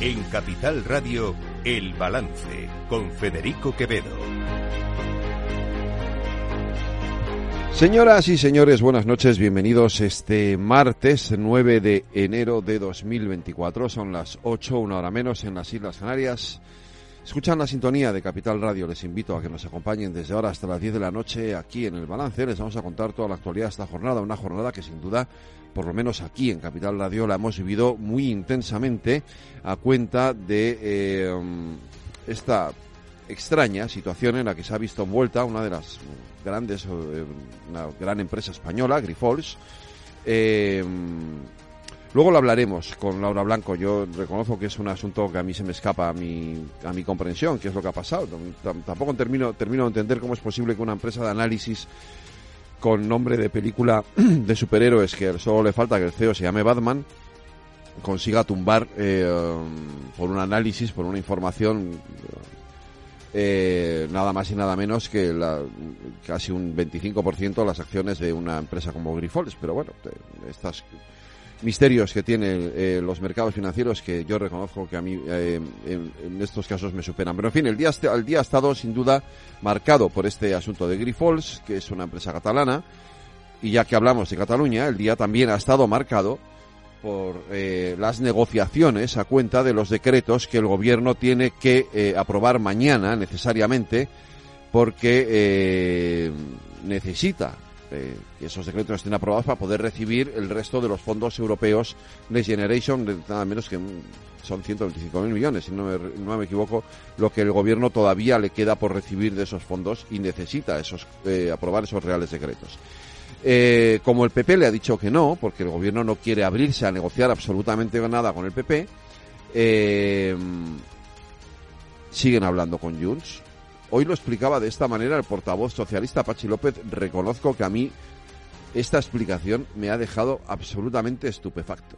En Capital Radio, El Balance, con Federico Quevedo. Señoras y señores, buenas noches, bienvenidos este martes 9 de enero de 2024. Son las 8, una hora menos en las Islas Canarias. Escuchan la sintonía de Capital Radio. Les invito a que nos acompañen desde ahora hasta las 10 de la noche aquí en el balance. Les vamos a contar toda la actualidad de esta jornada, una jornada que sin duda, por lo menos aquí en Capital Radio, la hemos vivido muy intensamente a cuenta de eh, esta extraña situación en la que se ha visto envuelta una de las grandes, eh, una gran empresa española, Grifols. Eh, Luego lo hablaremos con Laura Blanco. Yo reconozco que es un asunto que a mí se me escapa a mi, a mi comprensión, qué es lo que ha pasado. Tampoco termino, termino de entender cómo es posible que una empresa de análisis con nombre de película de superhéroes, que solo le falta que el CEO se llame Batman, consiga tumbar eh, por un análisis, por una información, eh, nada más y nada menos que la, casi un 25% las acciones de una empresa como Grifols. Pero bueno, estas misterios que tienen eh, los mercados financieros que yo reconozco que a mí eh, en, estos casos me superan. Pero en fin, el día, el día ha estado sin duda marcado por este asunto de Grifols, que es una empresa catalana, y ya que hablamos de Cataluña, el día también ha estado marcado por eh, las negociaciones a cuenta de los decretos que el gobierno tiene que aprobar mañana necesariamente porque necesita eh, que esos decretos estén aprobados para poder recibir el resto de los fondos europeos Next Generation, nada menos que son 125.000 millones, si no me, equivoco, lo que el gobierno todavía le queda por recibir de esos fondos y necesita esos, eh, aprobar esos reales decretos. Eh, como el PP le ha dicho que no, porque el gobierno no quiere abrirse a negociar absolutamente nada con el PP, siguen hablando con Junts, Hoy lo explicaba de esta manera el portavoz socialista Pachi López. Reconozco que a mí esta explicación me ha dejado absolutamente estupefacto.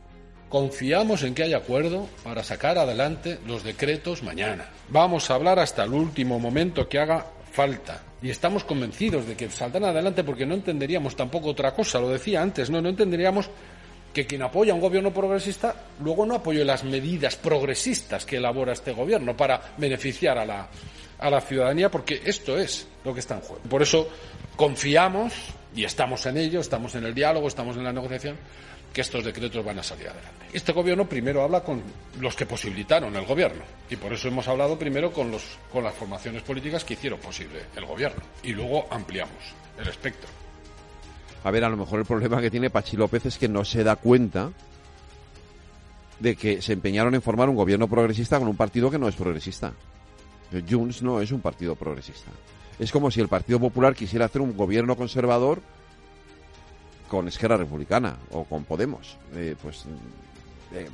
Confiamos en que haya acuerdo para sacar adelante los decretos mañana. Vamos a hablar hasta el último momento que haga falta. Y estamos convencidos de que saldrán adelante porque no entenderíamos tampoco otra cosa. Lo decía antes, no, no entenderíamos que quien apoya a un gobierno progresista luego no apoye las medidas progresistas que elabora este gobierno para beneficiar a la, a la ciudadanía, porque esto es lo que está en juego. Por eso confiamos, y estamos en ello, estamos en el diálogo, estamos en la negociación, que estos decretos van a salir adelante. Este gobierno primero habla con los que posibilitaron el gobierno y por eso hemos hablado primero con, los, con las formaciones políticas que hicieron posible el gobierno y luego ampliamos el espectro. A ver, a lo mejor el problema que tiene Pachi López es que no se da cuenta de que se empeñaron en formar un gobierno progresista con un partido que no es progresista. Junts no es un partido progresista. Es como si el Partido Popular quisiera hacer un gobierno conservador con Esquerra Republicana o con Podemos. Eh, pues eh,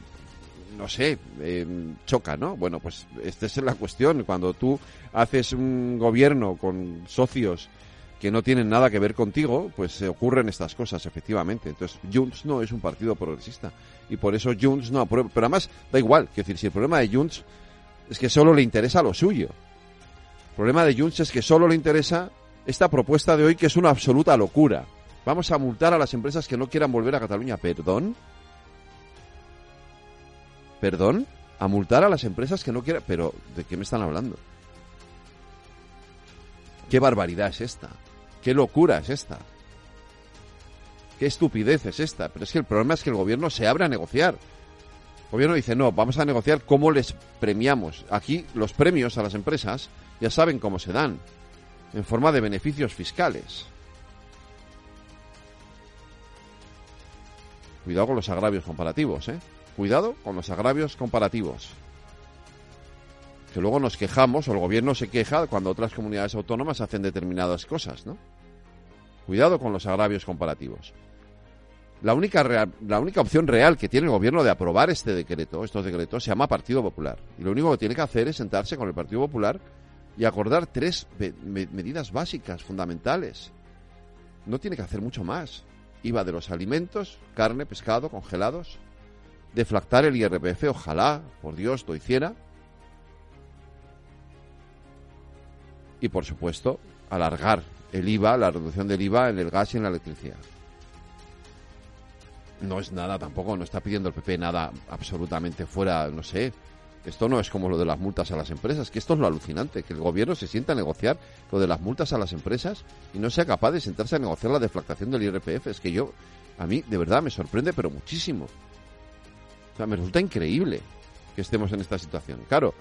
no sé, eh, choca, ¿no? Bueno, pues esta es la cuestión. Cuando tú haces un gobierno con socios que no tienen nada que ver contigo, pues se ocurren estas cosas, efectivamente. Entonces, Junts no es un partido progresista. Y por eso Junts no aprueba. Pero además, da igual. que decir, si el problema de Junts es que solo le interesa lo suyo. El problema de Junts es que solo le interesa esta propuesta de hoy, que es una absoluta locura. Vamos a multar a las empresas que no quieran volver a Cataluña. ¿Perdón? ¿Perdón? ¿A multar a las empresas que no quieran? Pero, ¿de qué me están hablando? ¿Qué barbaridad es esta? ¿Qué locura es esta? ¿Qué estupidez es esta? Pero es que el problema es que el gobierno se abre a negociar. El gobierno dice, no, vamos a negociar cómo les premiamos. Aquí los premios a las empresas ya saben cómo se dan, en forma de beneficios fiscales. Cuidado con los agravios comparativos, ¿eh? Cuidado con los agravios comparativos que luego nos quejamos o el gobierno se queja cuando otras comunidades autónomas hacen determinadas cosas, ¿no? Cuidado con los agravios comparativos. La única, la única opción real que tiene el gobierno de aprobar este decreto, estos decretos, se llama Partido Popular. Y lo único que tiene que hacer es sentarse con el Partido Popular y acordar tres medidas básicas, fundamentales. No tiene que hacer mucho más. IVA de los alimentos, carne, pescado, congelados. Deflactar el IRPF, ojalá, por Dios, lo hiciera y, por supuesto, alargar el IVA, la reducción del IVA en el gas y en la electricidad. No es nada tampoco, no está pidiendo el PP nada absolutamente fuera, no sé, Esto no es como lo de las multas a las empresas, que esto es lo alucinante, que el gobierno se sienta a negociar lo de las multas a las empresas y no sea capaz de sentarse a negociar la deflactación del IRPF. Es que yo, a mí, de verdad, me sorprende, pero muchísimo. O sea, me resulta increíble que estemos en esta situación. Claro,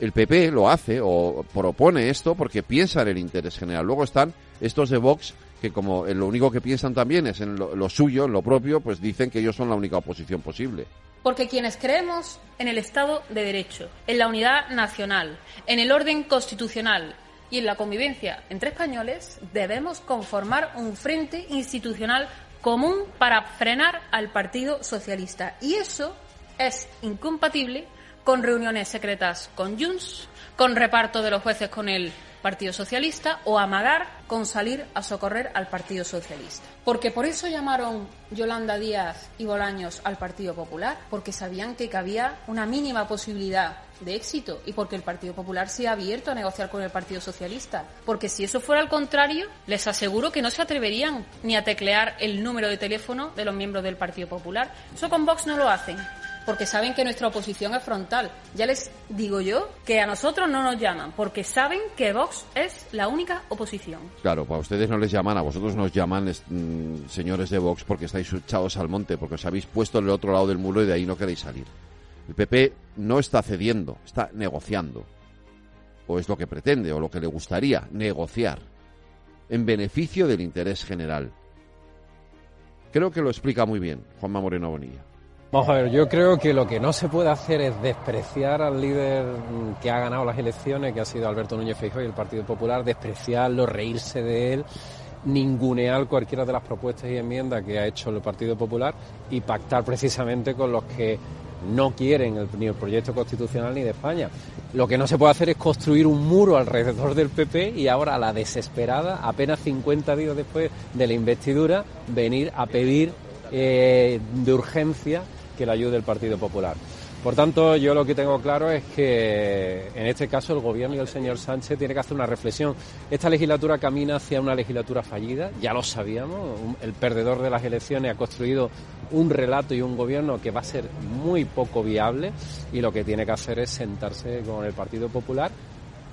el PP lo hace o propone esto porque piensa en el interés general. Luego están estos de Vox que como lo único que piensan también es en lo, lo suyo, en lo propio, pues dicen que ellos son la única oposición posible. Porque quienes creemos en el Estado de Derecho, en la unidad nacional, en el orden constitucional y en la convivencia entre españoles, debemos conformar un frente institucional común para frenar al Partido Socialista. Y eso es incompatible con reuniones secretas con Junts, con reparto de los jueces con el Partido Socialista o amagar con salir a socorrer al Partido Socialista. Porque por eso llamaron Yolanda Díaz y Bolaños al Partido Popular, porque sabían que cabía una mínima posibilidad de éxito y porque el Partido Popular se ha abierto a negociar con el Partido Socialista. Porque si eso fuera al contrario, les aseguro que no se atreverían ni a teclear el número de teléfono de los miembros del Partido Popular. Eso con Vox no lo hacen porque saben que nuestra oposición es frontal. Ya les digo yo que a nosotros no nos llaman, porque saben que Vox es la única oposición. Claro, para ustedes no les llaman, a vosotros nos llaman mm, señores de Vox porque estáis echados al monte, porque os habéis puesto en el otro lado del muro y de ahí no queréis salir. El PP no está cediendo, está negociando. O es lo que pretende, o lo que le gustaría, negociar. En beneficio del interés general. Creo que lo explica muy bien Juanma Moreno Bonilla. Vamos a ver, yo creo que lo que no se puede hacer es despreciar al líder que ha ganado las elecciones, que ha sido Alberto Núñez Feijóo y el Partido Popular, despreciarlo, reírse de él, ningunear cualquiera de las propuestas y enmiendas que ha hecho el Partido Popular y pactar precisamente con los que no quieren ni el proyecto constitucional ni de España. Lo que no se puede hacer es construir un muro alrededor del PP y ahora a la desesperada, apenas 50 días después de la investidura, venir a pedir eh, de urgencia que le ayude el Partido Popular. Por tanto, yo lo que tengo claro es que en este caso el Gobierno y el señor Sánchez tienen que hacer una reflexión. Esta legislatura camina hacia una legislatura fallida, ya lo sabíamos. El perdedor de las elecciones ha construido un relato y un Gobierno que va a ser muy poco viable y lo que tiene que hacer es sentarse con el Partido Popular,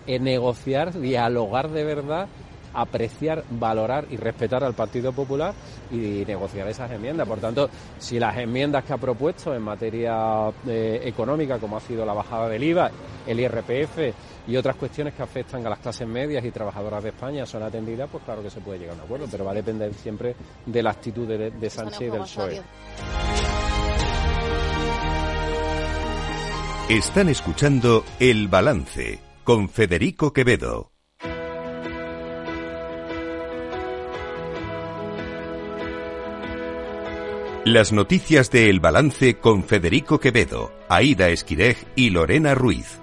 en negociar, dialogar de verdad apreciar, valorar y respetar al Partido Popular y negociar esas enmiendas. Por tanto, si las enmiendas que ha propuesto en materia eh, económica, como ha sido la bajada del IVA, el IRPF y otras cuestiones que afectan a las clases medias y trabajadoras de España son atendidas, pues claro que se puede llegar a un acuerdo, pero va a depender siempre de la actitud de, de Sánchez y del PSOE. Están escuchando El Balance con Federico Quevedo. Las noticias de El Balance con Federico Quevedo, Aida Esquirej y Lorena Ruiz.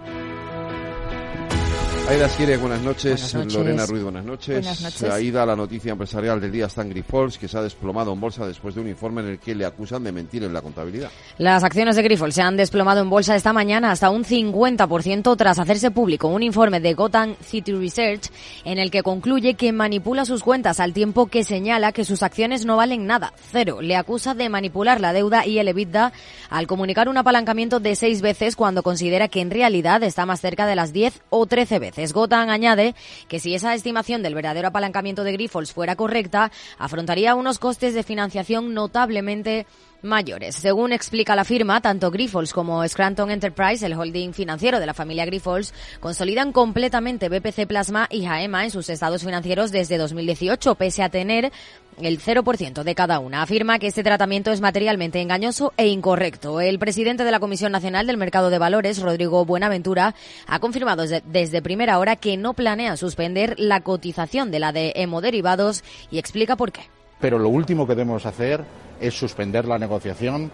Aida Esquirej, buenas noches. Lorena Ruiz, buenas noches. buenas noches. Aida, la noticia empresarial del día está en Grifols, que se ha desplomado en bolsa después de un informe en el que le acusan de mentir en la contabilidad. Las acciones de Grifols se han desplomado en bolsa esta mañana hasta un 50% tras hacerse público un informe de Gotham City Research en el que concluye que manipula sus cuentas al tiempo que señala que sus acciones no valen nada, cero. Le acusa de manipular la deuda y el EBITDA al comunicar un apalancamiento de seis veces cuando considera que en realidad está más cerca de las 10 o 13 veces. Gotham añade que si esa estimación del verdadero apalancamiento de Grifols fuera correcta, afrontaría unos costes de financiación notablemente mayores. Según explica la firma, tanto Grifols como Scranton Enterprise, el holding financiero de la familia Grifols, consolidan completamente BPC Plasma y Jaema en sus estados financieros desde 2018, pese a tener el 0% de cada una. Afirma que este tratamiento es materialmente engañoso e incorrecto. El presidente de la Comisión Nacional del Mercado de Valores, Rodrigo Buenaventura, ha confirmado desde primera hora que no planea suspender la cotización de la de hemoderivados y explica por qué. Pero lo último que debemos hacer es suspender la negociación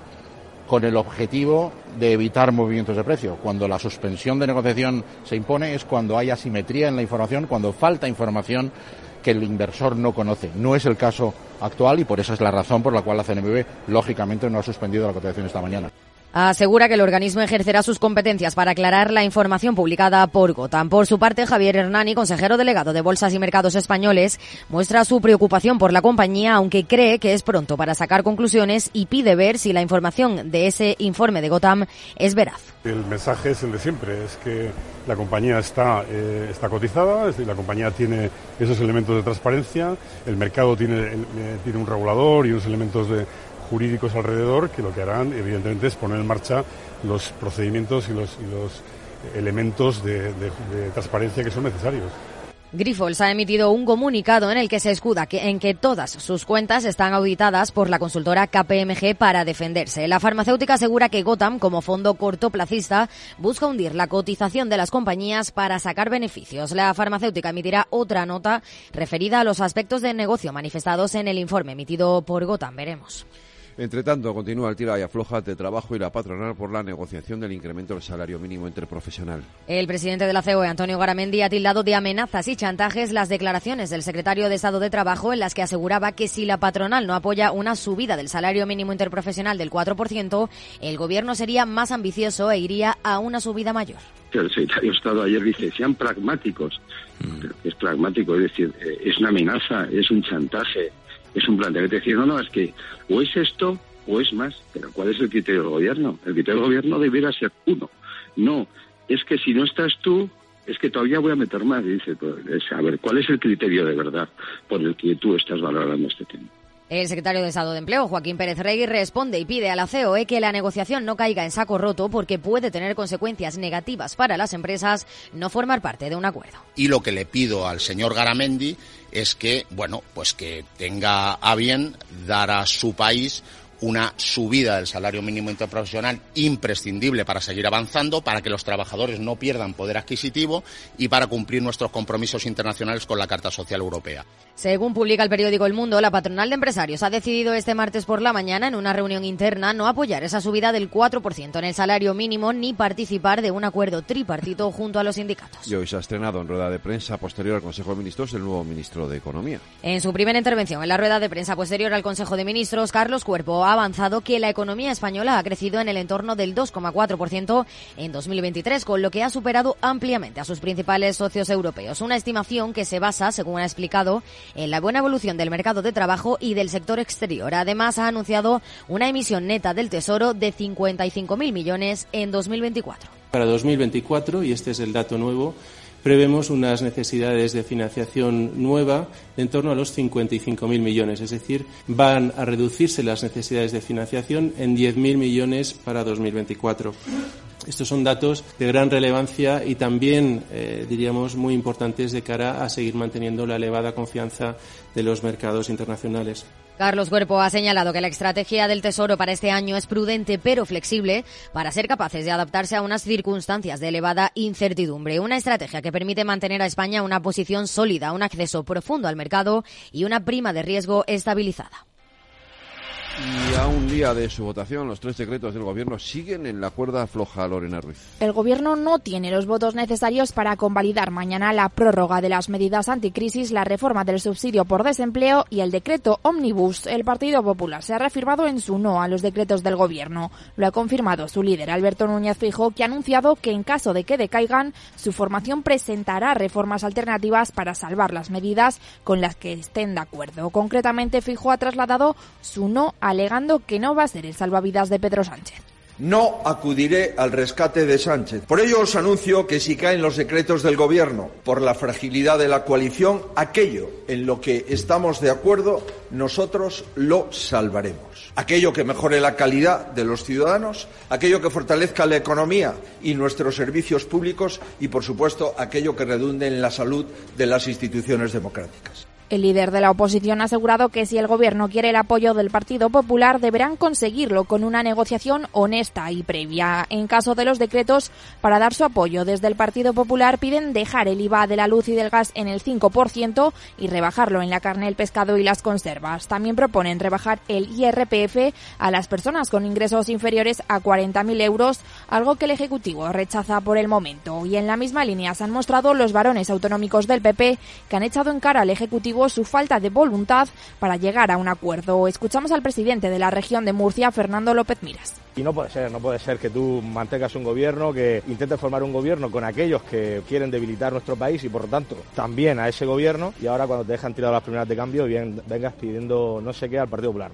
con el objetivo de evitar movimientos de precio. Cuando la suspensión de negociación se impone es cuando hay asimetría en la información, cuando falta información que el inversor no conoce. No es el caso actual y por esa es la razón por la cual la CNMV lógicamente no ha suspendido la cotización esta mañana. Asegura que el organismo ejercerá sus competencias para aclarar la información publicada por Gotham. Por su parte, Javier Hernani, consejero delegado de Bolsas y Mercados Españoles, muestra su preocupación por la compañía, aunque cree que es pronto para sacar conclusiones y pide ver si la información de ese informe de Gotham es veraz. El mensaje es el de siempre, es que la compañía está, eh, está cotizada, es decir, la compañía tiene esos elementos de transparencia, el mercado tiene, eh, tiene un regulador y unos elementos de, jurídicos alrededor que lo que harán, evidentemente, es poner en marcha los procedimientos y los, elementos de, transparencia que son necesarios. Grifols ha emitido un comunicado en el que se escuda que, en que todas sus cuentas están auditadas por la consultora KPMG para defenderse. La farmacéutica asegura que Gotham, como fondo cortoplacista, busca hundir la cotización de las compañías para sacar beneficios. La farmacéutica emitirá otra nota referida a los aspectos de negocio manifestados en el informe emitido por Gotham. Veremos. Entre tanto, continúa el tira y afloja de trabajo y la patronal por la negociación del incremento del salario mínimo interprofesional. El presidente de la COE, Antonio Garamendi, ha tildado de amenazas y chantajes las declaraciones del secretario de Estado de Trabajo en las que aseguraba que si la patronal no apoya una subida del salario mínimo interprofesional del 4%, el gobierno sería más ambicioso e iría a una subida mayor. El secretario de Estado ayer dice, sean pragmáticos. Mm. Es pragmático, es decir, eh, es una amenaza, es un chantaje es un planteamiento. Decir, no, no, es que o es esto o es más. Pero ¿cuál es el criterio del gobierno? El criterio del gobierno debería ser uno. No, es que si no estás tú, es que todavía voy a meter más. Y dice, pues, a ver, ¿cuál es el criterio de verdad por el que tú estás valorando este tema? El secretario de Estado de Empleo, Joaquín Pérez Regui, responde y pide a la COE que la negociación no caiga en saco roto porque puede tener consecuencias negativas para las empresas no formar parte de un acuerdo. Y lo que le pido al señor Garamendi es que, bueno, pues que tenga a bien dar a su país una subida del salario mínimo interprofesional imprescindible para seguir avanzando, para que los trabajadores no pierdan poder adquisitivo y para cumplir nuestros compromisos internacionales con la Carta Social Europea. Según publica el periódico El Mundo, la patronal de empresarios ha decidido este martes por la mañana en una reunión interna no apoyar esa subida del 4% en el salario mínimo ni participar de un acuerdo tripartito junto a los sindicatos. Y hoy se ha estrenado en rueda de prensa posterior al Consejo de Ministros el nuevo ministro de Economía. En su primera intervención en la rueda de prensa posterior al Consejo de Ministros, Carlos Cuerpo ha avanzado que la economía española ha crecido en el entorno del 2,4% en 2023, con lo que ha superado ampliamente a sus principales socios europeos. Una estimación que se basa, según ha explicado, en la buena evolución del mercado de trabajo y del sector exterior. Además, ha anunciado una emisión neta del Tesoro de 55.000 millones en 2024. Para 2024, y este es el dato nuevo, prevemos unas necesidades de financiación nueva en torno a los 55.000 millones, es decir, van a reducirse las necesidades de financiación en 10.000 millones para 2024. Estos son datos de gran relevancia y también, eh, diríamos, muy importantes de cara a seguir manteniendo la elevada confianza de los mercados internacionales. Carlos Cuerpo ha señalado que la estrategia del Tesoro para este año es prudente pero flexible para ser capaces de adaptarse a unas circunstancias de elevada incertidumbre. Una estrategia que permite mantener a España una posición sólida, un acceso profundo al mercado y una prima de riesgo estabilizada. Y a un día de su votación, los tres decretos del Gobierno siguen en la cuerda floja, Lorena Ruiz. El Gobierno no tiene los votos necesarios para convalidar mañana la prórroga de las medidas anticrisis, la reforma del subsidio por desempleo y el decreto Omnibus. El Partido Popular se ha reafirmado en su no a los decretos del Gobierno. Lo ha confirmado su líder, Alberto Núñez Fijo, que ha anunciado que en caso de que decaigan, su formación presentará reformas alternativas para salvar las medidas con las que estén de acuerdo. Concretamente, Fijo ha trasladado su no alegando que no va a ser el salvavidas de Pedro Sánchez. No acudiré al rescate de Sánchez. Por ello os anuncio que si caen los decretos del Gobierno por la fragilidad de la coalición, aquello en lo que estamos de acuerdo, nosotros lo salvaremos. Aquello que mejore la calidad de los ciudadanos, aquello que fortalezca la economía y nuestros servicios públicos y, por supuesto, aquello que redunde en la salud de las instituciones democráticas. El líder de la oposición ha asegurado que si el Gobierno quiere el apoyo del Partido Popular deberán conseguirlo con una negociación honesta y previa. En caso de los decretos, para dar su apoyo desde el Partido Popular piden dejar el IVA de la luz y del gas en el 5% y rebajarlo en la carne, el pescado y las conservas. También proponen rebajar el IRPF a las personas con ingresos inferiores a 40.000 euros, algo que el Ejecutivo rechaza por el momento. Y en la misma línea se han mostrado los varones autonómicos del PP que han echado en cara al Ejecutivo Su falta de voluntad para llegar a un acuerdo. Escuchamos al presidente de la región de Murcia, Fernando López Miras. Y no puede ser, no puede ser que tú mantengas un gobierno, que intentes formar un gobierno con aquellos que quieren debilitar nuestro país y por lo tanto también a ese gobierno y ahora cuando te dejan tirado las primeras de cambio bien, vengas pidiendo no sé qué al Partido Popular.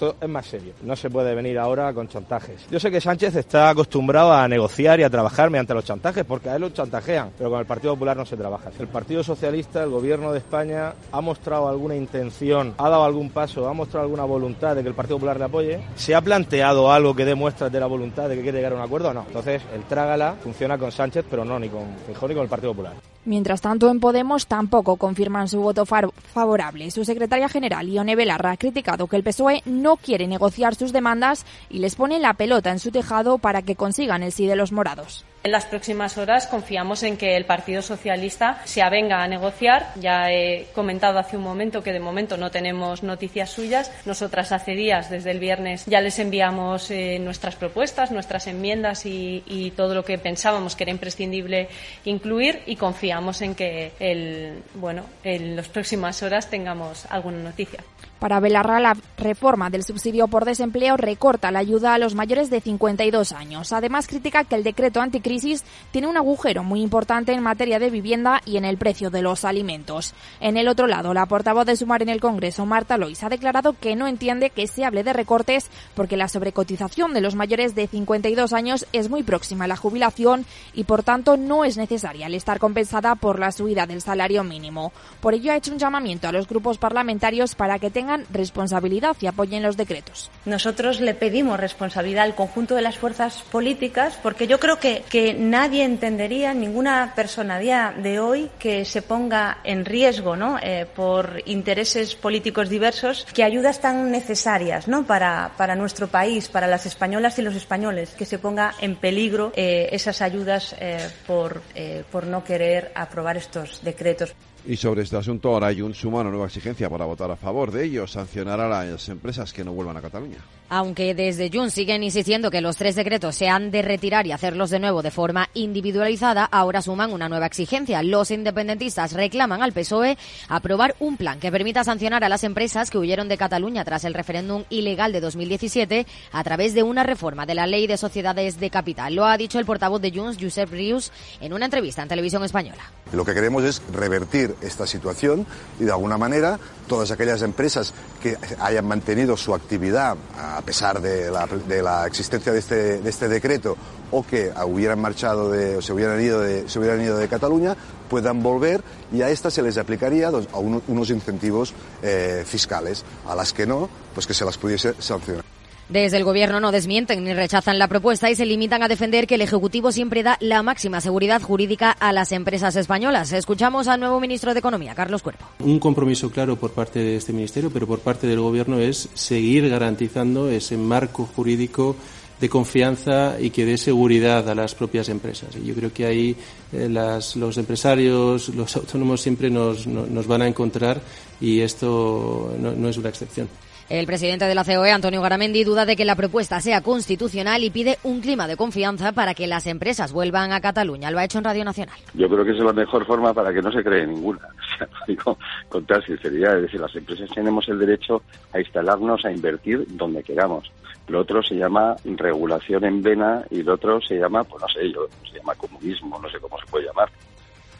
Esto es más serio. No se puede venir ahora con chantajes. Yo sé que Sánchez está acostumbrado a negociar y a trabajar mediante los chantajes, porque a él lo chantajean, pero con el Partido Popular no se trabaja. El Partido Socialista, el Gobierno de España, ha mostrado alguna intención, ha dado algún paso, ha mostrado alguna voluntad de que el Partido Popular le apoye. ¿Se ha planteado algo que demuestre de la voluntad de que quiere llegar a un acuerdo o no? Entonces, el trágala funciona con Sánchez, pero no ni con Feijóo ni con el Partido Popular. Mientras tanto, en Podemos tampoco confirman su voto favorable. Su secretaria general, Ione Belarra, ha criticado que el PSOE no quiere negociar sus demandas y les pone la pelota en su tejado para que consigan el sí de los morados. En las próximas horas confiamos en que el Partido Socialista se avenga a negociar. Ya he comentado hace un momento que de momento no tenemos noticias suyas. Nosotras hace días, desde el viernes, ya les enviamos eh, nuestras propuestas, nuestras enmiendas y, y, todo lo que pensábamos que era imprescindible incluir y confiamos en que el, bueno, en las próximas horas tengamos alguna noticia. Para Belarra, la reforma del subsidio por desempleo recorta la ayuda a los mayores de 52 años. Además, critica que el decreto anticrisis tiene un agujero muy importante en materia de vivienda y en el precio de los alimentos. En el otro lado, la portavoz de Sumar en el Congreso, Marta Lois, ha declarado que no entiende que se hable de recortes porque la sobrecotización de los mayores de 52 años es muy próxima a la jubilación y, por tanto, no es necesaria al estar compensada por la subida del salario mínimo. Por ello, ha hecho un llamamiento a los grupos parlamentarios para que tengan responsabilidad y apoyen los decretos. Nosotros le pedimos responsabilidad al conjunto de las fuerzas políticas porque yo creo que, que nadie entendería, ninguna persona día de hoy, que se ponga en riesgo ¿no? Eh, por intereses políticos diversos que ayudas tan necesarias ¿no? para, para nuestro país, para las españolas y los españoles, que se ponga en peligro eh, esas ayudas eh, por, por no querer aprobar estos decretos. Y sobre este asunto ahora hay un suma una nueva exigencia para votar a favor de ello, sancionar a las empresas que no vuelvan a Cataluña. Aunque desde Junts siguen insistiendo que los tres decretos se han de retirar y hacerlos de nuevo de forma individualizada, ahora suman una nueva exigencia. Los independentistas reclaman al PSOE aprobar un plan que permita sancionar a las empresas que huyeron de Cataluña tras el referéndum ilegal de 2017 a través de una reforma de la ley de sociedades de capital. Lo ha dicho el portavoz de Junts, Josep Rius, en una entrevista en televisión española. Lo que queremos es revertir esta situación y de alguna manera todas aquellas empresas que hayan mantenido su actividad pesar de la, existencia de este, de este, decreto o que hubieran marchado de, o se hubieran ido de, se hubieran ido de Cataluña puedan volver y a estas se les aplicaría a uno, unos incentivos eh, fiscales. A las que no, pues que se las pudiese sancionar. Desde el Gobierno no desmienten ni rechazan la propuesta y se limitan a defender que el Ejecutivo siempre da la máxima seguridad jurídica a las empresas españolas. Escuchamos al nuevo ministro de Economía, Carlos Cuerpo. Un compromiso claro por parte de este Ministerio, pero por parte del Gobierno es seguir garantizando ese marco jurídico de confianza y que dé seguridad a las propias empresas. Y yo creo que ahí eh, las, los empresarios, los autónomos siempre nos, no, nos van a encontrar y esto no es una excepción. El presidente de la COE, Antonio Garamendi, duda de que la propuesta sea constitucional y pide un clima de confianza para que las empresas vuelvan a Cataluña. Lo ha hecho en Radio Nacional. Yo creo que es la mejor forma para que no se cree ninguna. O sea, con toda sinceridad. Es decir, las empresas tenemos el derecho a instalarnos, a invertir donde queramos. Lo otro se llama regulación en vena y lo otro se llama, pues no sé, yo, se llama comunismo, no sé cómo se puede llamar.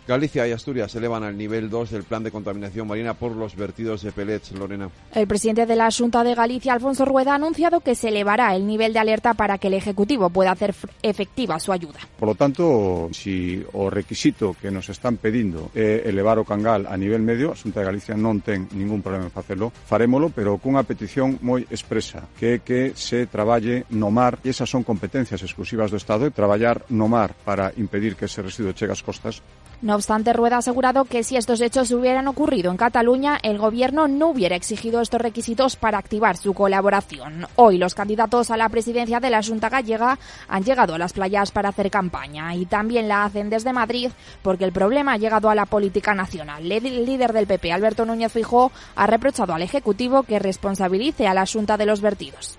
Galicia y Asturias se elevan al nivel 2 del plan de contaminación marina por los vertidos de pellets, Lorena. El presidente de la Junta de Galicia, Alfonso Rueda, ha anunciado que se elevará el nivel de alerta para que el Ejecutivo pueda hacer efectiva su ayuda. Por lo tanto, si o requisito que nos están pedindo é elevar o cangal a nivel medio, a Xunta de Galicia non ten ningún problema en facelo, farémolo, pero cunha petición moi expresa, que é que se traballe no mar, e esas son competencias exclusivas do Estado, e traballar no mar para impedir que ese residuo chegue ás costas No obstante, Rueda ha asegurado que si estos hechos hubieran ocurrido en Cataluña, el Gobierno no hubiera exigido estos requisitos para activar su colaboración. Hoy los candidatos a la presidencia de la Junta Gallega han llegado a las playas para hacer campaña y también la hacen desde Madrid porque el problema ha llegado a la política nacional. El líder del PP, Alberto Núñez Fijó, ha reprochado al Ejecutivo que responsabilice a la Junta de los vertidos.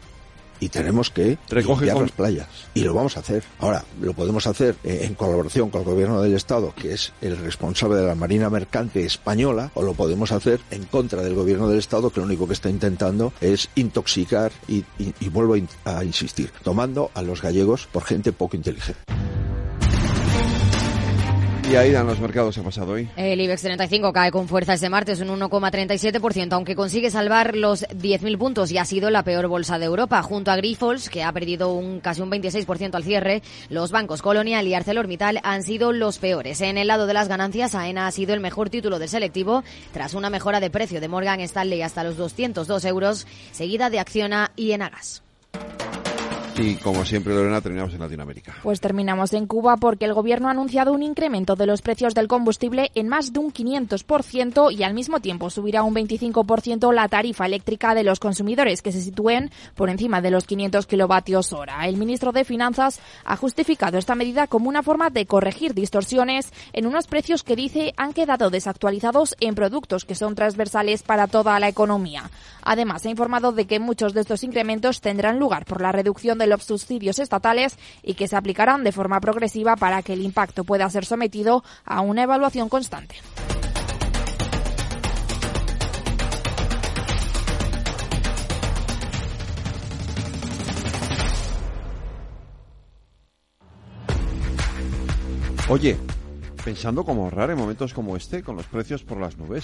Y tenemos que Recoge limpiar con- las playas. Y lo vamos a hacer. Ahora, lo podemos hacer eh, en colaboración con el gobierno del Estado, que es el responsable de la Marina Mercante española, o lo podemos hacer en contra del gobierno del Estado, que lo único que está intentando es intoxicar y, y- y vuelvo a insistir, tomando a los gallegos por gente poco inteligente. Hoy. El IBEX 35 cae con fuerza este martes un 1,37%, aunque consigue salvar los 10.000 puntos y ha sido la peor bolsa de Europa. Junto a Grifols, que ha perdido un casi un 26% al cierre, los bancos Colonial y ArcelorMittal han sido los peores. En el lado de las ganancias, AENA ha sido el mejor título del selectivo tras una mejora de precio de Morgan Stanley hasta los 202 euros, seguida de Acciona y Enagas. Y como siempre, Lorena, terminamos en Latinoamérica. Pues terminamos en Cuba porque el gobierno ha anunciado un incremento de los precios del combustible en más de un 500% y al mismo tiempo subirá un 25% la tarifa eléctrica de los consumidores que se sitúen por encima de los 500 kilovatios hora. El ministro de Finanzas ha justificado esta medida como una forma de corregir distorsiones en unos precios que dice han quedado desactualizados en productos que son transversales para toda la economía. Además, ha informado de que muchos de estos incrementos tendrán lugar por la reducción de los subsidios estatales y que se aplicarán de forma progresiva para que el impacto pueda ser sometido a una evaluación constante. Oye, pensando cómo ahorrar en momentos como este, con los precios por las nubes.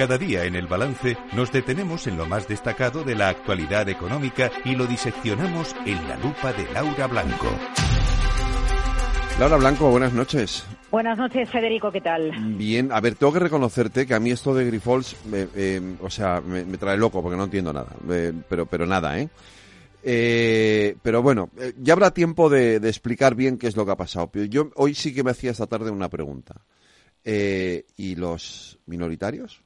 Cada día en el balance nos detenemos en lo más destacado de la actualidad económica y lo diseccionamos en la lupa de Laura Blanco. Laura Blanco, buenas noches. Buenas noches, Federico, ¿qué tal? Bien, a ver, tengo que reconocerte que a mí esto de Grifols, me- eh, o sea, me, me trae loco porque no entiendo nada, eh, pero, pero nada, ¿eh? Eh, pero bueno, eh, ya habrá tiempo de, de explicar bien qué es lo que ha pasado. Pero yo hoy sí que me hacía esta tarde una pregunta. Eh, ¿Y los minoritarios?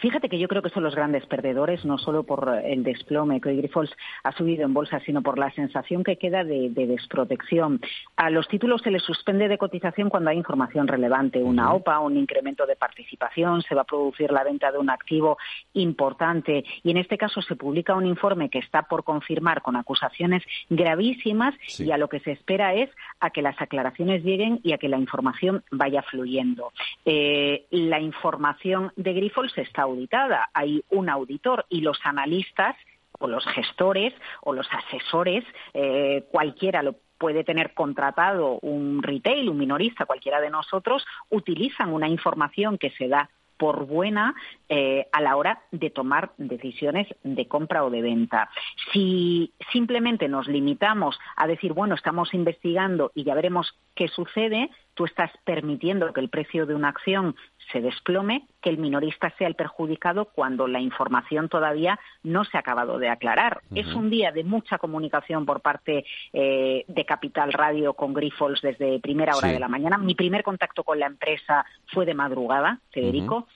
Fíjate que yo creo que son los grandes perdedores, no solo por el desplome que hoy Grifols ha subido en bolsa, sino por la sensación que queda de, de desprotección. A los títulos se les suspende de cotización cuando hay información relevante, una OPA, un incremento de participación, se va a producir la venta de un activo importante y en este caso se publica un informe que está por confirmar con acusaciones gravísimas Sí. y a lo que se espera es a que las aclaraciones lleguen y a que la información vaya fluyendo. Eh, la información de Grifols está auditada. Hay un auditor y los analistas o los gestores o los asesores, eh, cualquiera lo puede tener contratado un retail, un minorista, cualquiera de nosotros, utilizan una información que se da por buena eh, a la hora de tomar decisiones de compra o de venta. Si simplemente nos limitamos a decir, bueno, estamos investigando y ya veremos qué sucede, tú estás permitiendo que el precio de una acción se desplome, que el minorista sea el perjudicado cuando la información todavía no se ha acabado de aclarar. Es un día de mucha comunicación por parte eh, de Capital Radio con Grifols desde primera hora Sí. de la mañana. Mi primer contacto con la empresa fue de madrugada, Federico.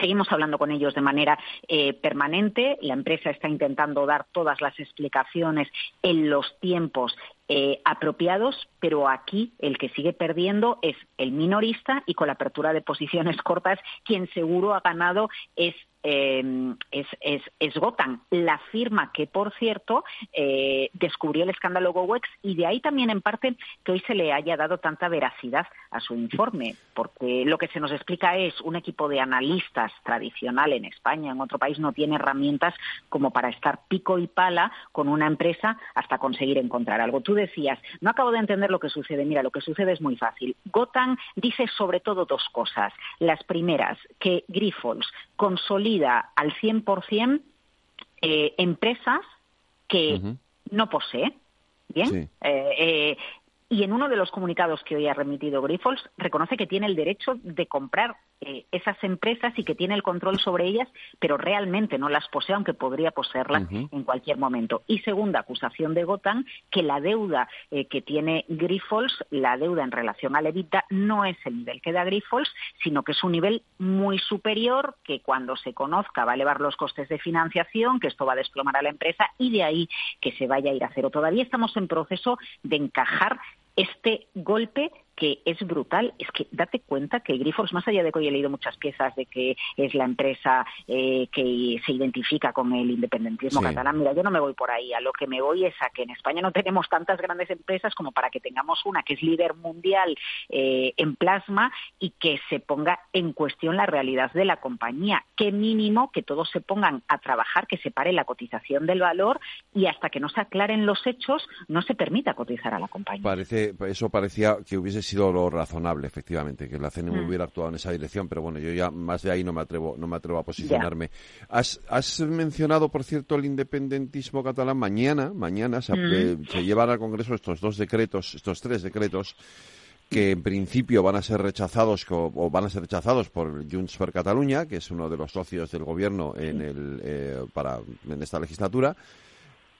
Seguimos hablando con ellos de manera eh, permanente. La empresa está intentando dar todas las explicaciones en los tiempos eh, apropiados, pero aquí el que sigue perdiendo es el minorista y con la apertura de posiciones cortas, quien seguro ha ganado es eh, es, es, la firma que, por cierto, eh, descubrió el escándalo GoWex y de ahí también, en parte, que hoy se le haya dado tanta veracidad a su informe, porque lo que se nos explica es un equipo de analistas tradicional en España, en otro país, no tiene herramientas como para estar pico y pala con una empresa hasta conseguir encontrar algo. Tú decías, no acabo de entender lo que sucede. Mira, lo que sucede es muy fácil. Gotham dice sobre todo dos cosas. Las primeras, que Grifols consolida al 100% eh, empresas que no posee. Bien. Sí. Eh, eh, Y en uno de los comunicados que hoy ha remitido Grifols, reconoce que tiene el derecho de comprar eh, esas empresas y que tiene el control sobre ellas, pero realmente no las posee, aunque podría poseerlas en cualquier momento. Y segunda acusación de Gotan, que la deuda eh, que tiene Grifols, la deuda en relación a Levita, no es el nivel que da Grifols, sino que es un nivel muy superior, que cuando se conozca va a elevar los costes de financiación, que esto va a desplomar a la empresa y de ahí que se vaya a ir a cero. Todavía estamos en proceso de encajar este golpe que es brutal. Es que date cuenta que Grifols, más allá de que hoy he leído muchas piezas de que es la empresa eh, que se identifica con el independentismo catalán, mira, yo no me voy por ahí. A lo que me voy es a que en España no tenemos tantas grandes empresas como para que tengamos una que es líder mundial eh, en plasma y que se ponga en cuestión la realidad de la compañía. Qué mínimo que todos se pongan a trabajar, que se pare la cotización del valor y hasta que no se aclaren los hechos no se permita cotizar a la compañía. Parece, eso parecía que hubiese sido lo razonable, efectivamente, que la CNMV mm. hubiera actuado en esa dirección, pero bueno, yo ya más de ahí no me atrevo, no me atrevo a posicionarme. Has, has, mencionado, por cierto, el independentismo catalán. Mañana, mañana se, mm. eh, se llevan al Congreso estos dos decretos, estos tres decretos que en principio van a ser rechazados o, van a ser rechazados por Junts per Catalunya, que es uno de los socios del gobierno en el eh, para en esta legislatura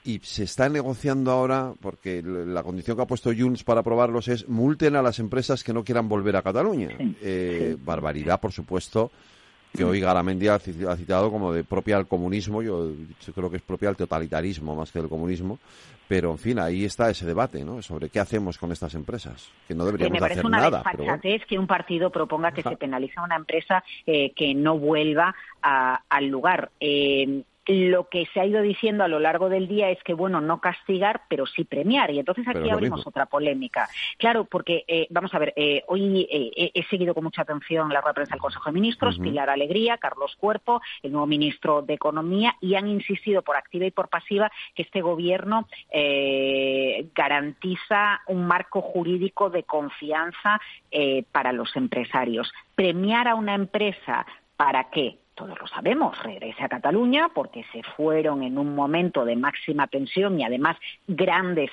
y se está negociando ahora, porque la condición que ha puesto Junts para aprobarlos es multen a las empresas que no quieran volver a Cataluña. Eh, barbaridad, por supuesto, que hoy Garamendi ha citado como de propia al comunismo, yo, creo que es propia al totalitarismo más que del comunismo, pero en fin, ahí está ese debate, ¿no? Sobre qué hacemos con estas empresas, que no deberíamos que me parece una que un partido proponga que se penalice a una empresa eh, que no vuelva al lugar. Eh, lo que se ha ido diciendo a lo largo del día es que, bueno, no castigar, pero sí premiar. Y entonces aquí abrimos otra polémica. Claro, porque, eh, vamos a ver, eh, hoy eh, he seguido con mucha atención la rueda de prensa del Consejo de Ministros, Pilar Alegría, Carlos Cuerpo, el nuevo ministro de Economía, y han insistido por activa y por pasiva que este gobierno garantiza un marco jurídico de confianza para los empresarios. Premiar a una empresa ¿para qué? Todos lo sabemos, regrese a Cataluña porque se fueron en un momento de máxima tensión y además grandes,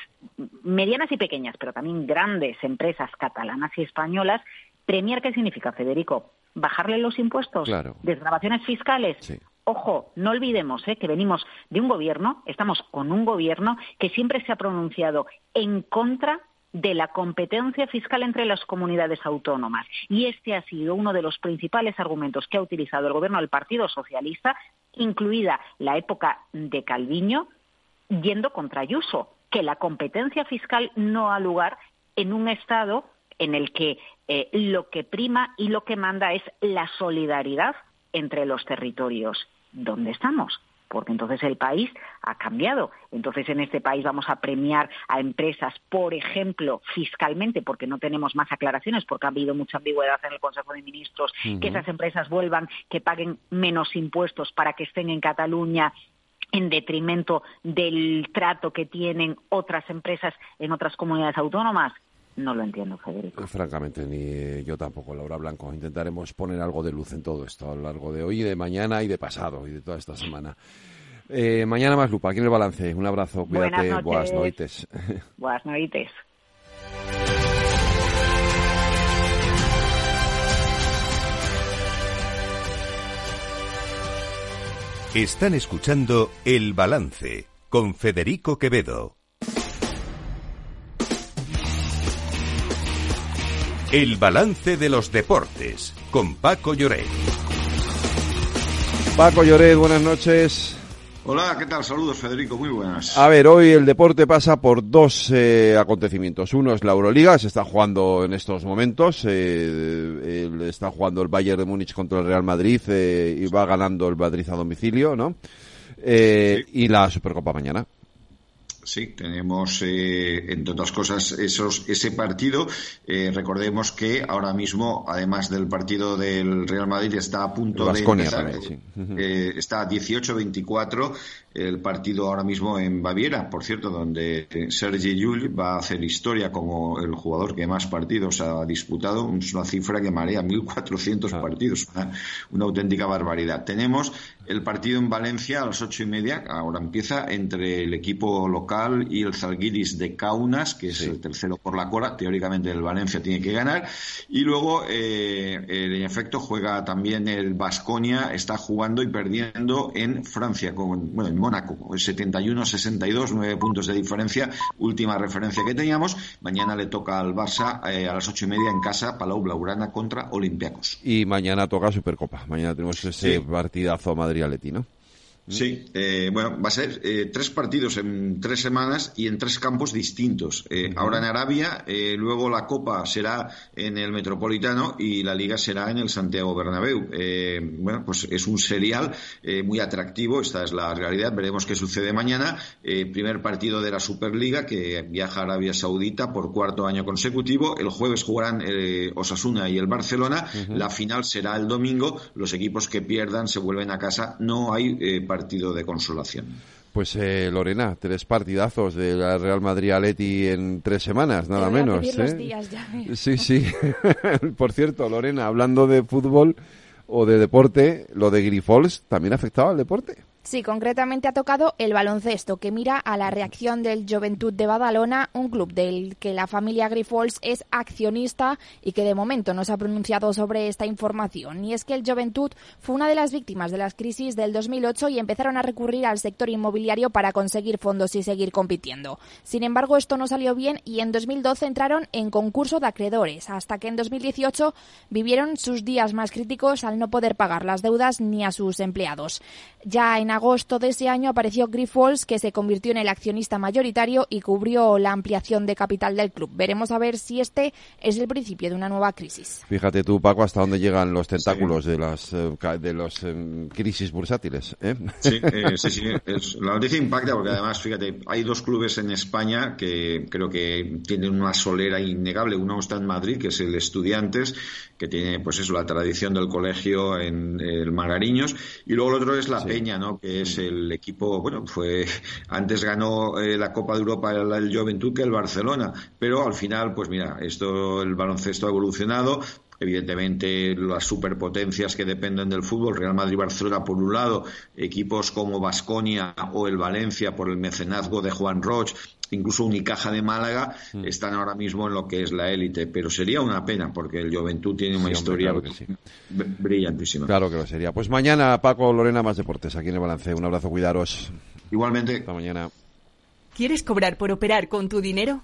medianas y pequeñas, pero también grandes empresas catalanas y españolas. ¿Premiar qué significa, Federico? ¿Bajarle los impuestos? Claro. ¿Desgrabaciones fiscales? Ojo, no olvidemos ¿eh? que venimos de un gobierno, estamos con un gobierno que siempre se ha pronunciado en contra de la competencia fiscal entre las comunidades autónomas. Y este ha sido uno de los principales argumentos que ha utilizado el gobierno del Partido Socialista, incluida la época de Calviño, yendo contra Ayuso, que la competencia fiscal no ha lugar en un Estado en el que eh, lo que prima y lo que manda es la solidaridad entre los territorios. ¿Dónde estamos? Porque entonces el país ha cambiado. Entonces en este país vamos a premiar a empresas, por ejemplo, fiscalmente, porque no tenemos más aclaraciones, porque ha habido mucha ambigüedad en el Consejo de Ministros, que esas empresas vuelvan, que paguen menos impuestos para que estén en Cataluña en detrimento del trato que tienen otras empresas en otras comunidades autónomas. No lo entiendo, Federico. Francamente, ni yo tampoco, Laura Blanco. Intentaremos poner algo de luz en todo esto a lo largo de hoy, de mañana y de pasado y de toda esta semana. Eh, mañana más lupa, aquí en el balance. Un abrazo, cuídate, buenas noites. Buenas noites. Están escuchando El Balance con Federico Quevedo. El balance de los deportes con Paco Lloret. Paco Lloret, buenas noches. Hola, ¿qué tal? Saludos, Federico, muy buenas. A ver, hoy el deporte pasa por dos eh, acontecimientos. Uno es la Euroliga, se está jugando en estos momentos. Eh, está jugando el Bayern de Múnich contra el Real Madrid eh, y va ganando el Madrid a domicilio, ¿no? Y la Supercopa mañana. Sí, tenemos, eh, entre otras cosas, esos, ese partido. Eh, recordemos que ahora mismo, además del partido del Real Madrid, está a punto de empezar. Eh, está 18-24 el partido ahora mismo en Baviera, por cierto, donde Sergi Llull va a hacer historia como el jugador que más partidos ha disputado. Es una cifra que marea 1.400 partidos, una, auténtica barbaridad. Tenemos el partido en Valencia a las ocho y media, ahora empieza, entre el equipo local y el Zalgiris de Kaunas, que es el tercero por la cola. Teóricamente el Valencia tiene que ganar. Y luego, eh, en efecto, juega también el Basconia, está jugando y perdiendo en Francia, con, bueno, en Mónaco, 71-62, nueve puntos de diferencia, última referencia que teníamos. Mañana le toca al Barça eh, a las ocho y media en casa, Palau Blaugrana contra Olympiacos. Y mañana toca Supercopa. Mañana tenemos ese partidazo Madrid-Aleti, ¿no? Sí, eh, bueno, va a ser eh, tres partidos en tres semanas y en tres campos distintos. Eh, ahora en Arabia, luego la Copa será en el Metropolitano y la Liga será en el Santiago Bernabéu. bueno, pues es un serial muy atractivo, esta es la realidad. Veremos qué sucede mañana. primer partido de la Superliga que viaja a Arabia Saudita por cuarto año consecutivo. El jueves jugarán Osasuna y el Barcelona. La final será el domingo. Los equipos que pierdan se vuelven a casa. No hay partido de consolación. Pues eh, Lorena, tres partidazos de la Real Madrid Aleti en tres semanas, nada menos. ¿eh? Sí, sí. Por cierto, Lorena, hablando de fútbol o de deporte, lo de Grifols también afectaba al deporte. Sí, concretamente ha tocado el baloncesto, que mira a la reacción del Juventud de Badalona, un club del que la familia Grifols es accionista y que de momento no se ha pronunciado sobre esta información. Y es que el Juventud fue una de las víctimas de las crisis del 2008 y empezaron a recurrir al sector inmobiliario para conseguir fondos y seguir compitiendo. Sin embargo, esto no salió bien y en 2012 entraron en concurso de acreedores, hasta que en 2018 vivieron sus días más críticos al no poder pagar las deudas ni a sus empleados. Ya en agosto de ese año apareció Grifols, que se convirtió en el accionista mayoritario y cubrió la ampliación de capital del club. Veremos a ver si este es el principio de una nueva crisis. Fíjate tú, Paco, hasta dónde llegan los tentáculos de las eh, de los em, crisis bursátiles. ¿eh? Sí, eh, sí, sí. la noticia impacta porque además, fíjate, hay dos clubes en España que creo que tienen una solera innegable. Uno está en Madrid, que es el Estudiantes, que tiene, pues eso, la tradición del colegio en el Magariños, y luego el otro es la Peña, ¿no? Que es el equipo, bueno, fue antes ganó eh, la Copa de Europa el, el que el Barcelona, pero al final, pues mira, esto el baloncesto ha evolucionado, evidentemente las superpotencias que dependen del fútbol, Real Madrid Barcelona por un lado, equipos como Basconia o el Valencia por el mecenazgo de Juan Roch, incluso Unicaja de Málaga, mm. están ahora mismo en lo que es la élite, pero sería una pena porque el Juventud tiene una historia brillantísima. Claro que lo sería. Pues mañana, Paco, Lorena, más deportes aquí en el balance. Un abrazo, cuidaros. Igualmente. Hasta mañana. ¿Quieres cobrar por operar con tu dinero?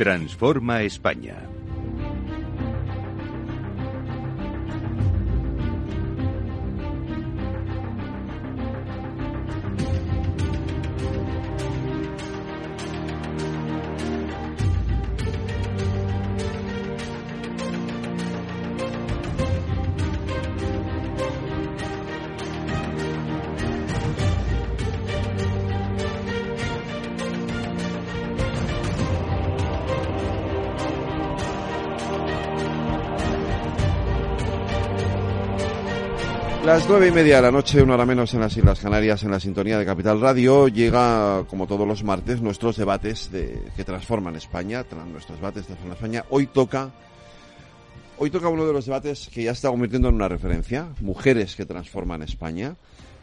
Transforma España. Las nueve y media de la noche, una hora menos en las Islas Canarias, en la sintonía de Capital Radio, llega, como todos los martes, nuestros debates de, que transforman España, nuestros debates de transforman España. Hoy toca, hoy toca uno de los debates que ya se está convirtiendo en una referencia, mujeres que transforman España.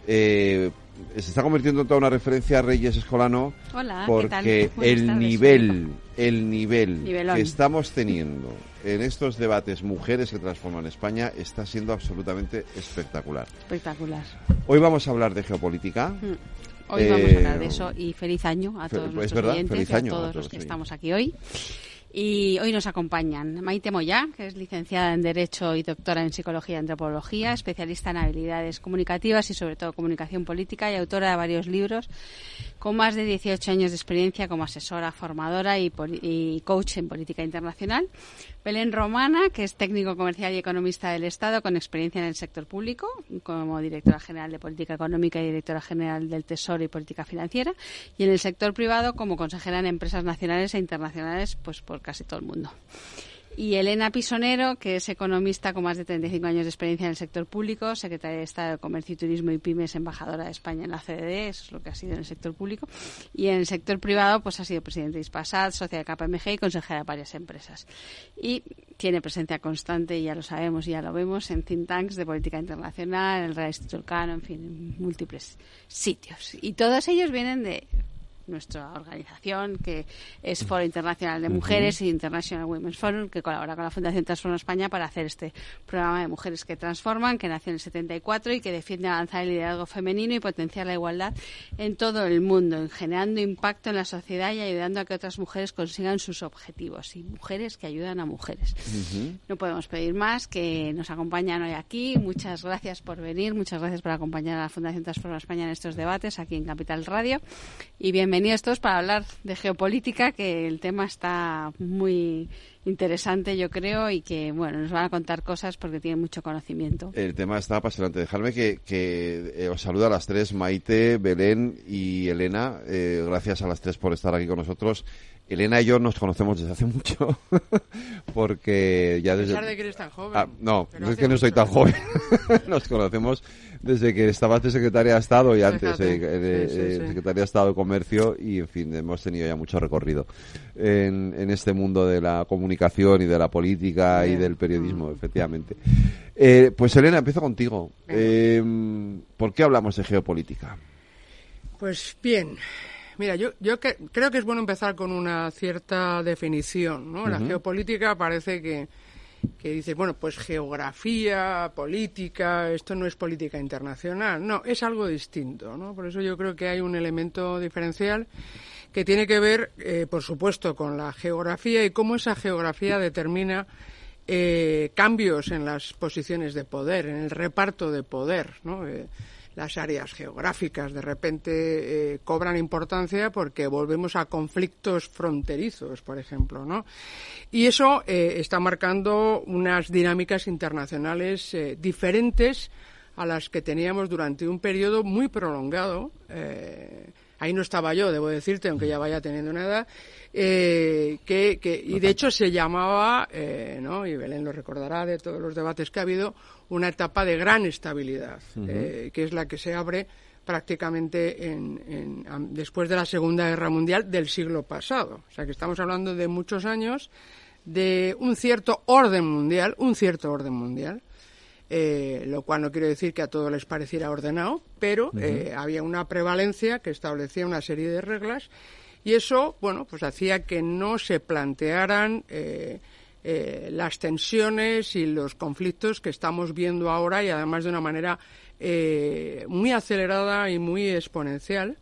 Eh, se está convirtiendo en toda una referencia a Reyes Escolano Hola, porque el nivel, el nivel que estamos teniendo en estos debates Mujeres que transforman España está siendo absolutamente espectacular. Espectacular. Hoy vamos a hablar de geopolítica. Mm. Hoy vamos a hablar de eso y feliz año a todos los oyentes y a todos, los que estamos aquí hoy. Y hoy nos acompañan Maite Moya, que es licenciada en Derecho y doctora en Psicología y Antropología, especialista en habilidades comunicativas y sobre todo comunicación política y autora de varios libros con más de 18 años de experiencia como asesora, formadora y, coach en política internacional. Belén Romana, que es técnico comercial y economista del Estado con experiencia en el sector público, como directora general de Política Económica y directora general del Tesoro y Política Financiera, y en el sector privado como consejera en empresas nacionales e internacionales pues por casi todo el mundo. Y Elena Pisonero, que es economista con más de 35 años de experiencia en el sector público, secretaria de Estado de Comercio y Turismo y Pymes, embajadora de España en la CDD, eso es lo que ha sido en el sector público. Y en el sector privado, pues ha sido presidente de Ispasat, socia de KPMG y consejera de varias empresas. Y tiene presencia constante, ya lo sabemos y ya lo vemos, en think tanks de política internacional, en el Real Instituto en fin, en múltiples sitios. Y todos ellos vienen de nuestra organización, que es Foro Internacional de Mujeres y International Women's Forum, que colabora con la Fundación Transforma España para hacer este programa de mujeres que transforman, que nació en el 74 y que defiende avanzar el liderazgo femenino y potenciar la igualdad en todo el mundo, generando impacto en la sociedad y ayudando a que otras mujeres consigan sus objetivos. Y mujeres que ayudan a mujeres. No podemos pedir más, que nos acompañan hoy aquí. Muchas gracias por venir, muchas gracias por acompañar a la Fundación Transforma España en estos debates aquí en Capital Radio. Y bienvenidos bienvenidos todos para hablar de geopolítica, que el tema está muy interesante, yo creo, y que, bueno, nos van a contar cosas porque tienen mucho conocimiento. El tema está apasionante. Dejarme que, eh, os salude a las tres, Maite, Belén y Elena. Eh, gracias a las tres por estar aquí con nosotros. Elena y yo nos conocemos desde hace mucho, porque ya desde... A pesar de que eres tan joven. Ah, no, no es que no soy tan joven. nos conocemos desde que estabas de secretaria de Estado y antes de, secretaria de Estado de Comercio y, en fin, hemos tenido ya mucho recorrido en, este mundo de la comunicación y de la política y del periodismo, mm. efectivamente. Eh, pues Elena, empiezo contigo. Eh, ¿Por qué hablamos de geopolítica? Pues bien, Mira, yo, yo creo que es bueno empezar con una cierta definición, ¿no? La geopolítica parece que, que dices, bueno, pues geografía, política, esto no es política internacional. No, es algo distinto, ¿no? Por eso yo creo que hay un elemento diferencial que tiene que ver, eh, por supuesto, con la geografía y cómo esa geografía determina eh, cambios en las posiciones de poder, en el reparto de poder, ¿no? Eh, las áreas geográficas de repente eh, cobran importancia porque volvemos a conflictos fronterizos, por ejemplo, ¿no? Y eso eh, está marcando unas dinámicas internacionales eh, diferentes a las que teníamos durante un periodo muy prolongado. Ahí no estaba yo, debo decirte, aunque ya vaya teniendo una edad, que, que, y de hecho se llamaba, ¿no? y Belén lo recordará de todos los debates que ha habido, una etapa de gran estabilidad, eh, que es la que se abre prácticamente en, después de la Segunda Guerra Mundial del siglo pasado. O sea que estamos hablando de muchos años de un cierto orden mundial, un cierto orden mundial, eh, lo cual no quiere decir que a todos les pareciera ordenado, pero eh, había una prevalencia que establecía una serie de reglas y eso, bueno, pues hacía que no se plantearan eh, las tensiones y los conflictos que estamos viendo ahora y además de una manera muy acelerada y muy exponencial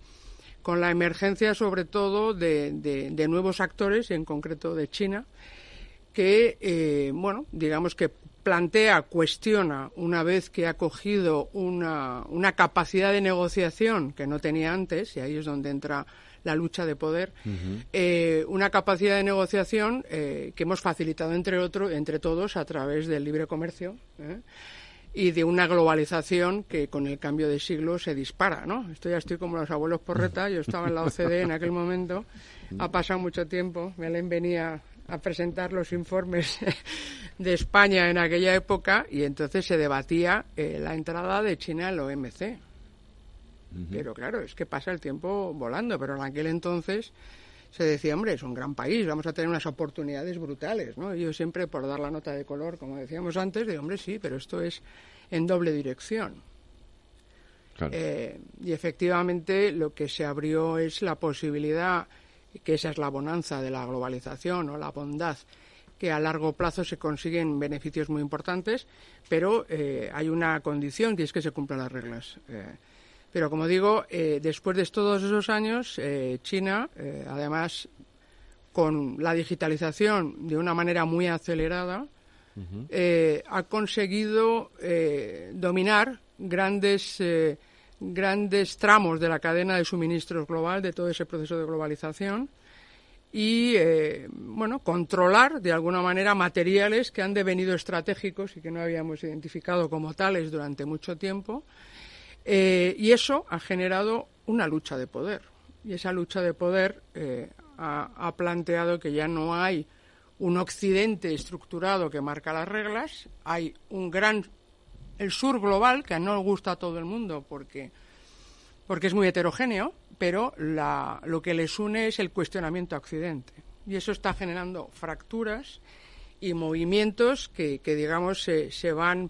con la emergencia sobre todo de, nuevos actores, en concreto de China, que, eh, bueno, digamos que plantea, cuestiona, una vez que ha cogido una, una capacidad de negociación que no tenía antes, y ahí es donde entra la lucha de poder, eh, una capacidad de negociación eh, que hemos facilitado entre otros, entre todos a través del libre comercio. ¿eh? y de una globalización que con el cambio de siglo se dispara, ¿no? Esto ya estoy como los abuelos porreta, yo estaba en la OCDE en aquel momento, ha pasado mucho tiempo, Belén venía a presentar los informes de España en aquella época y entonces se debatía la entrada de China en la OMC. Pero claro, es que pasa el tiempo volando, pero en aquel entonces se decía, hombre, es un gran país, vamos a tener unas oportunidades brutales, ¿no? yo siempre, por dar la nota de color, como decíamos antes, digo, hombre, sí, pero esto es en doble dirección. Eh, y efectivamente lo que se abrió es la posibilidad, que esa es la bonanza de la globalización o la bondad, que a largo plazo se consiguen beneficios muy importantes, pero eh, hay una condición que es que se cumplan las reglas. Eh, pero como digo, eh, después de todos esos años, China, además, con la digitalización de una manera muy acelerada, ha conseguido dominar grandes grandes tramos de la cadena de suministros global de todo ese proceso de globalización y eh, bueno controlar de alguna manera materiales que han devenido estratégicos y que no habíamos identificado como tales durante mucho tiempo eh, y eso ha generado una lucha de poder. Y esa lucha de poder eh, ha, planteado que ya no hay un occidente estructurado que marca las reglas hay un gran el sur global que no gusta a todo el mundo porque porque es muy heterogéneo pero lo que les une es el cuestionamiento a Occidente. Y eso está generando fracturas y movimientos que, digamos, se, van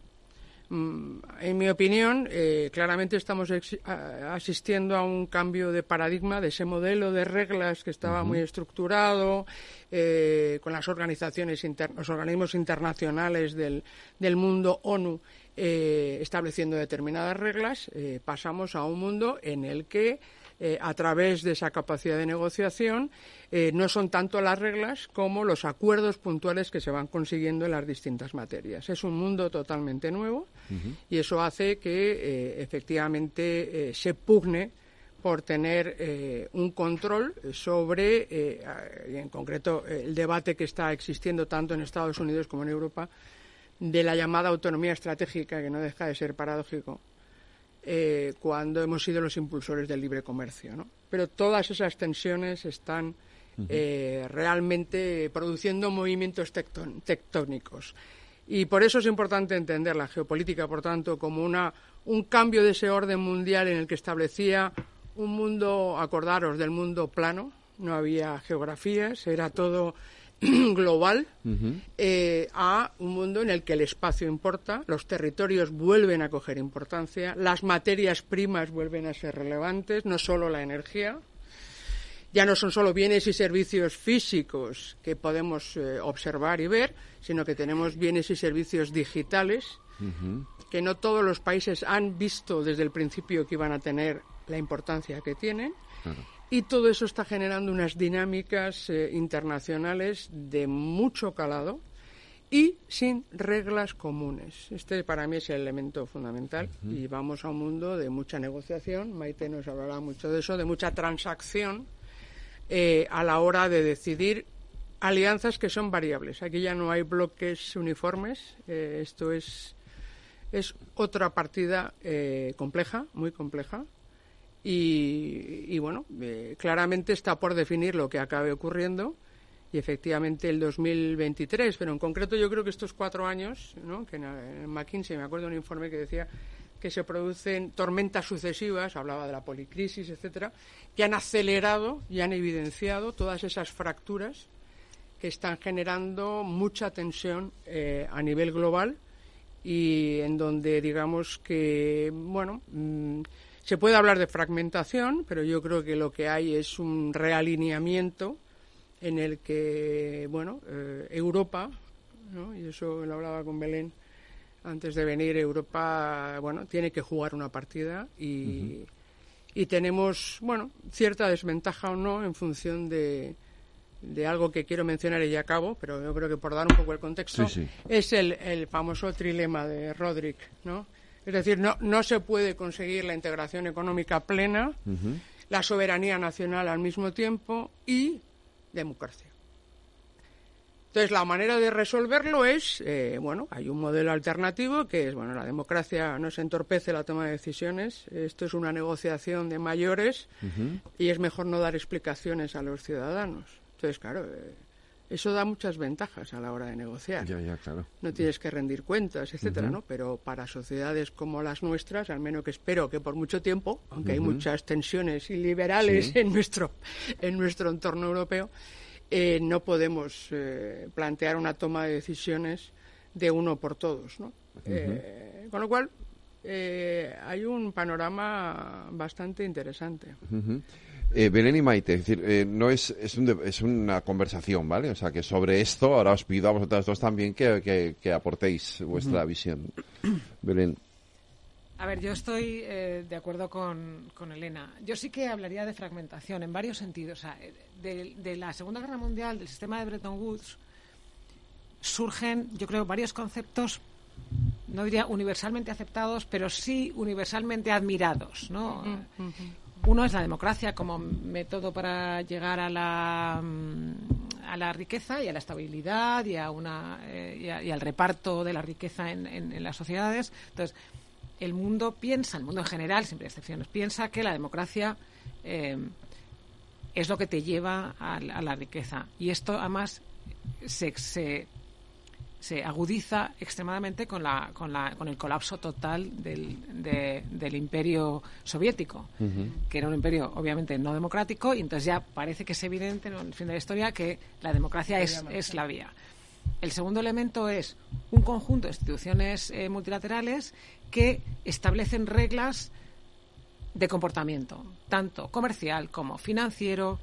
mm, en mi opinión, eh, claramente estamos asistiendo a un cambio de paradigma de ese modelo de reglas que estaba muy estructurado eh, con las organizaciones, los organismos internacionales del, del mundo ONU eh, estableciendo determinadas reglas. pasamos a un mundo en el que eh, a través de esa capacidad de negociación, eh, no son tanto las reglas como los acuerdos puntuales que se van consiguiendo en las distintas materias. Es un mundo totalmente nuevo y eso hace que eh, efectivamente se pugne por tener un control sobre, en concreto, el debate que está existiendo tanto en Estados Unidos como en Europa de la llamada autonomía estratégica, que no deja de ser paradójico, eh, cuando hemos sido los impulsores del libre comercio. ¿no? Pero todas esas tensiones están eh, realmente produciendo movimientos tectónicos. Y por eso es importante entender la geopolítica, por tanto, como una, un cambio de ese orden mundial en el que establecía un mundo, acordaros, del mundo plano, no había geografías, era todo global eh, a un mundo en el que el espacio importa, los territorios vuelven a coger importancia, las materias primas vuelven a ser relevantes, no solo la energía. Ya no son solo bienes y servicios físicos que podemos eh, observar y ver, sino que tenemos bienes y servicios digitales que no todos los países han visto desde el principio que iban a tener la importancia que tienen. Y todo eso está generando unas dinámicas eh, internacionales de mucho calado y sin reglas comunes. Este para mí es el elemento fundamental y vamos a un mundo de mucha negociación. Maite nos hablará mucho de eso, de mucha transacción eh, a la hora de decidir alianzas que son variables. Aquí ya no hay bloques uniformes. Eh, esto es, es otra partida compleja, muy compleja, y, bueno, eh, claramente está por definir lo que acabe ocurriendo. Y efectivamente el 2023, pero en concreto yo creo que estos cuatro años, que en, McKinsey me acuerdo de un informe que decía que se producen tormentas sucesivas, hablaba de la policrisis, etcétera, que han acelerado y han evidenciado todas esas fracturas que están generando mucha tensión eh, a nivel global y en donde digamos que, bueno, mm, se puede hablar de fragmentación, pero yo creo que lo que hay es un realineamiento en el que, bueno, eh, Europa, ¿no? y eso lo hablaba con Belén antes de venir, Europa, bueno, tiene que jugar una partida y, y tenemos, bueno, cierta desventaja o no en función de, de algo que quiero mencionar y ya acabo, pero yo creo que por dar un poco el contexto, es el, el famoso trilema de Roderick, ¿no? Es decir, no, no se puede conseguir la integración económica plena, la soberanía nacional al mismo tiempo y democracia. Entonces, la manera de resolverlo es, eh, bueno, hay un modelo alternativo que es, bueno, la democracia no se entorpece la toma de decisiones, esto es una negociación de mayores y es mejor no dar explicaciones a los ciudadanos. Entonces, claro, eh, eso da muchas ventajas a la hora de negociar. No tienes que rendir cuentas, etcétera, ¿no? Pero para sociedades como las nuestras, al menos que espero que por mucho tiempo, aunque hay muchas tensiones iliberales en nuestro en nuestro entorno europeo, eh, no podemos eh, plantear una toma de decisiones de uno por todos, ¿no? Eh, con lo cual hay un panorama bastante interesante. Eh, Belén y Maite, es decir, eh, no es, es, un, es, una conversación, ¿vale? O sea, que sobre esto ahora os pido a vosotras dos también que, que, aportéis vuestra visión. Belén. A ver, yo estoy eh, de acuerdo con, con, Elena. Yo sí que hablaría de fragmentación en varios sentidos. O sea, de, de, la Segunda Guerra Mundial, del sistema de Bretton Woods, surgen, yo creo, varios conceptos, no diría universalmente aceptados, pero sí universalmente admirados, ¿no? Uno es la democracia como método para llegar a la, mm, a la riqueza y a la estabilidad y, a una, eh, y, al reparto de la riqueza en, en, las sociedades. Entonces, el mundo piensa, el mundo en general, siempre excepciones, piensa que la democracia eh, es lo que te lleva a, a, la riqueza. Y esto, además, se, se se agudiza extremadamente con, la, con, la, con el colapso total del, del imperio soviético, que era un imperio obviamente no democrático, y entonces ya parece que es evidente en el fin de la historia que la democracia es, es la vía. El segundo elemento es un conjunto de instituciones eh, multilaterales que establecen reglas de comportamiento, tanto comercial como financiero,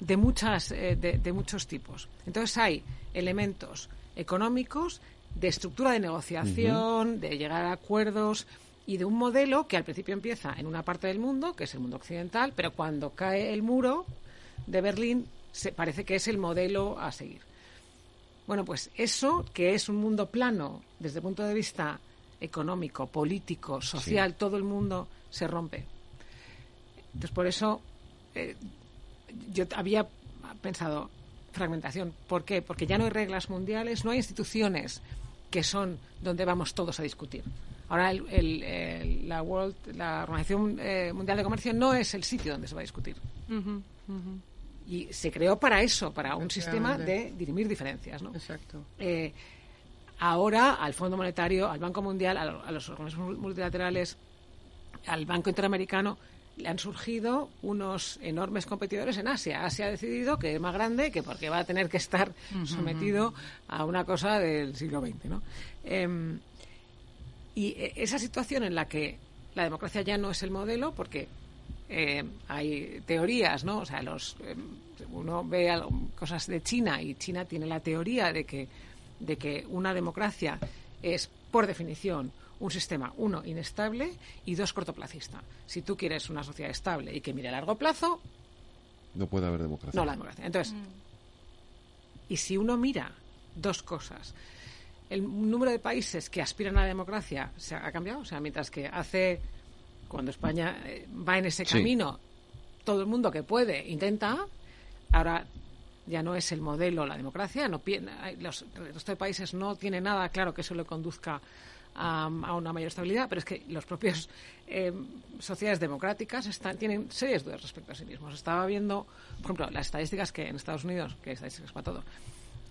de, muchas, eh, de, de muchos tipos. Entonces hay elementos económicos, de estructura de negociación, de llegar a acuerdos y de un modelo que al principio empieza en una parte del mundo, que es el mundo occidental, pero cuando cae el muro de Berlín se, parece que es el modelo a seguir. Bueno, pues eso, que es un mundo plano desde el punto de vista económico, político, social, todo el mundo se rompe. Entonces, por eso eh, yo había pensado, fragmentación. ¿Por qué? Porque ya no hay reglas mundiales, no hay instituciones que son donde vamos todos a discutir. Ahora la, World, la Organización eh, Mundial de Comercio no es el sitio donde se va a discutir. Y se creó para eso, para un sistema de dirimir diferencias. ¿no? Exacto. Eh, ahora al Fondo Monetario, al Banco Mundial, a, a los organismos multilaterales, al Banco Interamericano, han surgido unos enormes competidores en Asia. Asia ha decidido que es más grande que porque va a tener que estar sometido a una cosa del siglo XX. ¿no? Em, y e, esa situación en la que la democracia ya no es el modelo, porque eh, hay teorías, ¿no? O sea, los, em, uno ve cosas de China y China tiene la teoría de que, de que una democracia es, por definición, un sistema, uno, inestable y dos, cortoplacista. Si tú quieres una sociedad estable y que mire a largo plazo... No puede haber democracia. No la democracia. Entonces, mm. y si uno mira dos cosas, el número de países que aspiran a la democracia se ha cambiado. O sea, mientras que hace, cuando España eh, va en ese camino, todo el mundo que puede intenta, ahora ya no es el modelo la democracia, no, los, el resto de países no tiene nada claro que eso le conduzca a, una mayor estabilidad, pero es que los propios eh, sociedades democráticas están, tienen serias dudas respecto a sí mismos. Estaba viendo, por ejemplo, las estadísticas que en Estados Unidos, que estadísticas para todo,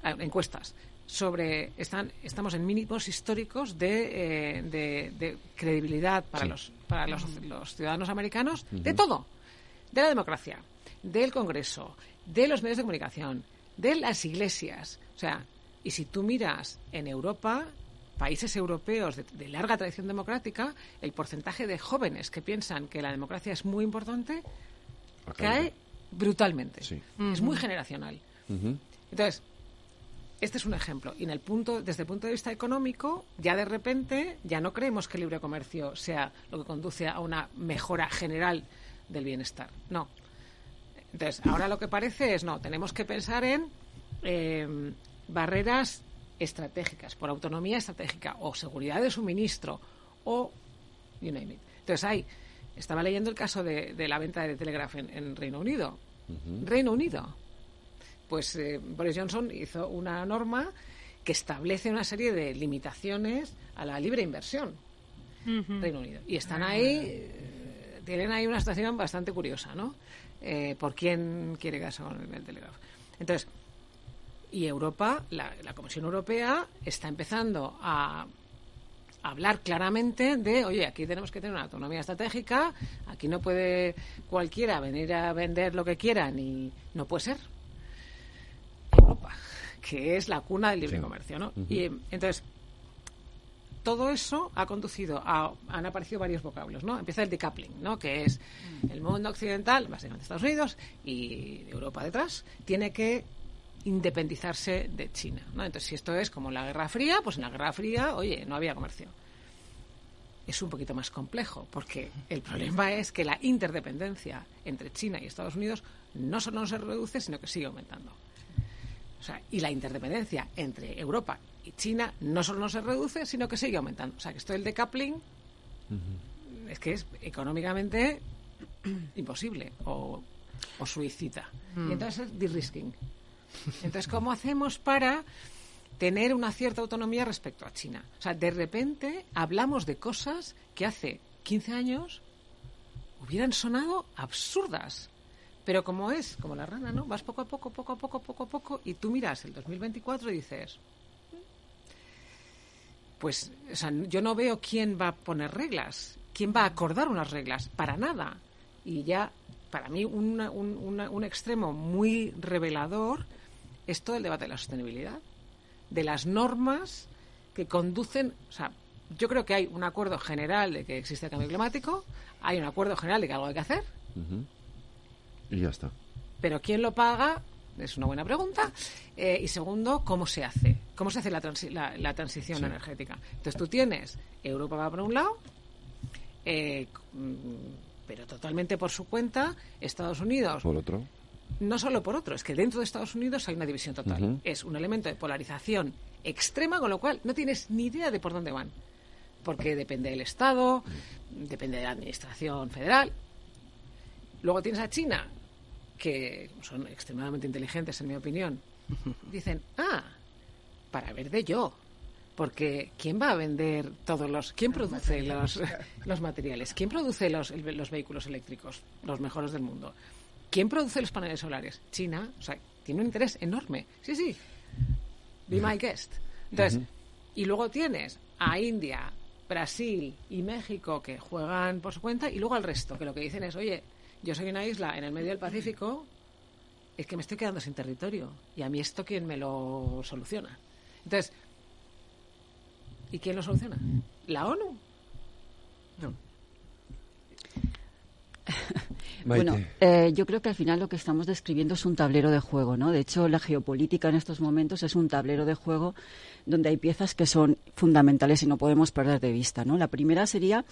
eh, encuestas sobre están estamos en mínimos históricos de, eh, de, credibilidad para los para los, ciudadanos americanos de todo de la democracia del Congreso de los medios de comunicación de las iglesias. O sea y si tú miras en Europa países europeos de, larga tradición democrática, el porcentaje de jóvenes que piensan que la democracia es muy importante cae brutalmente. Es muy generacional. Entonces, este es un ejemplo. Y en el punto, desde el punto de vista económico, ya de repente ya no creemos que el libre comercio sea lo que conduce a una mejora general del bienestar. No. Entonces, ahora lo que parece es, no, tenemos que pensar en eh, barreras estratégicas, por autonomía estratégica o seguridad de suministro o you name it. Entonces hay, estaba leyendo el caso de, la venta de Telegraph en, Reino Unido. Reino Unido. Pues eh, Boris Johnson hizo una norma que establece una serie de limitaciones a la libre inversión. Reino Unido. Y están ahí, eh, tienen ahí una situación bastante curiosa, ¿no? Eh, por quién quiere gas con el Telegraph. Entonces, y Europa, la, Comisión Europea, está empezando a hablar claramente de, oye, aquí tenemos que tener una autonomía estratégica, aquí no puede cualquiera venir a vender lo que quiera, ni no puede ser. Europa, que es la cuna del libre comercio, ¿no? Y entonces, todo eso ha conducido a. han aparecido varios vocablos, ¿no? Empieza el decoupling, ¿no? Que es el mundo occidental, básicamente Estados Unidos y Europa detrás, tiene que independizarse de China, ¿no? Entonces, si esto es como la Guerra Fría, pues en la Guerra Fría, oye, no había comercio. Es un poquito más complejo, porque el problema es que la interdependencia entre China y Estados Unidos no solo no se reduce, sino que sigue aumentando. O sea, y la interdependencia entre Europa y China no solo no se reduce, sino que sigue aumentando. O sea, que esto del decoupling es que es económicamente imposible o, suicida. Y mm. entonces es de-risking. Entonces, ¿cómo hacemos para tener una cierta autonomía respecto a China? O sea, de repente hablamos de cosas que hace 15 años hubieran sonado absurdas. Pero como es, como la rana, ¿no? Vas poco a poco, poco a poco, poco a poco, y tú miras el 2024 y dices, pues, o sea, yo no veo quién va a poner reglas, quién va a acordar unas reglas, para nada. Y ya, para mí, un, un extremo muy revelador es todo el debate de la sostenibilidad, de las normas que conducen, o sea, yo creo que hay un acuerdo general de que existe el cambio climático, hay un acuerdo general de que algo hay que hacer, y ya está. Pero ¿quién lo paga? Es una buena pregunta. Eh, y segundo, ¿cómo se hace? ¿Cómo se hace la, transición energética? Entonces tú tienes, Europa va por un lado, eh, pero totalmente por su cuenta, Estados Unidos. Por otro. No solo por otro, es que dentro de Estados Unidos hay una división total. Es un elemento de polarización extrema, con lo cual no tienes ni idea de por dónde van. Porque depende del Estado, depende de la Administración federal. Luego tienes a China, que son extremadamente inteligentes, en mi opinión, dicen, ah, para ver de yo. Porque ¿quién va a vender todos los... ¿Quién produce los, los materiales? ¿Quién produce los, los vehículos eléctricos, los mejores del mundo? ¿Quién produce los paneles solares? China. O sea, tiene un interés enorme. Sí, sí. Be my guest. Entonces, y luego tienes a India, Brasil y México que juegan por su cuenta y luego al resto, que lo que dicen es, oye, yo soy una isla en el medio del Pacífico, es que me estoy quedando sin territorio. Y a mí esto, ¿quién me lo soluciona? Entonces, ¿y quién lo soluciona? ¿La ONU? No. Bueno, eh, yo creo que al final lo que estamos describiendo es un tablero de juego, ¿no? De hecho, la geopolítica en estos momentos es un tablero de juego donde hay piezas que son fundamentales y no podemos perder de vista, ¿no? La primera sería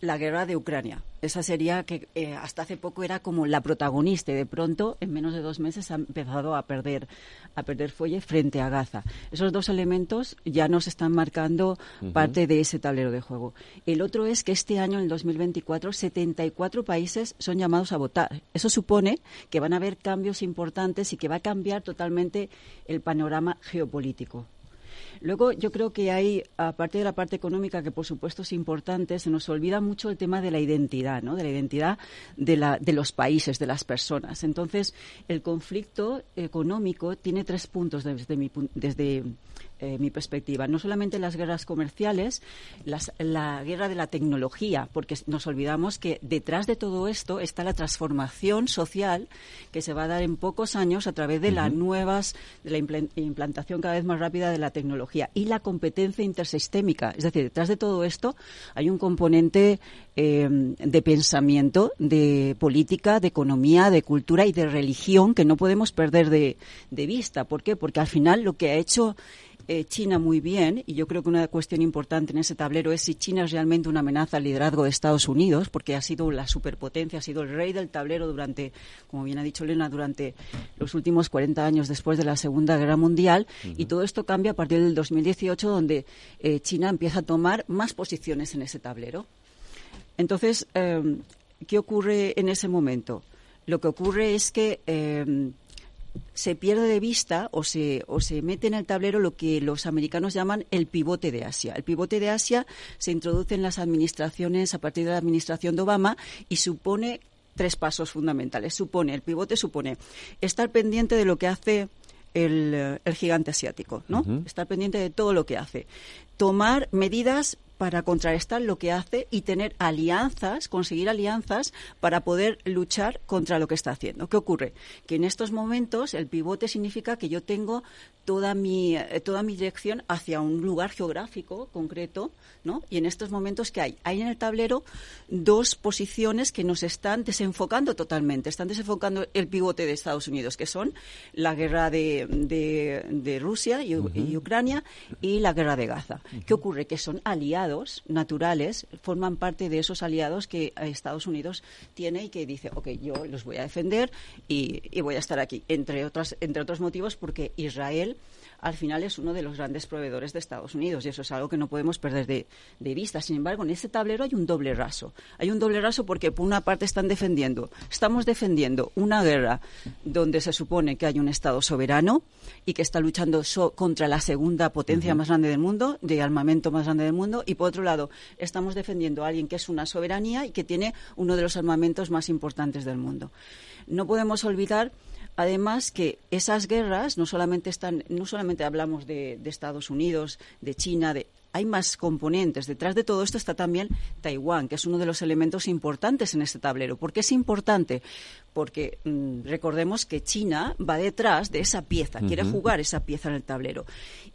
la guerra de Ucrania. Esa sería que eh, hasta hace poco era como la protagonista y de pronto en menos de dos meses ha empezado a perder a perder fuelle frente a Gaza. Esos dos elementos ya nos están marcando parte de ese tablero de juego. El otro es que este año, en el 2024, 74 países son llamados a votar. Eso supone que van a haber cambios importantes y que va a cambiar totalmente el panorama geopolítico. Luego, yo creo que hay, aparte de la parte económica, que por supuesto es importante, se nos olvida mucho el tema de la identidad, ¿no? De la identidad de, la, de los países, de las personas. Entonces, el conflicto económico tiene tres puntos desde mi, desde eh, mi perspectiva. No solamente las guerras comerciales, la guerra de la tecnología, porque nos olvidamos que detrás de todo esto está la transformación social que se va a dar en pocos años a través de las nuevas, de la implantación cada vez más rápida de la tecnología y la competencia intersistémica. Es decir, detrás de todo esto hay un componente eh, de pensamiento, de política, de economía, de cultura y de religión que no podemos perder de, de vista. ¿Por qué? Porque al final lo que ha hecho eh, China muy bien, y yo creo que una cuestión importante en ese tablero es si China es realmente una amenaza al liderazgo de Estados Unidos, porque ha sido la superpotencia, ha sido el rey del tablero durante, como bien ha dicho Elena, durante los últimos 40 años después de la Segunda Guerra Mundial, y todo esto cambia a partir del 2018, donde eh, China empieza a tomar más posiciones en ese tablero. Entonces, eh, ¿qué ocurre en ese momento? Lo que ocurre es que se pierde de vista o se, o se mete en el tablero lo que los americanos llaman el pivote de Asia. El pivote de Asia se introduce en las administraciones a partir de la administración de Obama y supone tres pasos fundamentales. Supone, el pivote supone estar pendiente de lo que hace el, gigante asiático, ¿no? Estar pendiente de todo lo que hace. Tomar medidas para contrarrestar lo que hace y tener alianzas, conseguir alianzas para poder luchar contra lo que está haciendo. ¿Qué ocurre? Que en estos momentos el pivote significa que yo tengo toda mi, eh, toda mi dirección hacia un lugar geográfico concreto, ¿no? Y en estos momentos, ¿qué hay? Hay en el tablero dos posiciones que nos están desenfocando totalmente. Están desenfocando el pivote de Estados Unidos, que son la guerra de, de, Rusia y, Ucrania y la guerra de Gaza. ¿Qué ocurre? Que son aliados naturales, forman parte de esos aliados que Estados Unidos tiene y que dice, ok, yo los voy a defender y, y voy a estar aquí, entre, otras, entre otros motivos porque Israel al final es uno de los grandes proveedores de Estados Unidos y eso es algo que no podemos perder de, vista. Sin embargo, en este tablero hay un doble raso. Hay un doble raso porque, por una parte, están defendiendo, estamos defendiendo una guerra donde se supone que hay un Estado soberano y que está luchando contra la segunda potencia más grande del mundo, de armamento más grande del mundo, y por otro lado, estamos defendiendo a alguien que es una soberanía y que tiene uno de los armamentos más importantes del mundo. No podemos olvidar Además que esas guerras no solamente están, no solamente hablamos de, Estados Unidos, de China, de hay más componentes. Detrás de todo esto está también Taiwán, que es uno de los elementos importantes en este tablero. ¿Por qué es importante? Porque mm, recordemos que China va detrás de esa pieza, quiere jugar esa pieza en el tablero.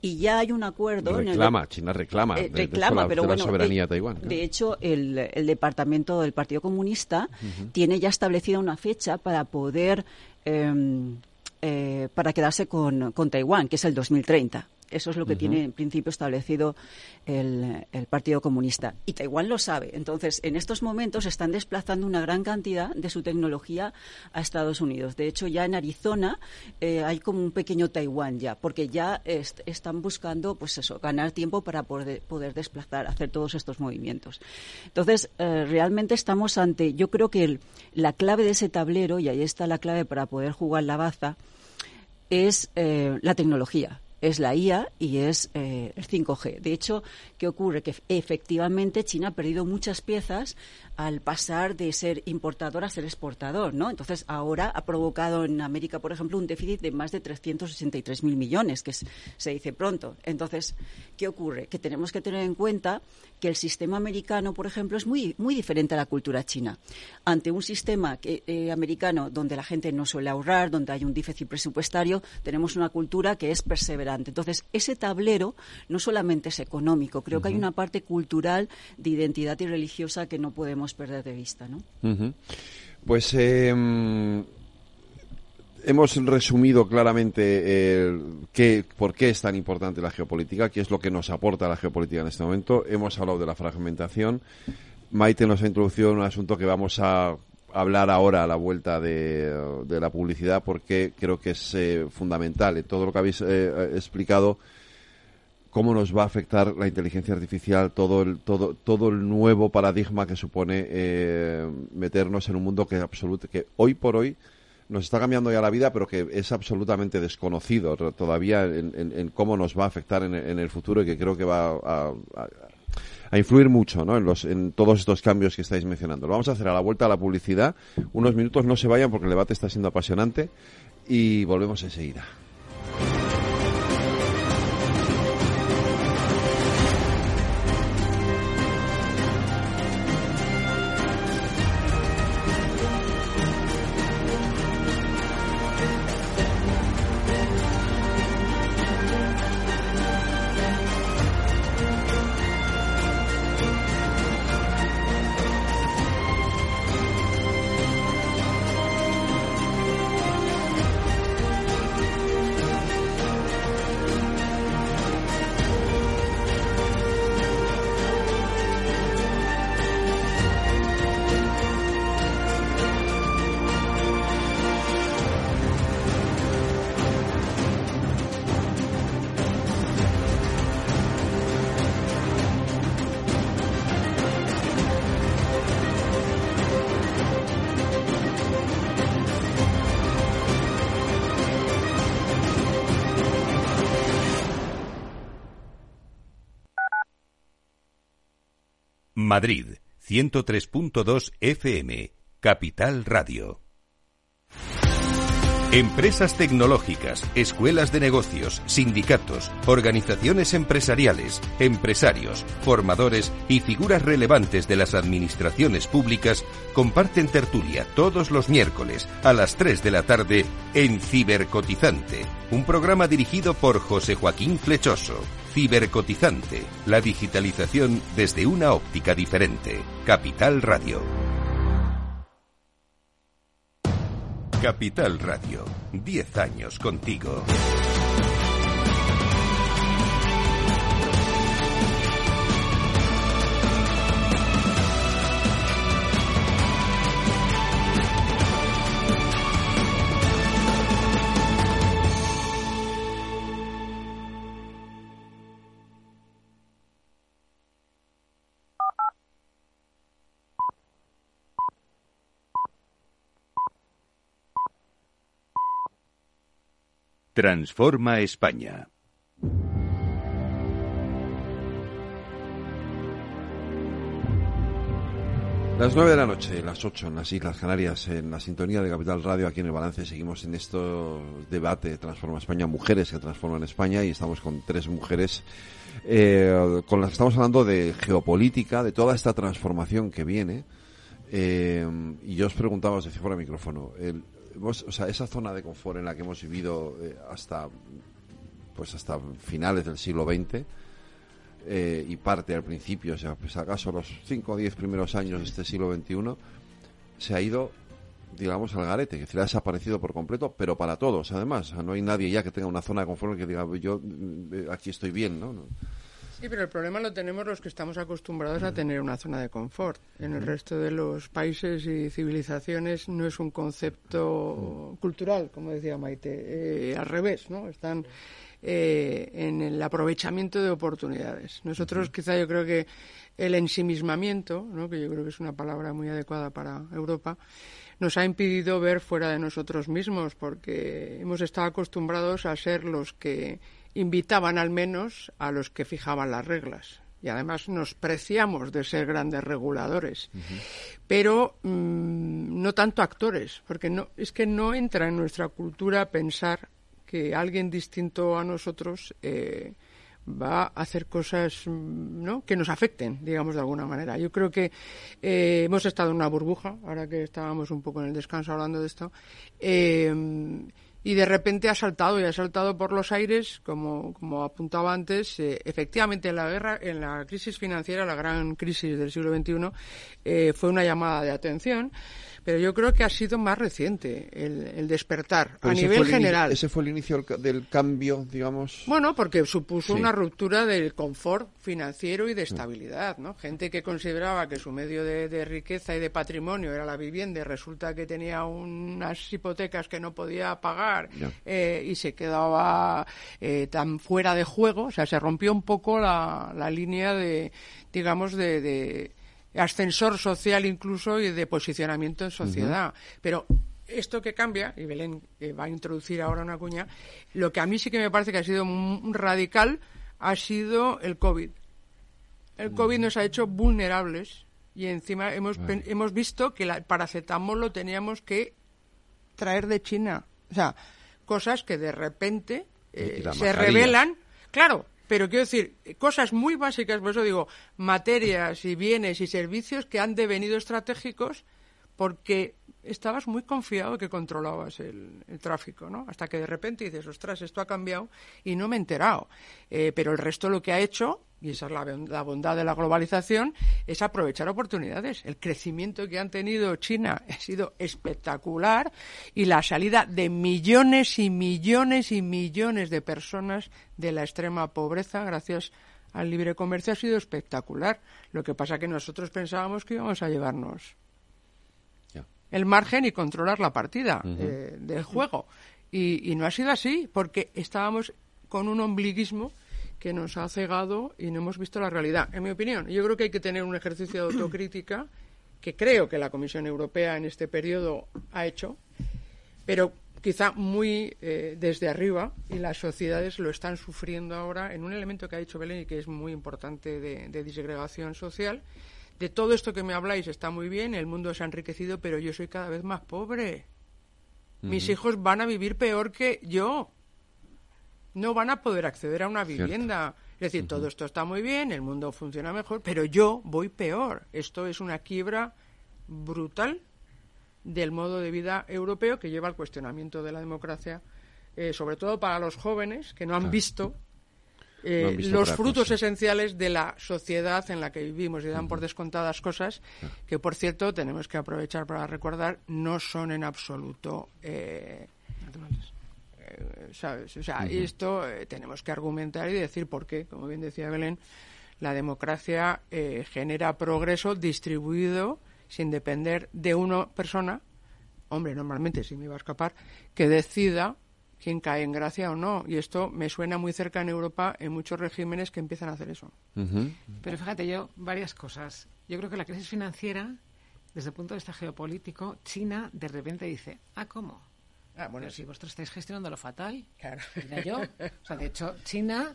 Y ya hay un acuerdo. Reclama, China reclama. Eh, reclama, pero bueno. soberanía de, Taiwán. De hecho, el, departamento del Partido Comunista tiene ya establecida una fecha para poder Em, eh, para quedarse con, con, Taiwán, que es el 2030. Eso es lo que tiene en principio establecido el, Partido Comunista. Y Taiwán lo sabe. Entonces, en estos momentos están desplazando una gran cantidad de su tecnología a Estados Unidos. De hecho, ya en Arizona eh, hay como un pequeño Taiwán ya, porque ya están buscando, pues eso, ganar tiempo para poder, poder desplazar, hacer todos estos movimientos. Entonces, eh, realmente estamos ante, yo creo que la clave de ese tablero, y ahí está la clave para poder jugar la baza, es eh, la tecnología es la IA y es eh, el 5G. De hecho, ¿qué ocurre? Que efectivamente China ha perdido muchas piezas al pasar de ser importador a ser exportador, ¿no? Entonces, ahora ha provocado en América, por ejemplo, un déficit de más de 363.000 millones, que se dice pronto. Entonces, ¿qué ocurre? Que tenemos que tener en cuenta que el sistema americano, por ejemplo, es muy, muy diferente a la cultura china. Ante un sistema eh, americano donde la gente no suele ahorrar, donde hay un déficit presupuestario, tenemos una cultura que es perseverante. Entonces, ese tablero no solamente es económico, creo que hay una parte cultural de identidad y religiosa que no podemos perder de vista, ¿no? Pues em, hemos resumido claramente qué, por qué es tan importante la geopolítica, qué es lo que nos aporta la geopolítica en este momento. Hemos hablado de la fragmentación. Maite nos ha introducido un asunto que vamos a hablar ahora a la vuelta de, la publicidad porque creo que es eh, fundamental. todo lo que habéis eh, explicado cómo nos va a afectar la inteligencia artificial, todo el, todo, todo el nuevo paradigma que supone eh, meternos en un mundo que, absoluto, que hoy por hoy nos está cambiando ya la vida, pero que es absolutamente desconocido todavía en, cómo nos va a afectar en, el futuro y que creo que va a, influir mucho ¿no? en, los, en todos estos cambios que estáis mencionando. Lo vamos a hacer a la vuelta a la publicidad. Unos minutos, no se vayan porque el debate está siendo apasionante y volvemos enseguida. Madrid, 103.2 FM, Capital Radio. Empresas tecnológicas, escuelas de negocios, sindicatos, organizaciones empresariales, empresarios, formadores y figuras relevantes de las administraciones públicas comparten tertulia todos los miércoles a las 3 de la tarde en Cibercotizante, un programa dirigido por José Joaquín Flechoso. Cibercotizante, la digitalización desde una óptica diferente. Capital Radio. Capital Radio, 10 años contigo. Transforma España. Las nueve de la noche, las ocho en las Islas Canarias, en la sintonía de Capital Radio, aquí en el Balance, seguimos en este debate Transforma España, mujeres que transforman España, y estamos con tres mujeres eh, con las que estamos hablando de geopolítica, de toda esta transformación que viene. Eh, y yo os preguntaba, os decía por el micrófono, el, o sea, esa zona de confort en la que hemos vivido eh, hasta pues hasta finales del siglo XX eh, y parte al principio, o sea, pues acaso los 5 o 10 primeros años de este siglo XXI, se ha ido, digamos, al garete, que se ha desaparecido por completo, pero para todos, además. no hay nadie ya que tenga una zona de confort que diga, yo eh, aquí estoy bien, ¿no? Sí, pero el problema lo tenemos los que estamos acostumbrados a tener una zona de confort. En el resto de los países y civilizaciones no es un concepto cultural, como decía Maite, eh, al revés, ¿no? Están eh, en el aprovechamiento de oportunidades. Nosotros quizá yo creo que el ensimismamiento, ¿no? que yo creo que es una palabra muy adecuada para Europa, nos ha impedido ver fuera de nosotros mismos, porque hemos estado acostumbrados a ser los que invitaban al menos a los que fijaban las reglas. Y además nos preciamos de ser grandes reguladores. Pero mm, no tanto actores, porque no, es que no entra en nuestra cultura pensar que alguien distinto a nosotros eh, va a hacer cosas mm, ¿no? que nos afecten, digamos, de alguna manera. Yo creo que eh, hemos estado en una burbuja, ahora que estábamos un poco en el descanso hablando de esto, eh, y de repente ha saltado y ha saltado por los aires, como, como apuntaba antes, eh, efectivamente en la guerra, en la crisis financiera, la gran crisis del siglo XXI, eh, fue una llamada de atención pero yo creo que ha sido más reciente el, despertar a nivel general. ese fue el inicio del cambio, digamos. Bueno, porque supuso una ruptura del confort financiero y de estabilidad, ¿no? Gente que consideraba que su medio de, riqueza y de patrimonio era la vivienda y resulta que tenía unas hipotecas que no podía pagar eh, y se quedaba eh, tan fuera de juego, o sea, se rompió un poco la, la línea de, digamos, de ascensor social incluso y de posicionamiento en sociedad. Pero esto que cambia, y Belén eh, va a introducir ahora una cuña, lo que a mí sí que me parece que ha sido radical ha sido el COVID. El COVID nos ha hecho vulnerables y encima hemos, hemos visto que el paracetamol lo teníamos que traer de China. O sea, cosas que de repente eh, se revelan. Claro, pero quiero decir, cosas muy básicas, por eso digo, materias y bienes y servicios que han devenido estratégicos porque estabas muy confiado que controlabas el, tráfico, ¿no? Hasta que de repente dices, ostras, esto ha cambiado y no me he enterado. Eh, pero el resto lo que ha hecho, y esa es la, bondad de la globalización, es aprovechar oportunidades. El crecimiento que han tenido China ha sido espectacular y la salida de millones y millones y millones de personas de la extrema pobreza gracias al libre comercio ha sido espectacular. Lo que pasa que nosotros pensábamos que íbamos a llevarnos el margen y controlar la partida eh, del juego. Y, no ha sido así, porque estábamos con un ombliguismo que nos ha cegado y no hemos visto la realidad. En mi opinión, yo creo que hay que tener un ejercicio de autocrítica que creo que la Comisión Europea en este periodo ha hecho, pero quizá muy eh, desde arriba y las sociedades lo están sufriendo ahora en un elemento que ha dicho Belén y que es muy importante de, de disgregación social, de todo esto que me habláis está muy bien, el mundo se ha enriquecido, pero yo soy cada vez más pobre. mis hijos van a vivir peor que yo. No van a poder acceder a una vivienda. Es decir, todo esto está muy bien, el mundo funciona mejor, pero yo voy peor. Esto es una quiebra brutal del modo de vida europeo que lleva al cuestionamiento de la democracia, eh, sobre todo para los jóvenes que no han visto eh, los frutos esenciales de la sociedad en la que vivimos y dan por descontadas cosas que, por cierto, tenemos que aprovechar para recordar, no son en absoluto eh, eh ¿sabes? O sea, esto tenemos que argumentar y decir por qué, como bien decía Belén, la democracia genera progreso distribuido sin depender de una persona, hombre, normalmente si me iba a escapar, que decida quién cae en gracia o no. Y esto me suena muy cerca en Europa en muchos regímenes que empiezan a hacer eso. Pero fíjate yo, varias cosas. Yo creo que la crisis financiera, desde el punto de vista geopolítico, China de repente dice, ah, ¿cómo? Ah, bueno, si vosotros estáis gestionando lo fatal, claro. yo. O sea, de hecho, China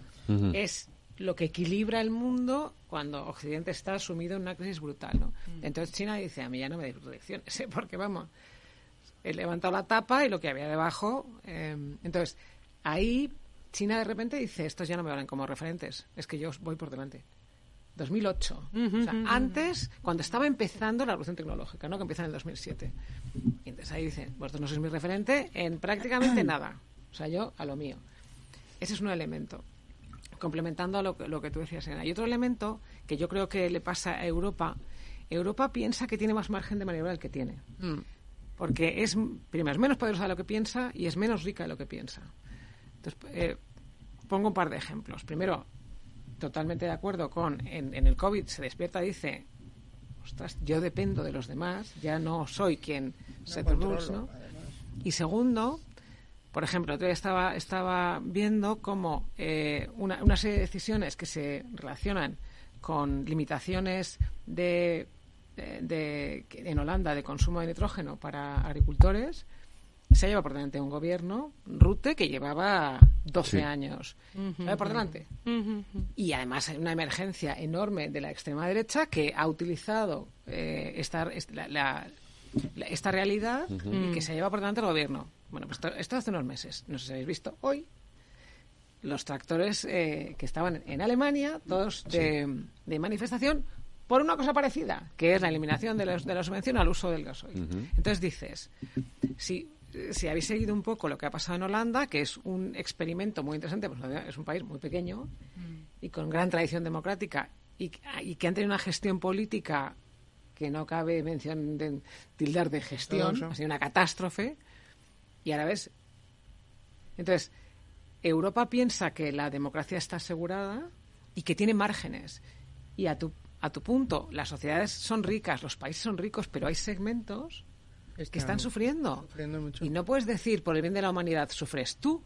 es lo que equilibra el mundo cuando Occidente está sumido en una crisis brutal, ¿no? Mm. Entonces China dice, a mí ya no me deis lecciones, ¿eh? porque vamos, he levantado la tapa y lo que había debajo. Em, entonces, ahí China de repente dice, estos ya no me valen como referentes, es que yo voy por delante. 2008. o sea, antes, cuando estaba empezando la revolución tecnológica, ¿no? que empieza en el 2007. Y entonces ahí dice, vosotros no sois mi referente en prácticamente nada. O sea, yo a lo mío. Ese es un elemento. Complementando a lo que, lo que tú decías, Elena. Y otro elemento que yo creo que le pasa a Europa, Europa piensa que tiene más margen de maniobra del que tiene. Mm porque es, primero, es menos poderosa de lo que piensa y es menos rica de lo que piensa. Entonces, eh, pongo un par de ejemplos. Primero, totalmente de acuerdo con, en, el COVID se despierta y dice, ostras, yo dependo de los demás, ya no soy quien se the ¿no? Y segundo, por ejemplo, otro estaba, estaba viendo cómo eh, una, una serie de decisiones que se relacionan con limitaciones de de, en Holanda de consumo de nitrógeno para agricultores se lleva por delante un gobierno, Rute, que llevaba 12 años. por delante. Y además hay una emergencia enorme de la extrema derecha que ha utilizado eh, esta, esta realidad y que se lleva por delante el gobierno. Bueno, pues esto, hace unos meses. No sé si habéis visto hoy los tractores eh, que estaban en Alemania, todos de, de manifestación por una cosa parecida, que es la eliminación de, de la subvención al uso del gasoil. Entonces dices, si, si habéis seguido un poco lo que ha pasado en Holanda, que es un experimento muy interesante, pues es un país muy pequeño y con gran tradición democrática y, que han tenido una gestión política que no cabe mención de tildar de gestión, ha sido una catástrofe, y ahora ves. Entonces, Europa piensa que la democracia está asegurada y que tiene márgenes. Y a tu a tu punto, las sociedades son ricas, los países son ricos, pero hay segmentos que están sufriendo. Y no puedes decir, por el bien de la humanidad, sufres tú,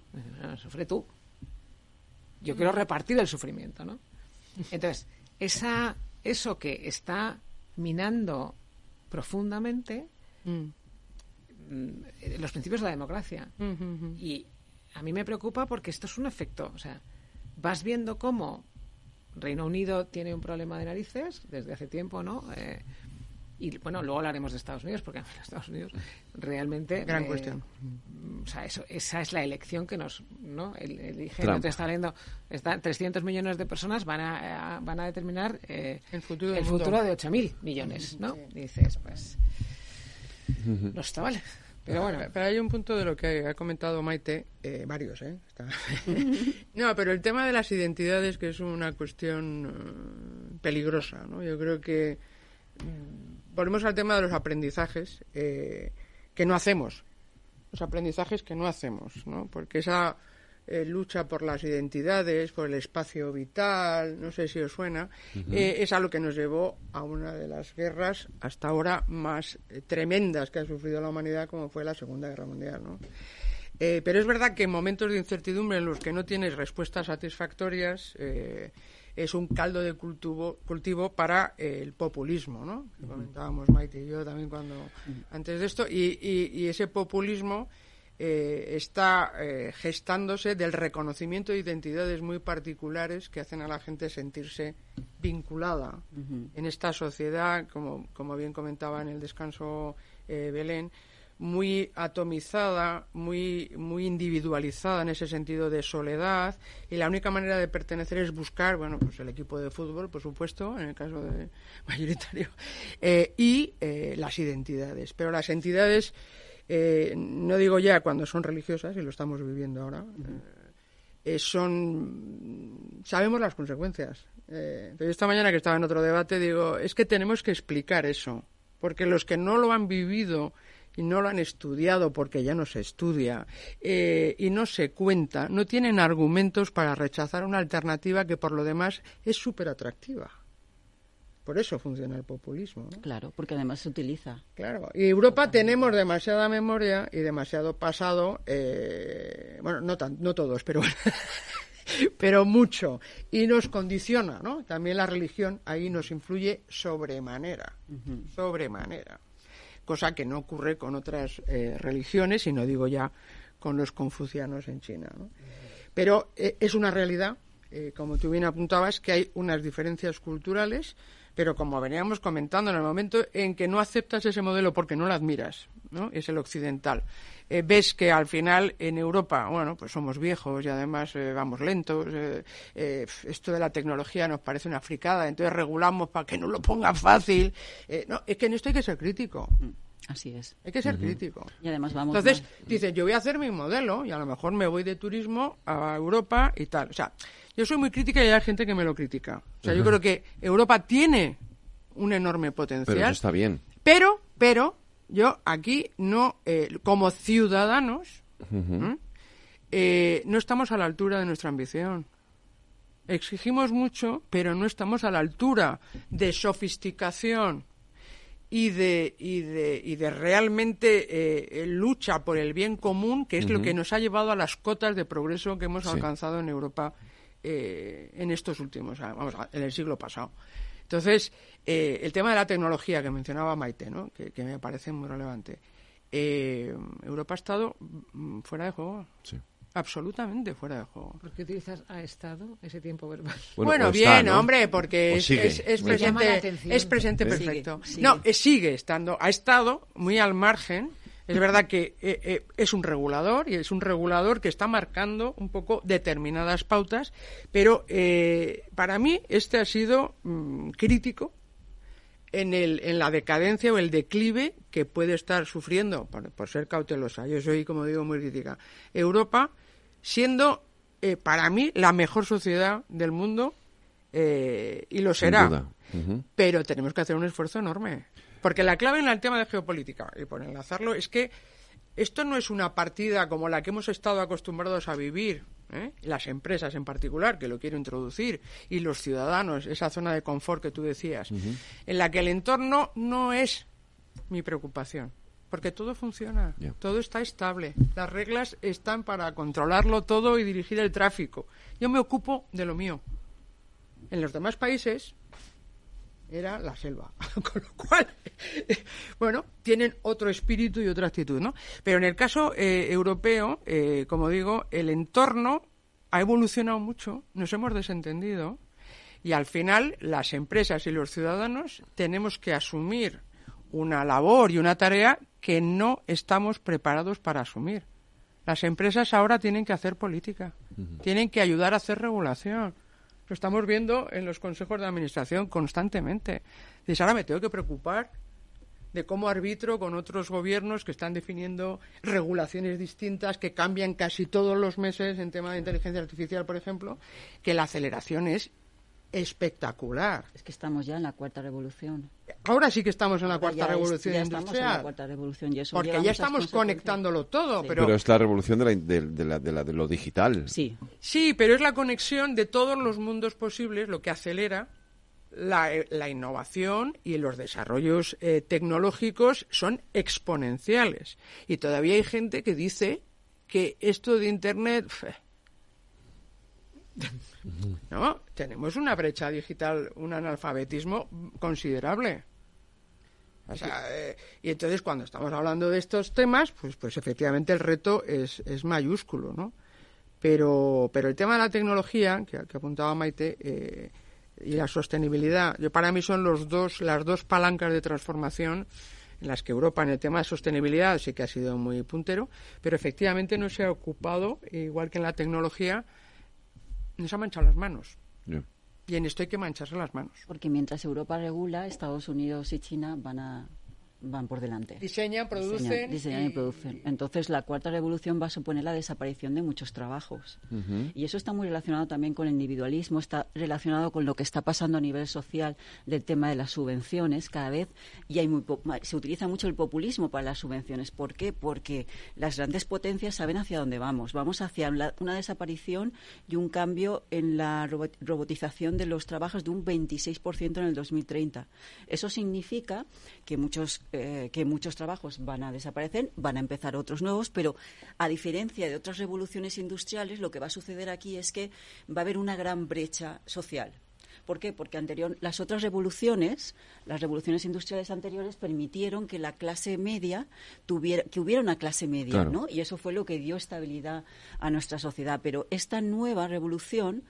sufre tú. Yo quiero repartir el sufrimiento, ¿no? Entonces, esa, eso que está minando profundamente mm. Mm, los principios de la democracia. Y a mí me preocupa porque esto es un efecto. O sea, vas viendo cómo Reino Unido tiene un problema de narices desde hace tiempo, ¿no? Eh, y bueno, luego hablaremos de Estados Unidos, porque en Estados Unidos realmente. Gran cuestión. O sea, eso, esa es la elección que nos. ¿no? El, el está leyendo. Está, 300 millones de personas van a, van a determinar eh, el futuro, el futuro de 8.000 millones, ¿no? dices, pues. No está mal. Pero bueno, pero hay un punto de lo que ha comentado Maite, eh, varios, ¿eh? no, pero el tema de las identidades, que es una cuestión eh, peligrosa, ¿no? Yo creo que mm, volvemos al tema de los aprendizajes eh, que no hacemos, los aprendizajes que no hacemos, ¿no? Porque esa eh, lucha por las identidades, por el espacio vital, no sé si os suena, eh, es algo que nos llevó a una de las guerras hasta ahora más tremendas que ha sufrido la humanidad, como fue la Segunda Guerra Mundial. ¿no? pero es verdad que en momentos de incertidumbre en los que no tienes respuestas satisfactorias, es un caldo de cultivo, cultivo para el populismo, ¿no? Que comentábamos Maite y yo también cuando antes de esto, y, y ese populismo eh, está eh, gestándose del reconocimiento de identidades muy particulares que hacen a la gente sentirse vinculada en esta sociedad, como, como bien comentaba en el descanso eh, Belén, muy atomizada, muy, muy individualizada en ese sentido de soledad, y la única manera de pertenecer es buscar, bueno, pues el equipo de fútbol, por supuesto, en el caso de mayoritario, eh, y eh, las identidades. Pero las entidades, eh, no digo ya cuando son religiosas, y lo estamos viviendo ahora, son, sabemos las consecuencias. pero esta mañana que estaba en otro debate digo, es que tenemos que explicar eso, porque los que no lo han vivido y no lo han estudiado porque ya no se estudia eh, y no se cuenta, no tienen argumentos para rechazar una alternativa que por lo demás es súper atractiva. Por eso funciona el populismo. Claro, porque además se utiliza. Claro, y Europa tenemos demasiada memoria y demasiado pasado, eh, bueno, no, tan, no todos, pero, pero mucho, y nos condiciona, ¿no? También la religión ahí nos influye sobremanera, sobremanera cosa que no ocurre con otras eh, religiones, y no digo ya con los confucianos en China. Pero eh, es una realidad, eh, como tú bien apuntabas, que hay unas diferencias culturales, pero como veníamos comentando en el momento en que no aceptas ese modelo porque no lo admiras, ¿no? es el occidental. ves que al final en Europa, bueno, pues somos viejos y además vamos lentos, esto de la tecnología nos parece una fricada, entonces regulamos para que no lo pongan fácil. no, es que en esto hay que ser crítico. Mm. Así es. Hay que ser crítico. Y además vamos. Entonces, dice, yo voy a hacer mi modelo y a lo mejor me voy de turismo a Europa y tal. O sea, yo soy muy crítica y hay gente que me lo critica. O sea, yo creo que Europa tiene un enorme potencial. Pero está bien. Pero, pero, yo aquí no, eh, como ciudadanos, eh, no estamos a la altura de nuestra ambición. Exigimos mucho, pero no estamos a la altura de sofisticación, y de, y de, y de realmente eh, lucha por el bien común, que es lo que nos ha llevado a las cotas de progreso que hemos alcanzado en Europa eh, en estos últimos, vamos, en el siglo pasado. Entonces, eh, el tema de la tecnología que mencionaba Maite, ¿no? que, que me parece muy relevante. Europa ha estado mm, fuera de juego. Sí absolutamente fuera de juego. ¿Por qué utilizas ha estado ese tiempo verbal? Bueno, bien, hombre, porque es, es, presente, es presente perfecto. No, eh, sigue estando, ha estado muy al margen. Es verdad que eh, eh, es un regulador y es un regulador que está marcando un poco determinadas pautas, pero para mí este ha sido mm, crítico en, el, en la decadencia o el declive que puede estar sufriendo, por, por ser cautelosa. Yo soy, como digo, muy crítica. Europa siendo eh, para mí la mejor sociedad del mundo eh, y lo será. Pero tenemos que hacer un esfuerzo enorme. Porque la clave en el tema de geopolítica, y por enlazarlo, es que esto no es una partida como la que hemos estado acostumbrados a vivir, ¿eh? las empresas en particular, que lo quiero introducir, y los ciudadanos, esa zona de confort que tú decías, en la que el entorno no es mi preocupación porque todo funciona, todo está estable, las reglas están para controlarlo todo y dirigir el tráfico. Yo me ocupo de lo mío. En los demás países era la selva, con lo cual, bueno, tienen otro espíritu y otra actitud, ¿no? Pero en el caso eh, europeo, eh, como digo, el entorno ha evolucionado mucho, nos hemos desentendido y al final las empresas y los ciudadanos tenemos que asumir una labor y una tarea que no estamos preparados para asumir. Las empresas ahora tienen que hacer política, tienen que ayudar a hacer regulación. Lo estamos viendo en los consejos de administración constantemente. Dices, ahora me tengo que preocupar de cómo arbitro con otros gobiernos que están definiendo regulaciones distintas que cambian casi todos los meses en tema de inteligencia artificial, por ejemplo, que la aceleración es espectacular. Es que estamos ya en la cuarta revolución. Ahora sí que estamos en la cuarta revolución industrial. Estamos en la cuarta revolución y eso porque ya estamos conectándolo todo. Pero... pero... es la revolución de, la, de, la, de, lo digital. Sí. Sí, pero es la conexión de todos los mundos posibles lo que acelera la, la innovación y los desarrollos eh, tecnológicos son exponenciales. Y todavía hay gente que dice que esto de Internet ¿No? Tenemos una brecha digital, un analfabetismo considerable. Eh, y entonces cuando estamos hablando de estos temas, pues, pues efectivamente el reto es, es mayúsculo, ¿no? Pero, pero el tema de la tecnología, que, apuntaba Maite, eh, y la sostenibilidad, yo para mí son los dos, las dos palancas de transformación en las que Europa en el tema de sostenibilidad sí que ha sido muy puntero, pero efectivamente no se ha ocupado, igual que en la tecnología, no se ha manchado las manos. Y en esto hay que mancharse las manos. Porque mientras Europa regula, Estados Unidos y China van a van por delante. Diseñan, producen. Diseñan, y... producen. Entonces, la cuarta revolución va a suponer la desaparición de muchos trabajos. Y eso está muy relacionado también con el individualismo, está relacionado con lo que está pasando a nivel social del tema de las subvenciones. Cada vez y hay se utiliza mucho el populismo para las subvenciones. ¿Por qué? Porque las grandes potencias saben hacia dónde vamos. Vamos hacia una desaparición y un cambio en la robotización de los trabajos de un 26% en el 2030. Eso significa que muchos eh, que muchos trabajos van a desaparecer, van a empezar otros nuevos, pero a diferencia de otras revoluciones industriales, lo que va a suceder aquí es que va a haber una gran brecha social. ¿Por qué? Porque anterior, las otras revoluciones, las revoluciones industriales anteriores, permitieron que la clase media tuviera, que hubiera una clase media, ¿no? Y eso fue lo que dio estabilidad a nuestra sociedad. Pero esta nueva revolución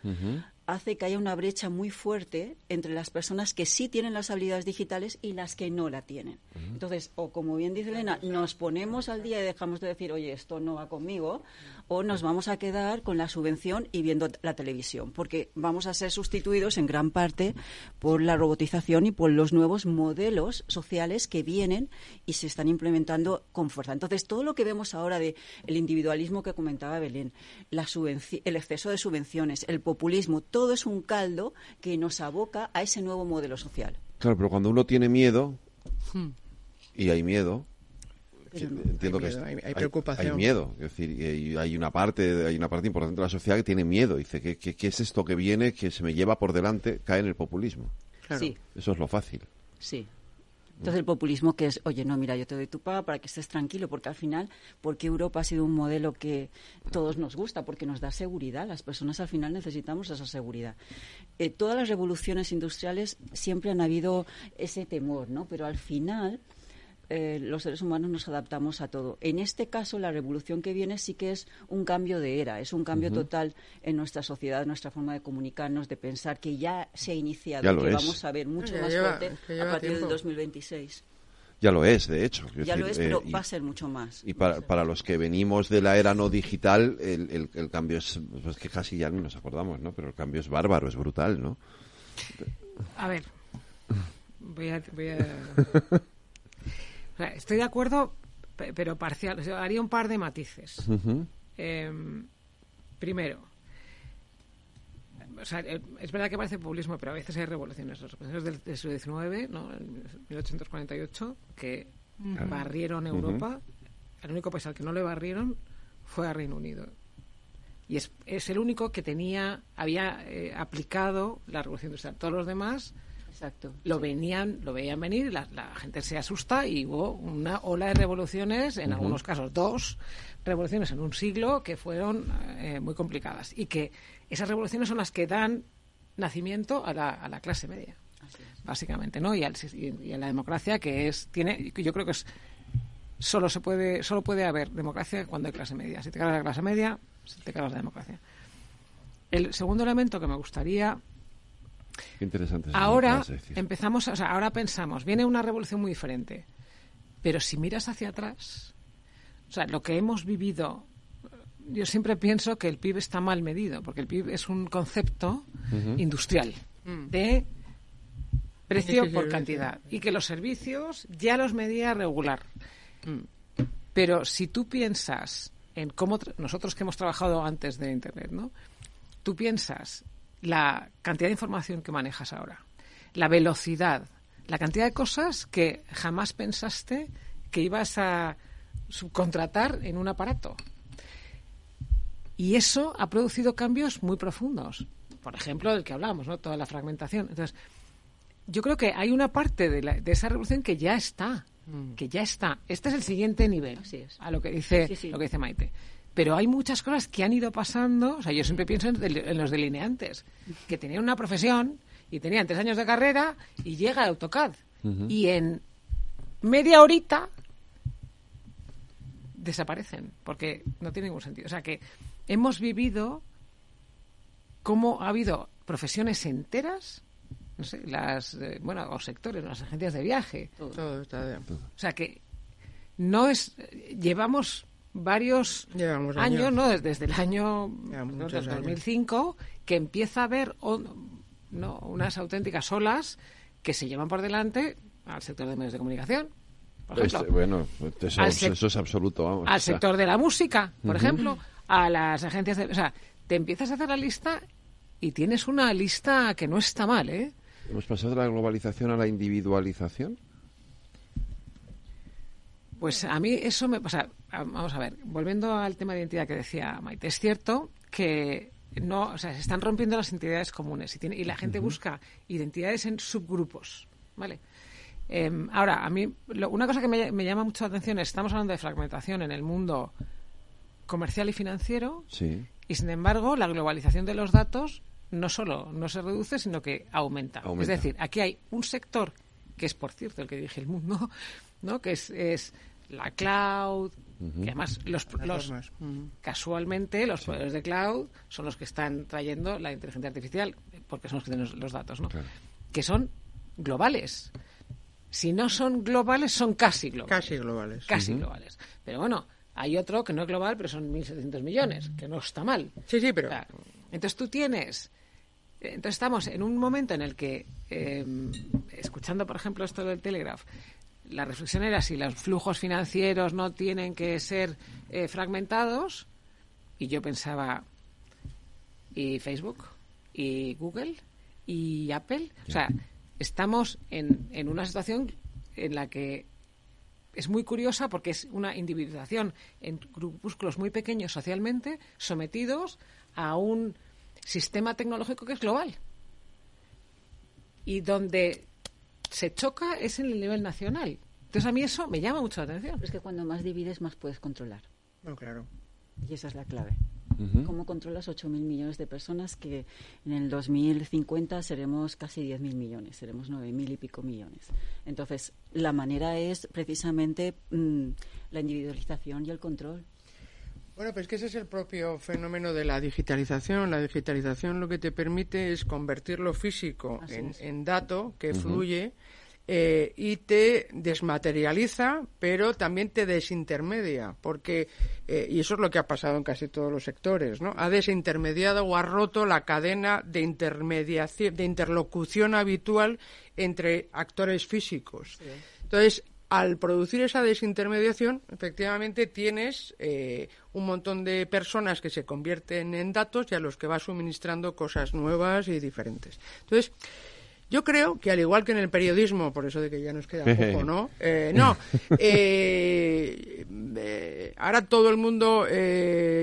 hace que haya una brecha muy fuerte entre las personas que sí tienen las habilidades digitales y las que no la tienen. Entonces, o como bien dice Elena, nos ponemos al día y dejamos de decir, oye, esto no va conmigo, o nos vamos a quedar con la subvención y viendo la televisión, porque vamos a ser sustituidos en gran parte por la robotización y por los nuevos modelos sociales que vienen y se están implementando con fuerza. Entonces, todo lo que vemos ahora de el individualismo que comentaba Belén, la el exceso de subvenciones, el populismo, todo es un caldo que nos aboca a ese nuevo modelo social. Claro, pero cuando uno tiene miedo, hmm. y hay miedo, entiendo que hay, preocupación. Hay, miedo, es decir, hay una parte, hay una parte importante de la sociedad que tiene miedo. Dice, ¿qué, qué, es esto que viene, que se me lleva por delante? Cae en el populismo. Sí. Eso es lo fácil. Sí. Entonces el populismo que es, oye, no, mira, yo te doy tu paga para que estés tranquilo, porque al final, porque Europa ha sido un modelo que todos nos gusta, porque nos da seguridad, las personas al final necesitamos esa seguridad. Eh, todas las revoluciones industriales siempre han habido ese temor, ¿no? Pero al final eh, los seres humanos nos adaptamos a todo. En este caso, la revolución que viene sí que es un cambio de era, es un cambio total en nuestra sociedad, en nuestra forma de comunicarnos, de pensar que ya se ha iniciado, que vamos a ver mucho más fuerte a partir del 2026. Ya lo es, de hecho. Ya lo es, pero eh, va a ser mucho más. Y para, para, los que venimos de la era no digital, el, el, cambio es, pues que casi ya ni nos acordamos, ¿no? Pero el cambio es bárbaro, es brutal, ¿no? A ver, voy a estoy de acuerdo, pero parcial. haría un par de matices. Em, primero, eh, es verdad que parece populismo, pero a veces hay revoluciones. Las revoluciones del, siglo XIX, ¿no? en 1848, que barrieron Europa. El único país al que no le barrieron fue a Reino Unido. Y es, es el único que tenía, había eh, aplicado la revolución industrial. Todos los demás Exacto. Lo venían, lo veían venir, la, la, gente se asusta y hubo una ola de revoluciones, en algunos casos dos revoluciones en un siglo que fueron eh, muy complicadas y que esas revoluciones son las que dan nacimiento a la, a la clase media, básicamente, ¿no? Y, al, y, a la democracia que es tiene, yo creo que es solo se puede solo puede haber democracia cuando hay clase media. Si te cargas la clase media, te cargas la democracia. El segundo elemento que me gustaría Qué interesante. Ahora empezamos, o sea, ahora pensamos, viene una revolución muy diferente. Pero si miras hacia atrás, o sea, lo que hemos vivido, yo siempre pienso que el PIB está mal medido, porque el PIB es un concepto industrial mm. de precio por cantidad y que los servicios ya los medía regular. Mm. Pero si tú piensas en cómo nosotros que hemos trabajado antes de Internet, ¿no? Tú piensas la cantidad de información que manejas ahora, la velocidad, la cantidad de cosas que jamás pensaste que ibas a subcontratar en un aparato. Y eso ha producido cambios muy profundos. Por ejemplo, del que hablábamos, ¿no? Toda la fragmentación. Entonces, yo creo que hay una parte de, esa revolución que ya está, mm. que ya está. Este es el siguiente nivel, a lo que dice lo que dice Maite. Pero hay muchas cosas que han ido pasando. O sea, yo siempre pienso en, los delineantes, que tenían una profesión y tenían tres años de carrera y llega el AutoCAD. Y en media horita desaparecen, porque no tiene ningún sentido. O sea, que hemos vivido cómo ha habido profesiones enteras no sé, las, eh, bueno, o sectores, las agencias de viaje. Todo, está bien. O sea que no es, llevamos varios años, ¿no? Desde, el año 2005, que empieza a haber no, unas auténticas olas que se llevan por delante al sector de medios de comunicación. Por este, ejemplo, bueno, eso, es absoluto, vamos. Al sector de la música, por ejemplo, a las agencias de... O sea, te empiezas a hacer la lista y tienes una lista que no está mal, ¿eh? ¿Hemos pasado de la globalización a la individualización? Pues a mí eso me pasa. Vamos a ver, volviendo al tema de identidad que decía Maite, es cierto que no, o sea, se están rompiendo las entidades comunes y, tiene, y la gente busca identidades en subgrupos, ¿vale? Em, ahora, a mí, una cosa que me, me, llama mucho la atención es, estamos hablando de fragmentación en el mundo comercial y financiero, sí. y sin embargo, la globalización de los datos no solo no se reduce, sino que aumenta. aumenta. Es decir, aquí hay un sector, que es, por cierto, el que dije el mundo, ¿no? que es, es la cloud, que además los, casualmente los poderes de cloud son los que están trayendo la inteligencia artificial, porque son los que tienen los datos, ¿no? Que son globales. Si no son globales, son casi globales. Casi globales. Casi globales. Pero bueno, hay otro que no es global, pero son 1.700 millones, que no está mal. Sí, sí, pero... entonces tú tienes... Entonces estamos en un momento en el que, em, escuchando por ejemplo esto del Telegraph, la reflexión era si los flujos financieros no tienen que ser eh, fragmentados y yo pensaba y Facebook y Google y Apple o sea estamos en, en una situación en la que es muy curiosa porque es una individualización en grupúsculos muy pequeños socialmente sometidos a un sistema tecnológico que es global. Y donde se choca es en el nivel nacional. Entonces a mí eso me llama mucho la atención. es que cuando más divides, más puedes controlar. No, claro. Y esa es la clave. ¿Cómo controlas 8.000 millones de personas que en el 2050 seremos casi 10.000 millones, seremos 9.000 y pico millones? Entonces, la manera es precisamente mm, la individualización y el control. Bueno, pues que ese es el propio fenómeno de la digitalización. La digitalización lo que te permite es convertir lo físico en, dato que fluye eh, y te desmaterializa, pero también te desintermedia, porque, eh, y eso es lo que ha pasado en casi todos los sectores, ¿no? Ha desintermediado o ha roto la cadena de intermediación, de interlocución habitual entre actores físicos. Entonces, al producir esa desintermediación, efectivamente tienes eh, un montón de personas que se convierten en datos y a los que vas suministrando cosas nuevas y diferentes. Entonces, yo creo que al igual que en el periodismo, por eso de que ya nos queda poco, ¿no? Eh, no, eh, ahora todo el mundo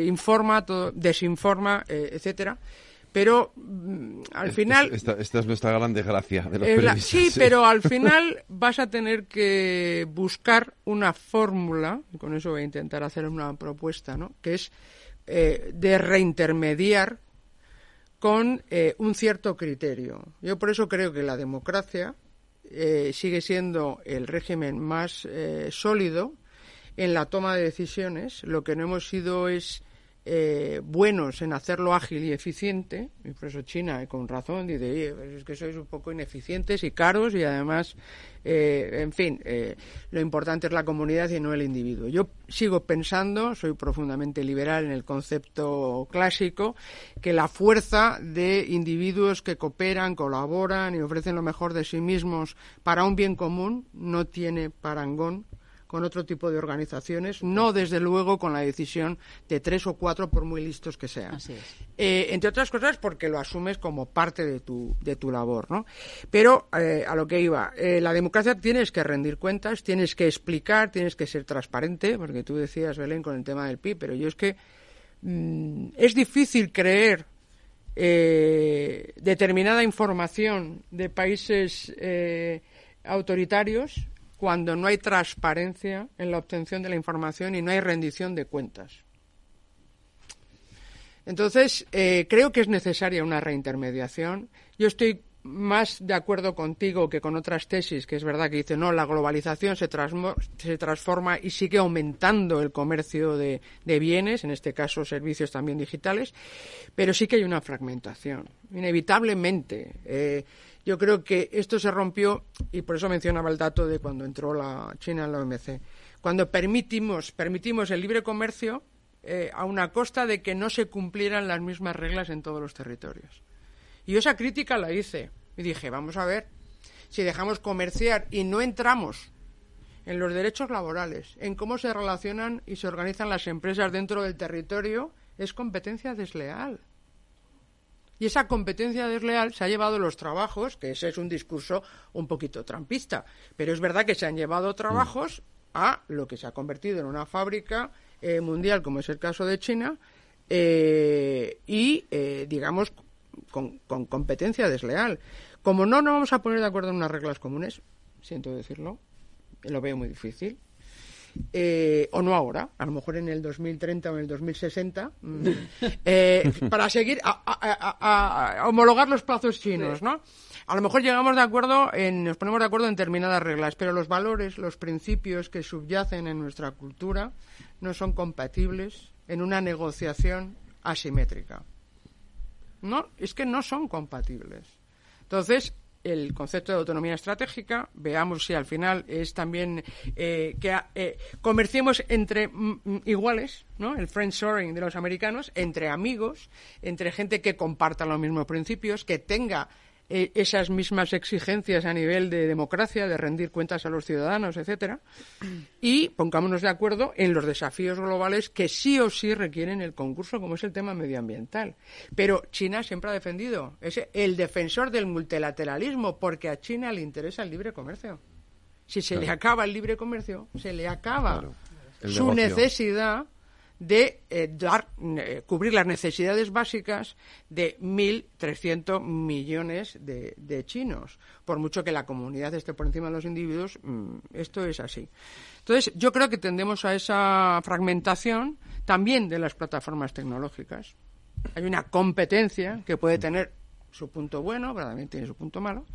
informa, desinforma, etcétera pero mm, al final... Esta, es nuestra gran desgracia de los sí, pero al final vas a tener que buscar una fórmula, y con eso voy a intentar hacer una propuesta, ¿no? que es eh, de reintermediar con eh, un cierto criterio. Yo por eso creo que la democracia eh, sigue siendo el régimen más sólido en la toma de decisiones. Lo que no hemos sido es eh, buenos en hacerlo ágil y eficiente, y por eso China, con razón, dice, pues es que sois un poco ineficientes y caros y además, eh, en fin, eh, lo importante es la comunidad y no el individuo. Yo sigo pensando, soy profundamente liberal en el concepto clásico, que la fuerza de individuos que cooperan, colaboran y ofrecen lo mejor de sí mismos para un bien común no tiene parangón con otro tipo de organizaciones, no desde luego con la decisión de tres o cuatro, por muy listos que sean. Eh, entre otras cosas porque lo asumes como parte de tu, de tu labor, ¿no? Pero eh, a lo que iba, eh, la democracia tienes que rendir cuentas, tienes que explicar, tienes que ser transparente, porque tú decías, Belén, con el tema del PIB, pero yo es que mm, es difícil creer determinada información de países autoritarios cuando no hay transparencia en la obtención de la información y no hay rendición de cuentas. Entonces, eh, creo que es necesaria una reintermediación. Yo estoy más de acuerdo contigo que con otras tesis, que es verdad que dice, no, la globalización se, se transforma y sigue aumentando el comercio de, bienes, en este caso servicios también digitales, pero sí que hay una fragmentación, inevitablemente. Eh, yo creo que esto se rompió, y por eso mencionaba el dato de cuando entró la China en la OMC. Cuando permitimos, permitimos el libre comercio eh, a una costa de que no se cumplieran las mismas reglas en todos los territorios. Y esa crítica la hice. Y dije, vamos a ver, si dejamos comerciar y no entramos en los derechos laborales, en cómo se relacionan y se organizan las empresas dentro del territorio, es competencia desleal. Y esa competencia desleal se ha llevado los trabajos, que ese es un discurso un poquito trampista, pero es verdad que se han llevado trabajos a lo que se ha convertido en una fábrica eh, mundial, como es el caso de China, eh, y, eh, digamos, con, competencia desleal. Como no nos vamos a poner de acuerdo en unas reglas comunes, siento decirlo, lo veo muy difícil. Eh, o no ahora, a lo mejor en el 2030 o en el 2060, mm, eh, para seguir a, homologar los plazos chinos, ¿no? A lo mejor llegamos de acuerdo en, nos ponemos de acuerdo en determinadas reglas, pero los valores, los principios que subyacen en nuestra cultura no son compatibles en una negociación asimétrica. No, es que no son compatibles. Entonces, el concepto de autonomía estratégica, veamos si al final es también eh, que eh, comerciemos entre mm, mm, iguales, ¿no? El friendshoring de los americanos, entre amigos, entre gente que comparta los mismos principios, que tenga eh, esas mismas exigencias a nivel de democracia, de rendir cuentas a los ciudadanos, etcétera, y pongámonos de acuerdo en los desafíos globales que sí o sí requieren el concurso, como es el tema medioambiental. Pero China siempre ha defendido, es el defensor del multilateralismo, porque a China le interesa el libre comercio. Si se le acaba el libre comercio, se le acaba su necesidad de eh, dar, eh, cubrir las necesidades básicas de 1.300 millones de, chinos. Por mucho que la comunidad esté por encima de los individuos, mm, esto es así. Entonces, yo creo que tendemos a esa fragmentación también de las plataformas tecnológicas. Hay una competencia que puede tener su punto bueno, pero también tiene su punto malo.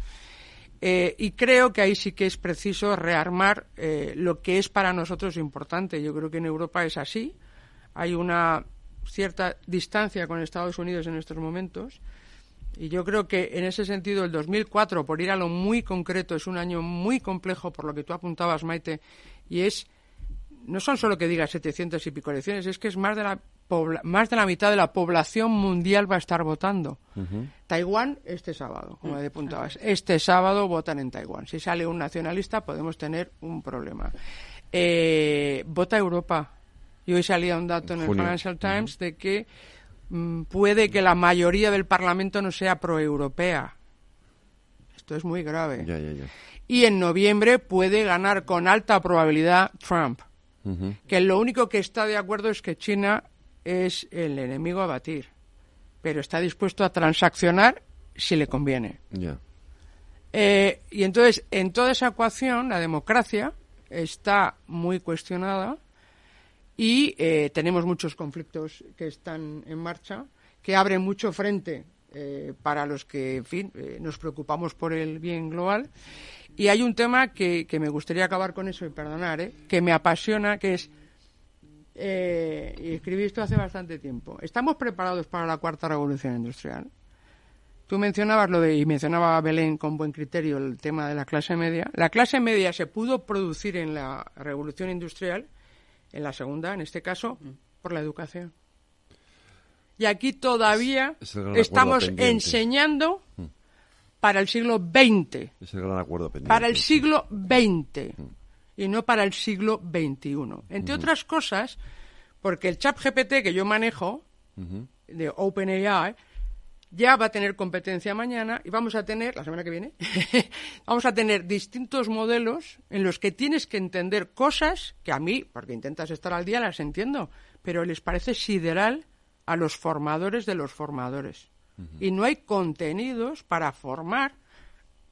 Eh, y creo que ahí sí que es preciso rearmar lo que es para nosotros importante. Yo creo que en Europa es así hay una cierta distancia con Estados Unidos en estos momentos. Y yo creo que en ese sentido el 2004, por ir a lo muy concreto, es un año muy complejo por lo que tú apuntabas, Maite, y es, no son solo que diga 700 y pico elecciones, es que es más de la, más de la mitad de la población mundial va a estar votando. Taiwán este sábado, como apuntabas. Este sábado votan en Taiwán. Si sale un nacionalista podemos tener un problema. Eh, vota Europa y hoy salía un dato en el Financial Times de que mm, puede que la mayoría del Parlamento no sea proeuropea. Esto es muy grave. Y en noviembre puede ganar con alta probabilidad Trump, que lo único que está de acuerdo es que China es el enemigo a batir, pero está dispuesto a transaccionar si le conviene. Eh, y entonces, en toda esa ecuación, la democracia está muy cuestionada y eh, tenemos muchos conflictos que están en marcha, que abren mucho frente eh, para los que, en fin, eh, nos preocupamos por el bien global. Y hay un tema que, que me gustaría acabar con eso y perdonar, que me apasiona, que es, y escribí esto hace bastante tiempo, ¿estamos preparados para la cuarta revolución industrial? Tú mencionabas lo de, y mencionaba Belén con buen criterio el tema de la clase media. La clase media se pudo producir en la revolución industrial en la segunda, en este caso, por la educación. Y aquí todavía estamos enseñando mm. para el siglo XX. Para el siglo XX mm. y no para el siglo XXI. Entre otras cosas, porque el chat GPT que yo manejo, de OpenAI, ya va a tener competencia mañana y vamos a tener, la semana que viene, vamos a tener distintos modelos en los que tienes que entender cosas que a mí, porque intentas estar al día, las entiendo, pero les parece sideral a los formadores de los formadores. Y no hay contenidos para formar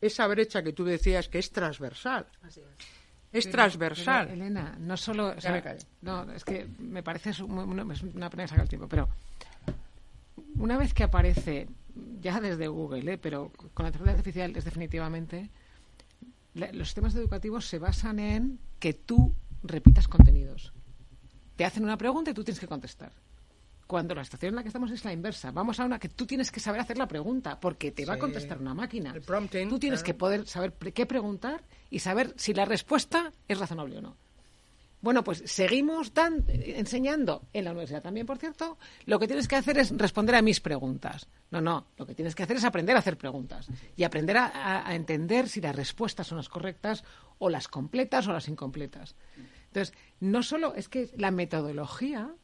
esa brecha que tú decías que es transversal. es. transversal. Elena, no solo. no, es que me parece una pena sacar el tiempo, pero una vez que aparece ya desde Google, ¿eh? pero con la inteligencia artificial es definitivamente los sistemas educativos se basan en que tú repitas contenidos. Te hacen una pregunta y tú tienes que contestar. Cuando la situación en la que estamos es la inversa. Vamos a una que tú tienes que saber hacer la pregunta, porque te va a contestar una máquina. tú tienes que poder saber qué preguntar y saber si la respuesta es razonable o no. Bueno, pues seguimos enseñando en la universidad también, por cierto. Lo que tienes que hacer es responder a mis preguntas. No, no. Lo que tienes que hacer es aprender a hacer preguntas y aprender a, a entender si las respuestas son las correctas o las completas o las incompletas. Entonces, no solo es que la metodología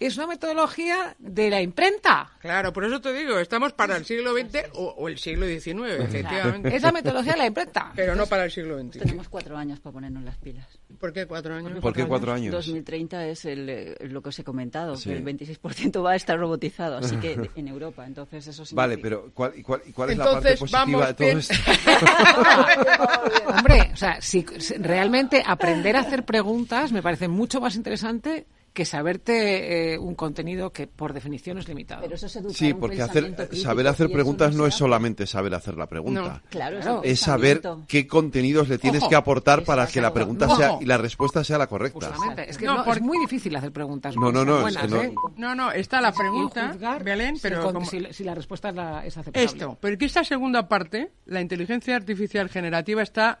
es una metodología de la imprenta. Claro, por eso te digo, estamos para el siglo XX o, el siglo XIX, efectivamente. Es la metodología de la imprenta. Pero no para el siglo XXI. Tenemos cuatro años para ponernos las pilas. ¿Por qué cuatro años? ¿Por qué cuatro años? 2030 es eh, lo que os he comentado, que el 26% va a estar robotizado, así que en Europa. Entonces eso significa... Vale, pero ¿cuál, cuál, es la parte positiva de todo esto? Hombre, o sea, si realmente aprender a hacer preguntas me parece mucho más interesante que saberte eh, un contenido que por definición es limitado. sí, porque hacer, saber hacer preguntas no, es solamente saber hacer la pregunta. claro, es saber qué contenidos le tienes que aportar para que la pregunta sea y la respuesta sea la correcta. Es que no, es muy difícil hacer preguntas. No, no, no, ¿eh? no, no, está la pregunta, Belén, pero si, la respuesta es, la, aceptable. Esto, pero que esta segunda parte, la inteligencia artificial generativa está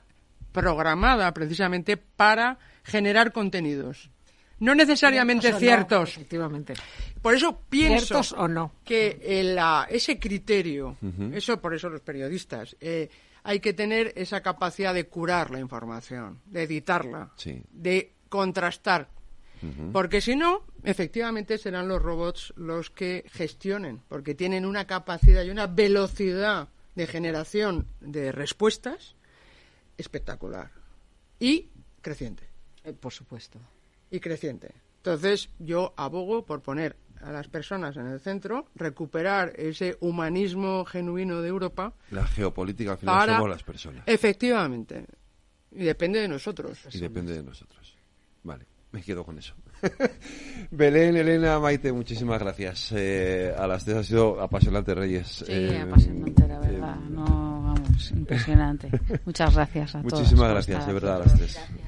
programada precisamente para generar contenidos no necesariamente ciertos. efectivamente. Por eso pienso o no? que ese criterio, eso por eso los periodistas, eh, hay que tener esa capacidad de curar la información, de editarla, de contrastar. Porque si no, efectivamente serán los robots los que gestionen, porque tienen una capacidad y una velocidad de generación de respuestas espectacular y creciente. Eh, por supuesto y creciente. Entonces, yo abogo por poner a las personas en el centro, recuperar ese humanismo genuino de Europa. La geopolítica al final somos las personas. Efectivamente. Y depende de nosotros. Y depende de nosotros. Vale, me quedo con eso. Belén, Elena, Maite, muchísimas gracias. Eh, a las tres ha sido apasionante, Reyes. Sí, eh, apasionante, la verdad. no, vamos, impresionante. Muchas gracias a todos. Muchísimas gracias, de verdad, a las tres. Gracias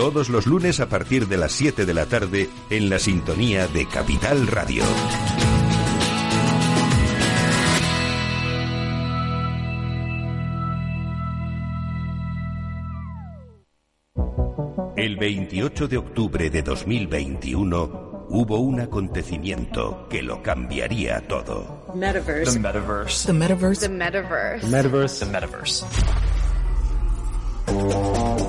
todos los lunes a partir de las 7 de la tarde en la sintonía de Capital Radio. El 28 de octubre de 2021 hubo un acontecimiento que lo cambiaría todo. Metaverse. The metaverse. The metaverse. The metaverse. The metaverse. The metaverse.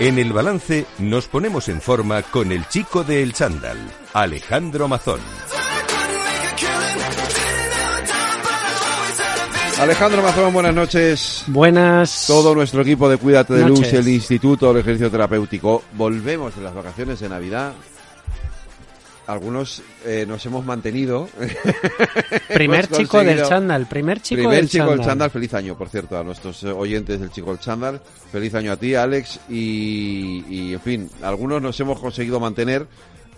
En el balance nos ponemos en forma con el chico de El Chándal, Alejandro Mazón. Alejandro Mazón, buenas noches. Buenas. Todo nuestro equipo de Cuídate de Luz, el Instituto del Ejercicio Terapéutico. Volvemos de las vacaciones de Navidad algunos eh, nos hemos mantenido. primer chico del chándal, primer chico primer del chico del chándal. Feliz año, por cierto, a nuestros eh, oyentes del chico del chándal. Feliz año a ti, Alex. Y, y, en fin, algunos nos hemos conseguido mantener,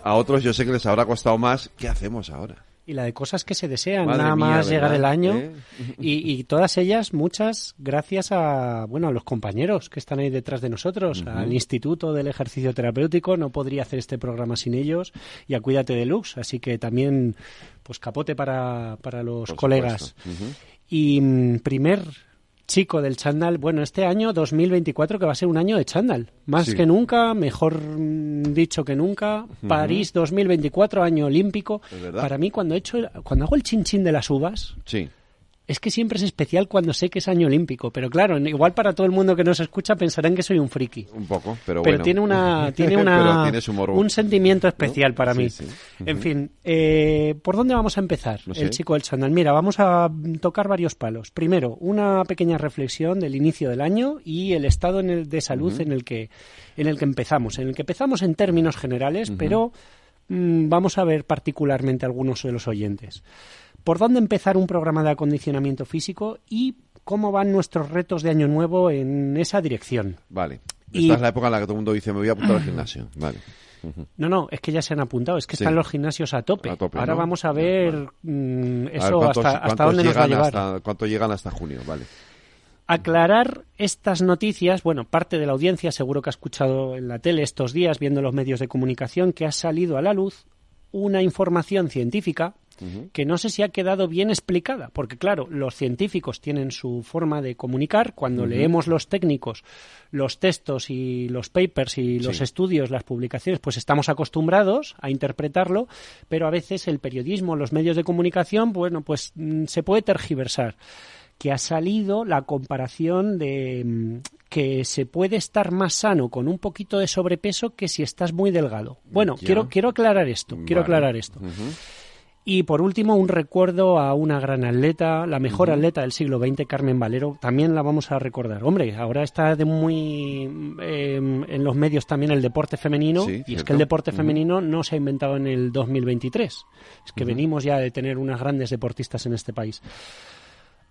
a otros yo sé que les habrá costado más. ¿Qué hacemos ahora? Y la de cosas que se desean, nada más llegar el año. ¿Eh? Y, todas ellas, muchas, gracias a, bueno, a los compañeros que están ahí detrás de nosotros, al Instituto del Ejercicio Terapéutico, no podría hacer este programa sin ellos, y a Cuídate de Lux, así que también, pues capote para, para los colegas. Y mm, primer chico del chándal, bueno, este año 2024 que va a ser un año de chándal, más que nunca, mejor dicho que nunca, París 2024, año olímpico. Para mí cuando he hecho cuando hago el chinchín de las uvas, sí es que siempre es especial cuando sé que es año olímpico, pero claro, igual para todo el mundo que nos escucha pensarán que soy un friki. Un poco, pero, pero tiene una tiene una un sentimiento especial para mí. En fin, eh, ¿por dónde vamos a empezar? El chico del chandal. Mira, vamos a tocar varios palos. Primero, una pequeña reflexión del inicio del año y el estado en el, de salud en el que en el que empezamos, en el que empezamos en términos generales, pero mm, vamos a ver particularmente algunos de los oyentes por dónde empezar un programa de acondicionamiento físico y cómo van nuestros retos de año nuevo en esa dirección. Vale. Esta es la época en la que todo el mundo dice, me voy a apuntar al gimnasio. Vale. No, no, es que ya se han apuntado, es que están los gimnasios a tope. Ahora vamos a ver mm, eso hasta, dónde nos va a llevar. ¿Cuánto llegan hasta junio? Vale. Aclarar estas noticias, bueno, parte de la audiencia seguro que ha escuchado en la tele estos días, viendo los medios de comunicación, que ha salido a la luz una información científica que no sé si ha quedado bien explicada, porque claro, los científicos tienen su forma de comunicar, cuando leemos los técnicos los textos y los papers y los estudios, las publicaciones, pues estamos acostumbrados a interpretarlo, pero a veces el periodismo, los medios de comunicación, bueno, pues mm, se puede tergiversar. Que ha salido la comparación de mm, que se puede estar más sano con un poquito de sobrepeso que si estás muy delgado. Bueno, quiero quiero aclarar esto, quiero aclarar esto. Y por último, un recuerdo a una gran atleta, la mejor atleta del siglo XX, Carmen Valero, también la vamos a recordar. Hombre, ahora está de muy em, en los medios también el deporte femenino, y es que el deporte femenino no se ha inventado en el 2023. Es que venimos ya de tener unas grandes deportistas en este país.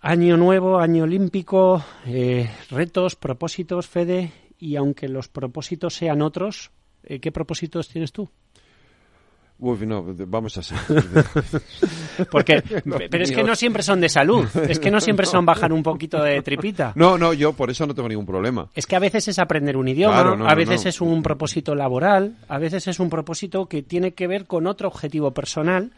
Año nuevo, año olímpico, eh, retos, propósitos, Fede, y aunque los propósitos sean otros, eh, ¿qué propósitos tienes tú? Uy, no, vamos a ser. Porque, pero es que no siempre son de salud. Es que no siempre son bajar un poquito de tripita. No, no, yo por eso no tengo ningún problema. Es que a veces es aprender un idioma, a veces es un propósito laboral, a veces es un propósito que tiene que ver con otro objetivo personal.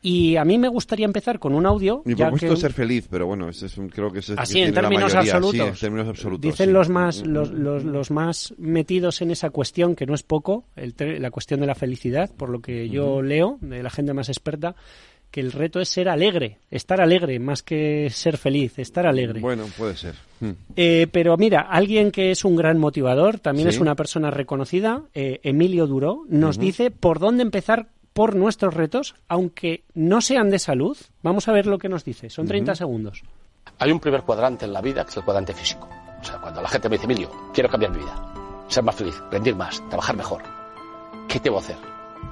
Y a mí me gustaría empezar con un audio. Propósito es ser feliz, pero bueno, ese es un, creo que es Así, en términos, absolutos, en términos absolutos. Dicen los, más, los, los, los, más metidos en esa cuestión, que no es poco, el, la cuestión de la felicidad, por lo que yo leo de la gente más experta, que el reto es ser alegre, estar alegre, más que ser feliz, estar alegre. Bueno, puede ser. Hmm. Eh, pero mira, alguien que es un gran motivador, también es una persona reconocida, eh, Emilio Duró, nos dice por dónde empezar por nuestros retos, aunque no sean de salud. Vamos a ver lo que nos dice. Son 30 segundos. Hay un primer cuadrante en la vida que es el cuadrante físico. O sea, cuando la gente me dice, Emilio, quiero cambiar mi vida, ser más feliz, rendir más, trabajar mejor, ¿qué debo hacer?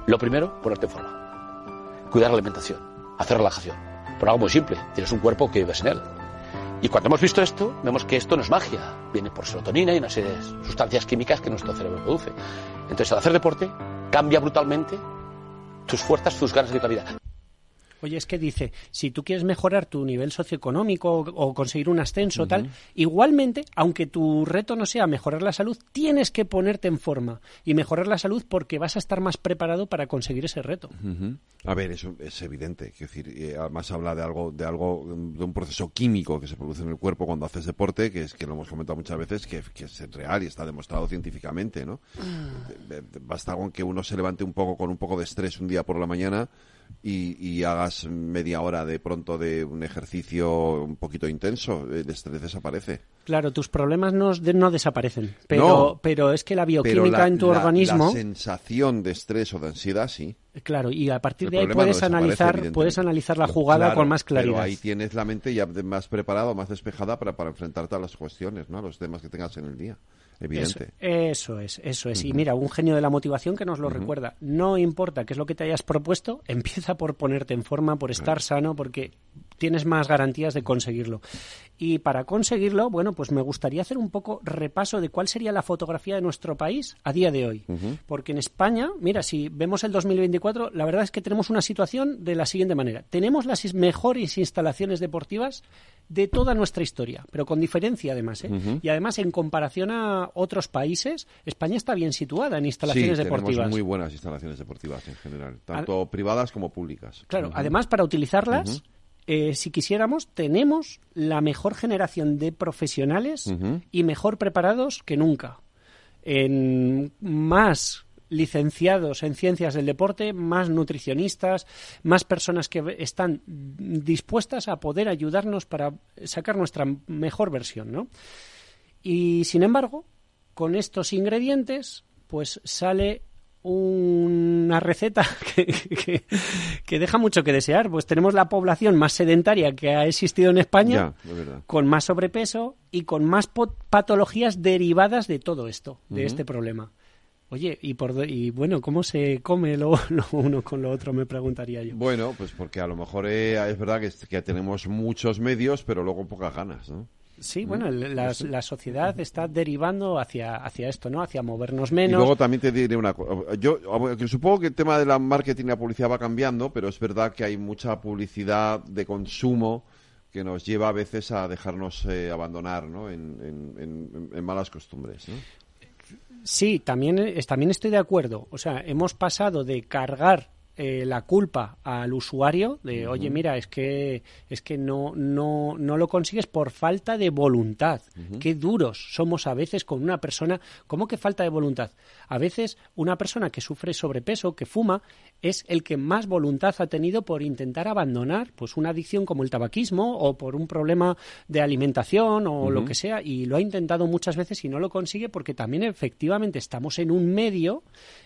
Lo primero, ponerte en forma. Cuidar la alimentación, hacer relajación. Por algo muy simple, tienes un cuerpo que vives en él. Y cuando hemos visto esto, vemos que esto no es magia, viene por serotonina y una serie de sustancias químicas que nuestro cerebro produce. Entonces, al hacer deporte, cambia brutalmente tus fuerzas, tus ganas de calidad. Oye, es que dice, si tú quieres mejorar tu nivel socioeconómico o, conseguir un ascenso tal, igualmente, aunque tu reto no sea mejorar la salud, tienes que ponerte en forma y mejorar la salud porque vas a estar más preparado para conseguir ese reto. A ver, eso es evidente. Quiero decir, eh, además habla de algo, de algo, de un proceso químico que se produce en el cuerpo cuando haces deporte, que es que lo hemos comentado muchas veces, que, es real y está demostrado científicamente, ¿no? Ah. Basta con que uno se levante un poco con un poco de estrés un día por la mañana y, hagas media hora de pronto de un ejercicio un poquito intenso, el estrés desaparece. Claro, tus problemas no, no desaparecen, pero, pero es que la bioquímica en tu organismo... La sensación de estrés o de ansiedad, sí. Claro, y a partir de ahí puedes analizar, puedes analizar la jugada con más claridad. Pero ahí tienes la mente ya más preparada, más despejada para, para enfrentarte a las cuestiones, ¿no? a los temas que tengas en el día. Evidente. Eso, es, eso es. Y mira, un genio de la motivación que nos lo recuerda. No importa qué es lo que te hayas propuesto, empieza por ponerte en forma, por estar sano, porque tienes más garantías de conseguirlo. Y para conseguirlo, bueno, pues me gustaría hacer un poco repaso de cuál sería la fotografía de nuestro país a día de hoy. Porque en España, mira, si vemos el 2024, la verdad es que tenemos una situación de la siguiente manera. Tenemos las mejores instalaciones deportivas de toda nuestra historia, pero con diferencia además. ¿eh? Y además, en comparación a otros países, España está bien situada en instalaciones sí, deportivas. Tenemos muy buenas instalaciones deportivas en general, tanto privadas como públicas. Claro, además, para utilizarlas, eh, si quisiéramos, tenemos la mejor generación de profesionales y mejor preparados que nunca. En más licenciados en ciencias del deporte, más nutricionistas, más personas que están dispuestas a poder ayudarnos para sacar nuestra mejor versión, ¿no? Y sin embargo, con estos ingredientes, pues sale una receta que, deja mucho que desear. Pues tenemos la población más sedentaria que ha existido en España, con más sobrepeso y con más patologías derivadas de todo esto, de este problema. Oye, y, por, y bueno, ¿cómo se come lo, uno con lo otro? Me preguntaría yo. Bueno, pues porque a lo mejor eh, es verdad que, que, tenemos muchos medios, pero luego pocas ganas, ¿no? Sí, bueno, la, la, sociedad está derivando hacia, hacia esto, ¿no? Hacia movernos menos. Y luego también te diré una cosa. Yo supongo que el tema de la marketing y la publicidad va cambiando, pero es verdad que hay mucha publicidad de consumo que nos lleva a veces a dejarnos eh, abandonar ¿no? en, en, en, malas costumbres. ¿no? Sí, también, también estoy de acuerdo. O sea, hemos pasado de cargar eh, la culpa al usuario de oye mira es que es que no no no lo consigues por falta de voluntad qué duros somos a veces con una persona. Cómo que falta de voluntad a veces una persona que sufre sobrepeso que fuma es el que más voluntad ha tenido por intentar abandonar pues una adicción como el tabaquismo o por un problema de alimentación o lo que sea y lo ha intentado muchas veces y no lo consigue porque también efectivamente estamos en un medio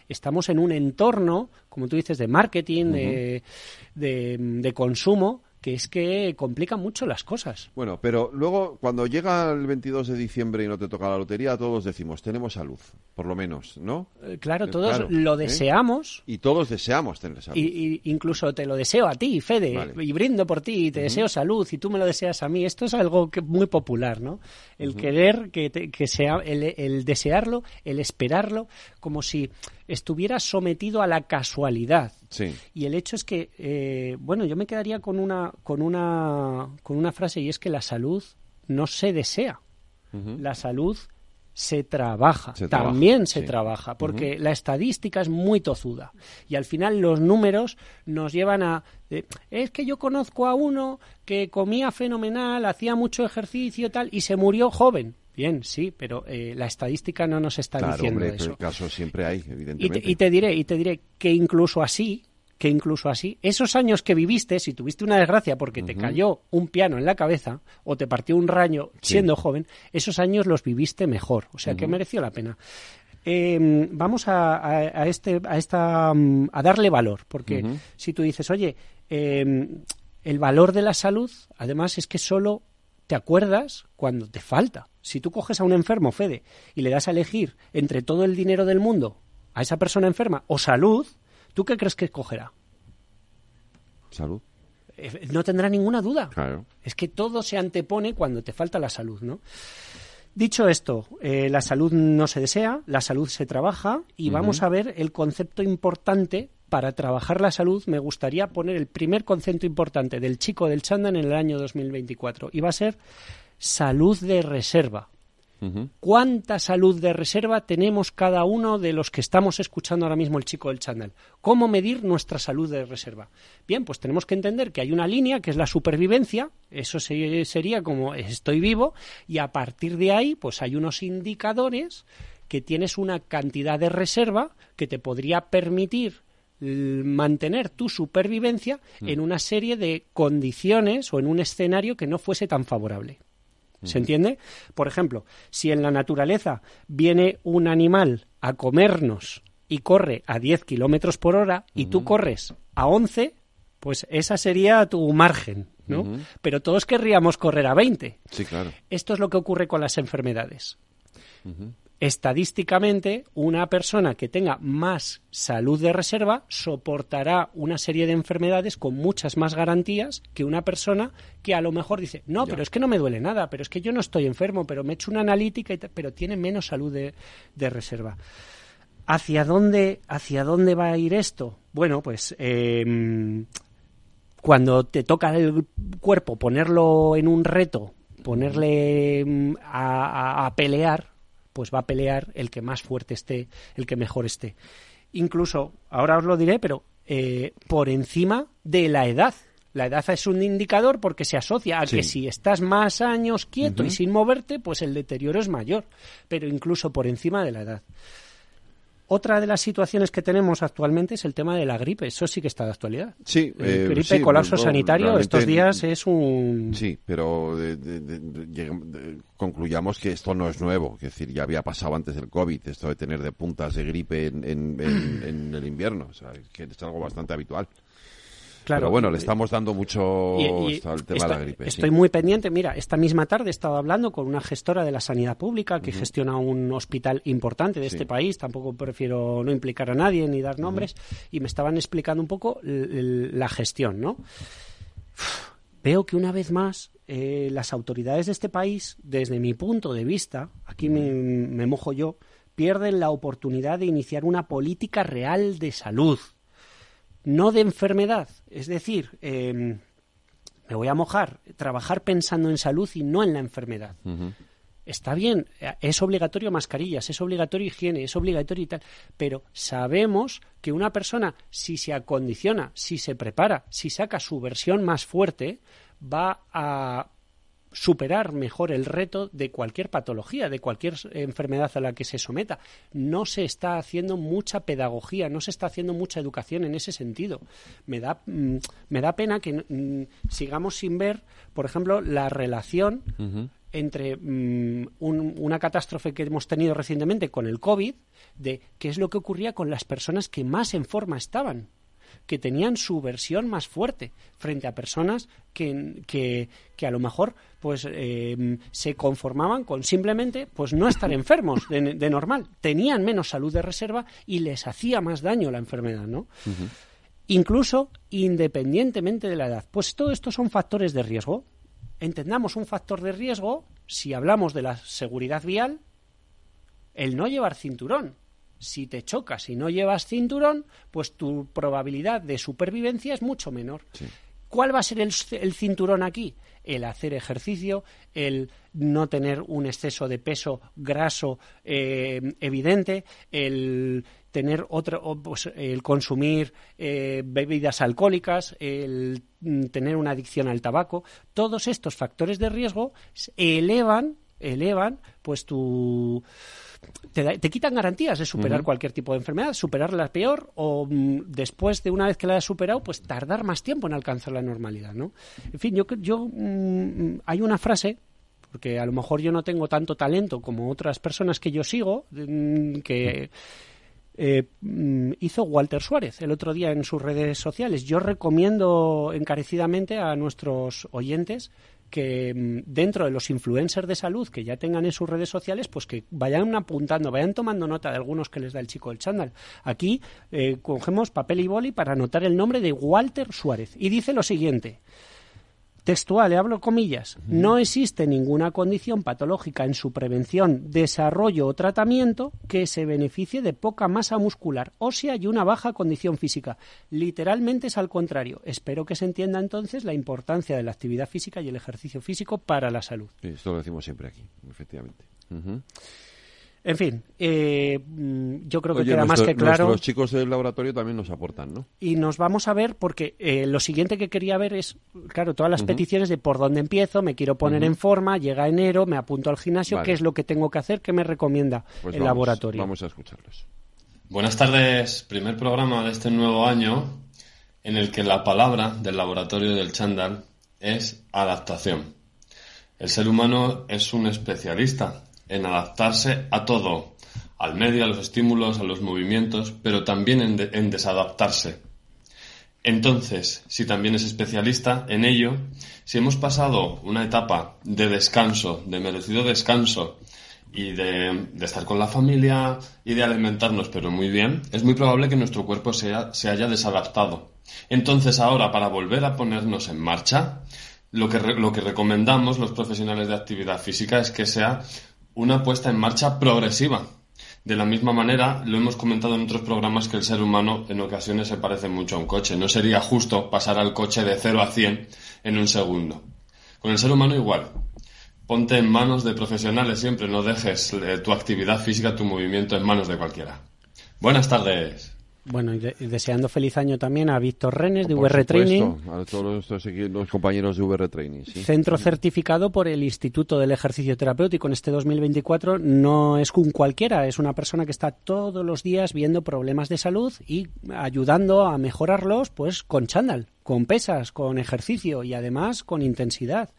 estamos en un entorno como tú dices de marketing, de, de, consumo, que es que complica mucho las cosas. Bueno, pero luego cuando llega el 22 de diciembre y no te toca la lotería, todos decimos, tenemos salud, por lo menos, ¿no? Eh, claro, eh, todos lo ¿eh? deseamos. Y todos deseamos tener salud. Y, incluso te lo deseo a ti, Fede, y brindo por ti, y te deseo salud, y tú me lo deseas a mí. Esto es algo que, muy popular, ¿no? El querer, que, que sea, el, el desearlo, el esperarlo, como si estuviera sometido a la casualidad. Y el hecho es que, eh, bueno, yo me quedaría con una, con, una, con una frase y es que la salud no se desea. La salud se trabaja, también se trabaja, porque la estadística es muy tozuda y al final los números nos llevan a... es que yo conozco a uno que comía fenomenal, hacía mucho ejercicio tal y se murió joven. Bien, sí, pero eh, la estadística no nos está diciendo hombre, eso. casos siempre hay, evidentemente. Y te, diré, y te diré que incluso así, que incluso así, esos años que viviste, si tuviste una desgracia porque te cayó un piano en la cabeza o te partió un raño siendo joven, esos años los viviste mejor, o sea que mereció la pena. em, vamos a, este, a, esta, mm, a darle valor, porque si tú dices, oye, em, el valor de la salud, además, es que solo te acuerdas cuando te falta. Si tú coges a un enfermo, Fede, y le das a elegir entre todo el dinero del mundo a esa persona enferma o salud, ¿tú qué crees que escogerá? Salud. Eh, no tendrá ninguna duda. Es que todo se antepone cuando te falta la salud, ¿no? Dicho esto, eh, la salud no se desea, la salud se trabaja y vamos a ver el concepto importante para trabajar la salud. Me gustaría poner el primer concepto importante del chico del Chandan en el año 2024 y va a ser salud de reserva. ¿Cuánta salud de reserva tenemos cada uno de los que estamos escuchando ahora mismo el chico del channel? ¿Cómo medir nuestra salud de reserva? Bien, pues tenemos que entender que hay una línea que es la supervivencia, eso sería como estoy vivo, y a partir de ahí, pues hay unos indicadores que tienes una cantidad de reserva que te podría permitir mantener tu supervivencia mm. en una serie de condiciones o en un escenario que no fuese tan favorable. ¿Se entiende? Por ejemplo, si en la naturaleza viene un animal a comernos y corre a 10 kilómetros por hora y tú corres a 11, pues esa sería tu margen, ¿no? Pero todos querríamos correr a 20. Sí, claro. Esto es lo que ocurre con las enfermedades estadísticamente una persona que tenga más salud de reserva soportará una serie de enfermedades con muchas más garantías que una persona que a lo mejor dice, no, pero es que no me duele nada, pero es que yo no estoy enfermo, pero me he hecho una analítica, pero tiene menos salud de, reserva. ¿Hacia dónde, ¿Hacia dónde va a ir esto? Bueno, pues em, cuando te toca el cuerpo ponerlo en un reto, ponerle em, a pelear, pues va a pelear el que más fuerte esté, el que mejor esté. Incluso, ahora os lo diré, pero eh, por encima de la edad. La edad es un indicador porque se asocia a que si estás más años quieto y sin moverte, pues el deterioro es mayor, pero incluso por encima de la edad. Otra de las situaciones que tenemos actualmente es el tema de la gripe. Eso sí que está de actualidad. Sí, eh, gripe, colapso sanitario, estos días es un. Sí, pero concluyamos que esto no es nuevo. Es decir, ya había pasado antes del COVID, esto de tener de puntas de gripe en, en el invierno. O sea, que es algo bastante habitual. Claro, Pero bueno, le estamos dando mucho al tema de la gripe. Estoy muy pendiente. Mira, esta misma tarde he estado hablando con una gestora de la sanidad pública que gestiona un hospital importante de este país. Tampoco prefiero no implicar a nadie ni dar nombres. Y me estaban explicando un poco la gestión, ¿no? Veo que una vez más eh, las autoridades de este país, desde mi punto de vista, aquí me mojo yo, pierden la oportunidad de iniciar una política real de salud no de enfermedad. Es decir, em, me voy a mojar, trabajar pensando en salud y no en la enfermedad. Está bien, es obligatorio mascarillas, es obligatorio higiene, es obligatorio y tal, pero sabemos que una persona, si se acondiciona, si se prepara, si saca su versión más fuerte, va a superar mejor el reto de cualquier patología, de cualquier enfermedad a la que se someta. No se está haciendo mucha pedagogía, no se está haciendo mucha educación en ese sentido. Me da, mm, me da pena que mm, sigamos sin ver, por ejemplo, la relación entre mm, una catástrofe que hemos tenido recientemente con el COVID, de qué es lo que ocurría con las personas que más en forma estaban que tenían su versión más fuerte frente a personas que, que, a lo mejor pues eh, se conformaban con simplemente pues no estar enfermos de, normal. Tenían menos salud de reserva y les hacía más daño la enfermedad no incluso independientemente de la edad. Pues todo esto son factores de riesgo. Entendamos un factor de riesgo si hablamos de la seguridad vial el no llevar cinturón si te chocas y no llevas cinturón, pues tu probabilidad de supervivencia es mucho menor. ¿Cuál va a ser el, cinturón aquí? El hacer ejercicio, el no tener un exceso de peso graso eh, evidente, el tener otro, pues, el consumir eh, bebidas alcohólicas, el mm, tener una adicción al tabaco, todos estos factores de riesgo elevan, elevan, pues tu te, quitan garantías de superar cualquier tipo de enfermedad, superarla peor o mm, después de una vez que la has superado, pues tardar más tiempo en alcanzar la normalidad, ¿no? En fin, yo, yo mm, hay una frase porque a lo mejor yo no tengo tanto talento como otras personas que yo sigo, mm, que eh, hizo Walter Suárez el otro día en sus redes sociales. Yo recomiendo encarecidamente a nuestros oyentes que mm, dentro de los influencers de salud que ya tengan en sus redes sociales, pues que vayan apuntando, vayan tomando nota de algunos que les da el chico del chándal. Aquí eh, cogemos papel y boli para anotar el nombre de Walter Suárez. Y dice lo siguiente. Textual, le hablo comillas. No existe ninguna condición patológica en su prevención, desarrollo o tratamiento que se beneficie de poca masa muscular, ósea y una baja condición física. Literalmente es al contrario. Espero que se entienda entonces la importancia de la actividad física y el ejercicio físico para la salud. esto lo decimos siempre aquí, efectivamente. En fin, eh, mm, yo creo que queda más que claro. Los chicos del laboratorio también nos aportan, ¿no? Y nos vamos a ver, porque eh, lo siguiente que quería ver es, claro, todas las peticiones de por dónde empiezo, me quiero poner en forma, llega enero, me apunto al gimnasio, qué es lo que tengo que hacer, qué me recomienda pues el laboratorio. Vamos a escucharlos. Buenas tardes, primer programa de este nuevo año en el que la palabra del laboratorio del Chandal es adaptación. El ser humano es un especialista en adaptarse a todo, al medio, a los estímulos, a los movimientos, pero también en, desadaptarse. Entonces, si también es especialista en ello, si hemos pasado una etapa de descanso, de merecido descanso, y de, estar con la familia y de alimentarnos, pero muy bien, es muy probable que nuestro cuerpo se haya desadaptado. Entonces ahora, para volver a ponernos en marcha, lo que recomendamos los profesionales de actividad física es que sea una puesta en marcha progresiva. De la misma manera, lo hemos comentado en otros programas que el ser humano en ocasiones se parece mucho a un coche. No sería justo pasar al coche de 0 a 100 en un segundo. Con el ser humano igual. Ponte en manos de profesionales siempre, no dejes eh, tu actividad física, tu movimiento en manos de cualquiera. Buenas tardes. Bueno, y, deseando feliz año también a Víctor Renes de VR Training. A todos los, compañeros de VR Training. Centro certificado por el Instituto del Ejercicio Terapéutico en este 2024. No es un cualquiera, es una persona que está todos los días viendo problemas de salud y ayudando a mejorarlos pues con chándal con pesas, con ejercicio y además con intensidad.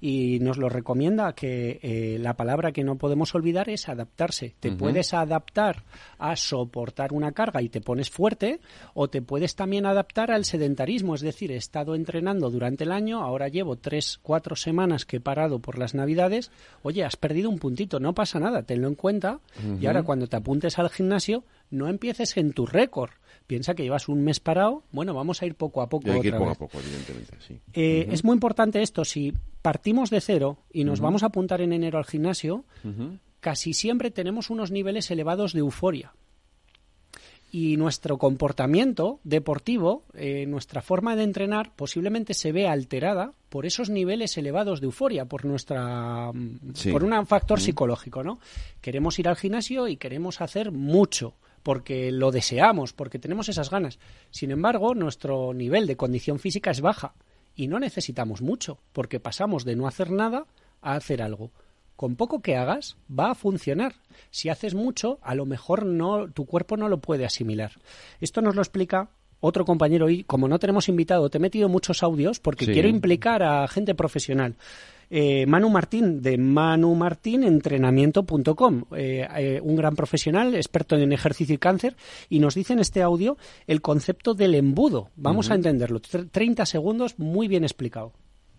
Y nos lo recomienda que eh, la palabra que no podemos olvidar es adaptarse. Te puedes adaptar a soportar una carga y te pones fuerte o te puedes también adaptar al sedentarismo. Es decir, he estado entrenando durante el año, ahora llevo tres, cuatro semanas que he parado por las navidades. Oye, has perdido un puntito, no pasa nada, tenlo en cuenta. Y ahora cuando te apuntes al gimnasio, no empieces en tu récord piensa que llevas un mes parado, bueno, vamos a ir poco a poco. poco a poco, evidentemente, sí. Eh, es muy importante esto, si partimos de cero y nos vamos a apuntar en enero al gimnasio, casi siempre tenemos unos niveles elevados de euforia. Y nuestro comportamiento deportivo, eh, nuestra forma de entrenar, posiblemente se ve alterada por esos niveles elevados de euforia, por nuestra, por un factor psicológico, ¿no? Queremos ir al gimnasio y queremos hacer mucho porque lo deseamos, porque tenemos esas ganas. Sin embargo, nuestro nivel de condición física es baja y no necesitamos mucho, porque pasamos de no hacer nada a hacer algo. Con poco que hagas, va a funcionar. Si haces mucho, a lo mejor no, tu cuerpo no lo puede asimilar. Esto nos lo explica otro compañero y como no tenemos invitado, te he metido muchos audios porque quiero implicar a gente profesional. Eh, Manu Martín de manumartinentrenamiento.com, eh, eh, un gran profesional, experto en ejercicio y cáncer, y nos dice en este audio el concepto del embudo. Vamos a entenderlo. 30 segundos, muy bien explicado.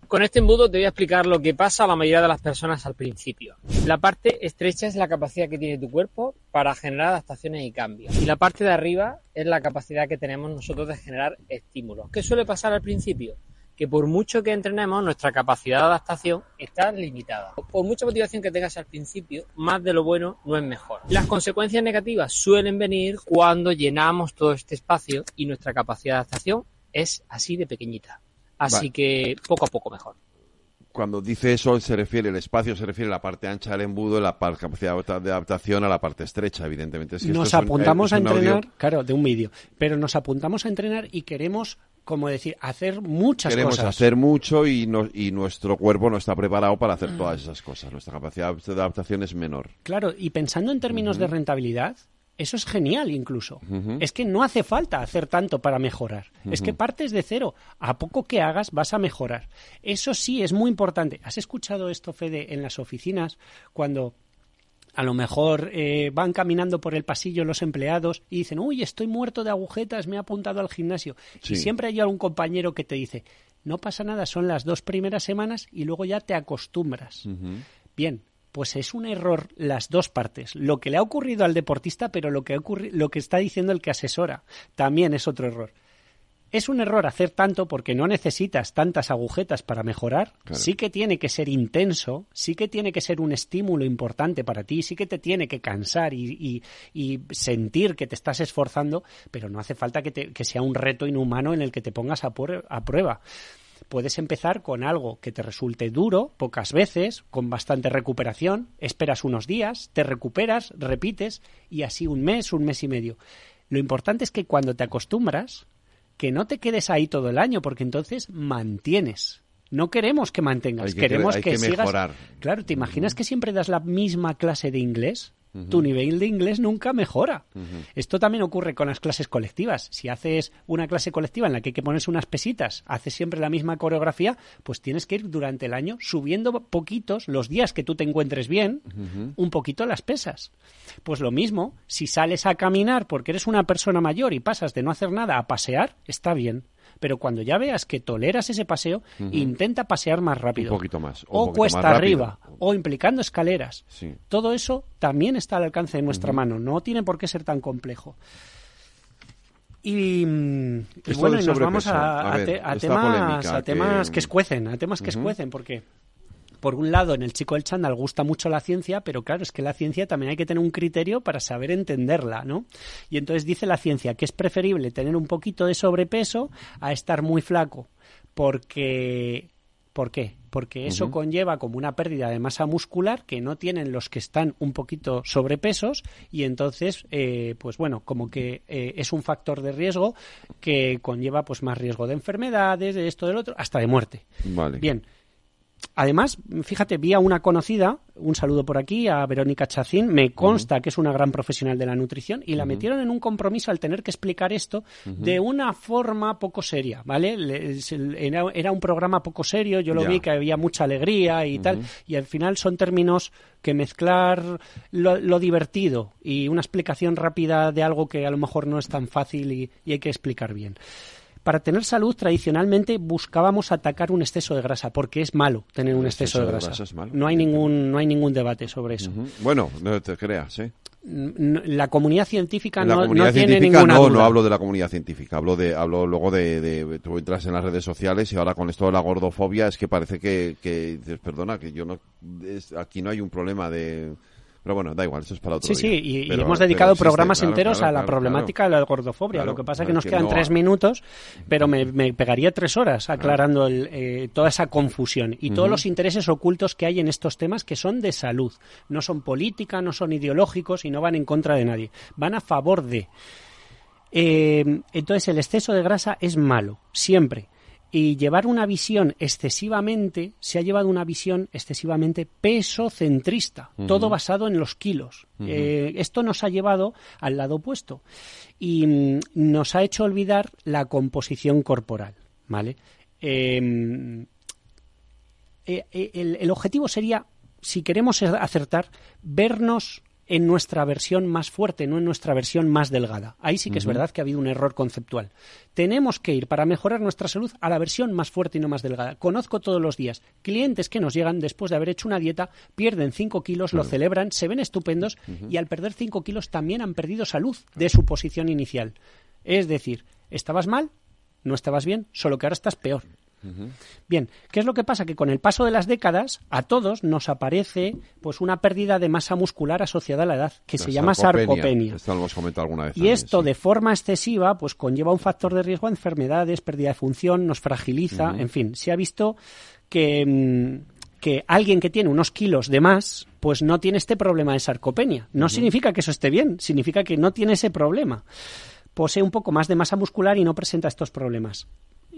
Con este embudo te voy a explicar lo que pasa a la mayoría de las personas al principio. La parte estrecha es la capacidad que tiene tu cuerpo para generar adaptaciones y cambios. Y la parte de arriba es la capacidad que tenemos nosotros de generar estímulos. ¿Qué suele pasar al principio? Que por mucho que entrenemos, nuestra capacidad de adaptación está limitada. Por mucha motivación que tengas al principio, más de lo bueno no es mejor. Las consecuencias negativas suelen venir cuando llenamos todo este espacio y nuestra capacidad de adaptación es así de pequeñita. Así que poco a poco mejor cuando dice eso se refiere el espacio se refiere a la parte ancha del embudo la capacidad de adaptación a la parte estrecha evidentemente nos apuntamos a entrenar claro de un vídeo pero nos apuntamos a entrenar y queremos como decir, hacer muchas cosas. Queremos hacer mucho y, y nuestro cuerpo no está preparado para hacer todas esas cosas. Nuestra capacidad de adaptación es menor. Claro, y pensando en términos de rentabilidad, Eso es genial incluso. Es que no hace falta hacer tanto para mejorar. Es que partes de cero. A poco que hagas vas a mejorar. Eso sí es muy importante. ¿Has escuchado esto, Fede, en las oficinas cuando a lo mejor eh, van caminando por el pasillo los empleados y dicen, uy, estoy muerto de agujetas, me he apuntado al gimnasio. Y siempre hay algún compañero que te dice, no pasa nada, son las dos primeras semanas y luego ya te acostumbras. Bien, pues es un error las dos partes. Lo que le ha ocurrido al deportista, pero lo que, lo que está diciendo el que asesora también es otro error. Es un error hacer tanto porque no necesitas tantas agujetas para mejorar. Sí que tiene que ser intenso, sí que tiene que ser un estímulo importante para ti, sí que te tiene que cansar y, sentir que te estás esforzando, pero no hace falta que, sea un reto inhumano en el que te pongas a prueba puedes empezar con algo que te resulte duro, pocas veces, con bastante recuperación, esperas unos días, te recuperas, repites y así un mes, un mes y medio. Lo importante es que cuando te acostumbras, que no te quedes ahí todo el año, porque entonces mantienes. No queremos que mantengas, queremos que, que, sigas. Mejorar. Claro, ¿te imaginas que siempre das la misma clase de inglés? Tu nivel de inglés nunca mejora. Esto también ocurre con las clases colectivas. Si haces una clase colectiva en la que hay que ponerse unas pesitas, haces siempre la misma coreografía, pues tienes que ir durante el año subiendo poquitos, los días que tú te encuentres bien, un poquito las pesas. Pues lo mismo, si sales a caminar porque eres una persona mayor y pasas de no hacer nada a pasear, está bien pero cuando ya veas que toleras ese paseo, intenta pasear más rápido. Un poquito más. O, cuesta arriba, o implicando escaleras. Todo eso también está al alcance de nuestra mano, no tiene por qué ser tan complejo. Y, bueno, y nos vamos a, temas, a temas que... escuecen, a temas que escuecen, porque por un lado, en el chico del chándal gusta mucho la ciencia, pero claro, es que la ciencia también hay que tener un criterio para saber entenderla, ¿no? Y entonces dice la ciencia que es preferible tener un poquito de sobrepeso a estar muy flaco, porque ¿Por qué? Porque eso conlleva como una pérdida de masa muscular que no tienen los que están un poquito sobrepesos y entonces, eh, pues bueno, como que eh, es un factor de riesgo que conlleva pues más riesgo de enfermedades, de esto, del otro, hasta de muerte. Vale. Bien, Además, fíjate, vi a una conocida, un saludo por aquí, a Verónica Chacín, me consta que es una gran profesional de la nutrición, y la metieron en un compromiso al tener que explicar esto de una forma poco seria, ¿vale? era, un programa poco serio, yo lo vi que había mucha alegría y tal, y al final son términos que mezclar lo, divertido y una explicación rápida de algo que a lo mejor no es tan fácil y hay que explicar bien para tener salud tradicionalmente buscábamos atacar un exceso de grasa, porque es malo tener un exceso, de grasa. no hay ningún no hay ningún debate sobre eso. Bueno, no te creas, ¿eh? La comunidad científica no, no tiene ninguna no, No, hablo de la comunidad científica, hablo de hablo luego de, de, tú entras en las redes sociales y ahora con esto de la gordofobia es que parece que, que perdona, que yo no aquí no hay un problema de pero bueno, da igual, eso es para otro sí, Sí, y, hemos dedicado programas enteros a la problemática de la gordofobia. Lo que pasa es que nos quedan tres minutos, pero me, pegaría tres horas aclarando eh, toda esa confusión y todos los intereses ocultos que hay en estos temas que son de salud. No son política, no son ideológicos y no van en contra de nadie. Van a favor de. Eh, entonces, el exceso de grasa es malo, siempre y llevar una visión excesivamente, se ha llevado una visión excesivamente pesocentrista, todo basado en los kilos. Eh, esto nos ha llevado al lado opuesto y mm, nos ha hecho olvidar la composición corporal, ¿vale? Em, eh, eh, el objetivo sería, si queremos acertar, vernos en nuestra versión más fuerte, no en nuestra versión más delgada. Ahí sí que es verdad que ha habido un error conceptual. Tenemos que ir para mejorar nuestra salud a la versión más fuerte y no más delgada. Conozco todos los días clientes que nos llegan después de haber hecho una dieta, pierden 5 kilos, lo celebran, se ven estupendos y al perder 5 kilos también han perdido salud de su posición inicial. Es decir, estabas mal, no estabas bien, solo que ahora estás peor. Bien, ¿qué es lo que pasa? Que con el paso de las décadas a todos nos aparece pues una pérdida de masa muscular asociada a la edad, que se llama sarcopenia. y esto de forma excesiva pues conlleva un factor de riesgo a enfermedades, pérdida de función, nos fragiliza, en fin, se ha visto que, mm, que alguien que tiene unos kilos de más pues no tiene este problema de sarcopenia. No significa que eso esté bien, significa que no tiene ese problema. Posee un poco más de masa muscular y no presenta estos problemas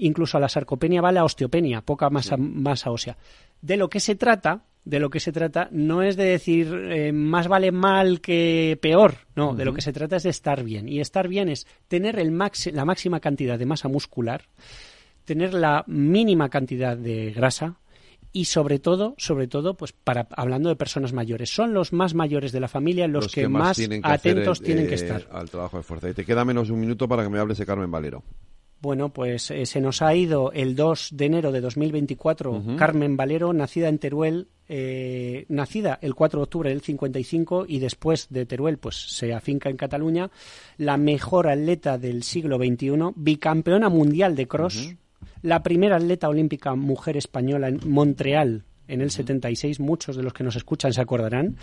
incluso a la sarcopenia va la osteopenia, poca masa, masa ósea. De lo que se trata de lo que se trata no es de decir eh, más vale mal que peor, no, de lo que se trata es de estar bien. Y estar bien es tener el la máxima cantidad de masa muscular, tener la mínima cantidad de grasa y sobre todo, sobre todo, pues para hablando de personas mayores, son los más mayores de la familia los, que, más, atentos tienen que estar al trabajo de fuerza. Y te queda menos de un minuto para que me hables de Carmen Valero. Bueno, pues eh, se nos ha ido el 2 de enero de 2024 Carmen Valero, nacida en Teruel, eh, nacida el 4 de octubre del 55 y después de Teruel pues se afinca en Cataluña, la mejor atleta del siglo XXI, bicampeona mundial de cross, la primera atleta olímpica mujer española en Montreal en el 76, muchos de los que nos escuchan se acordarán.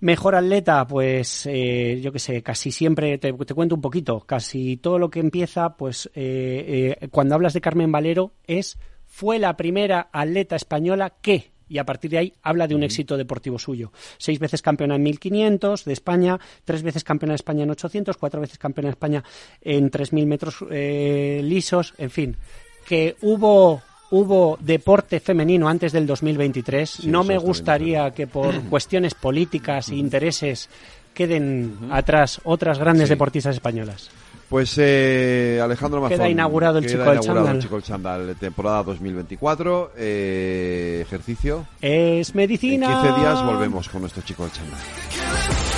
Mejor atleta, pues eh, yo que sé, casi siempre, te, cuento un poquito, casi todo lo que empieza, pues eh, eh, cuando hablas de Carmen Valero es, fue la primera atleta española que, y a partir de ahí habla de un éxito deportivo suyo. Seis veces campeona en 1500 de España, tres veces campeona de España en 800, cuatro veces campeona de España en 3000 metros lisos, en fin, que hubo hubo deporte femenino antes del 2023. no me gustaría que por cuestiones políticas e intereses queden atrás otras grandes deportistas españolas. Pues eh, Alejandro Mazón. Queda inaugurado el Chico del Chándal. Chico del Chándal, temporada 2024. Eh, ejercicio. Es medicina. En 15 días volvemos con nuestro Chico del Chándal.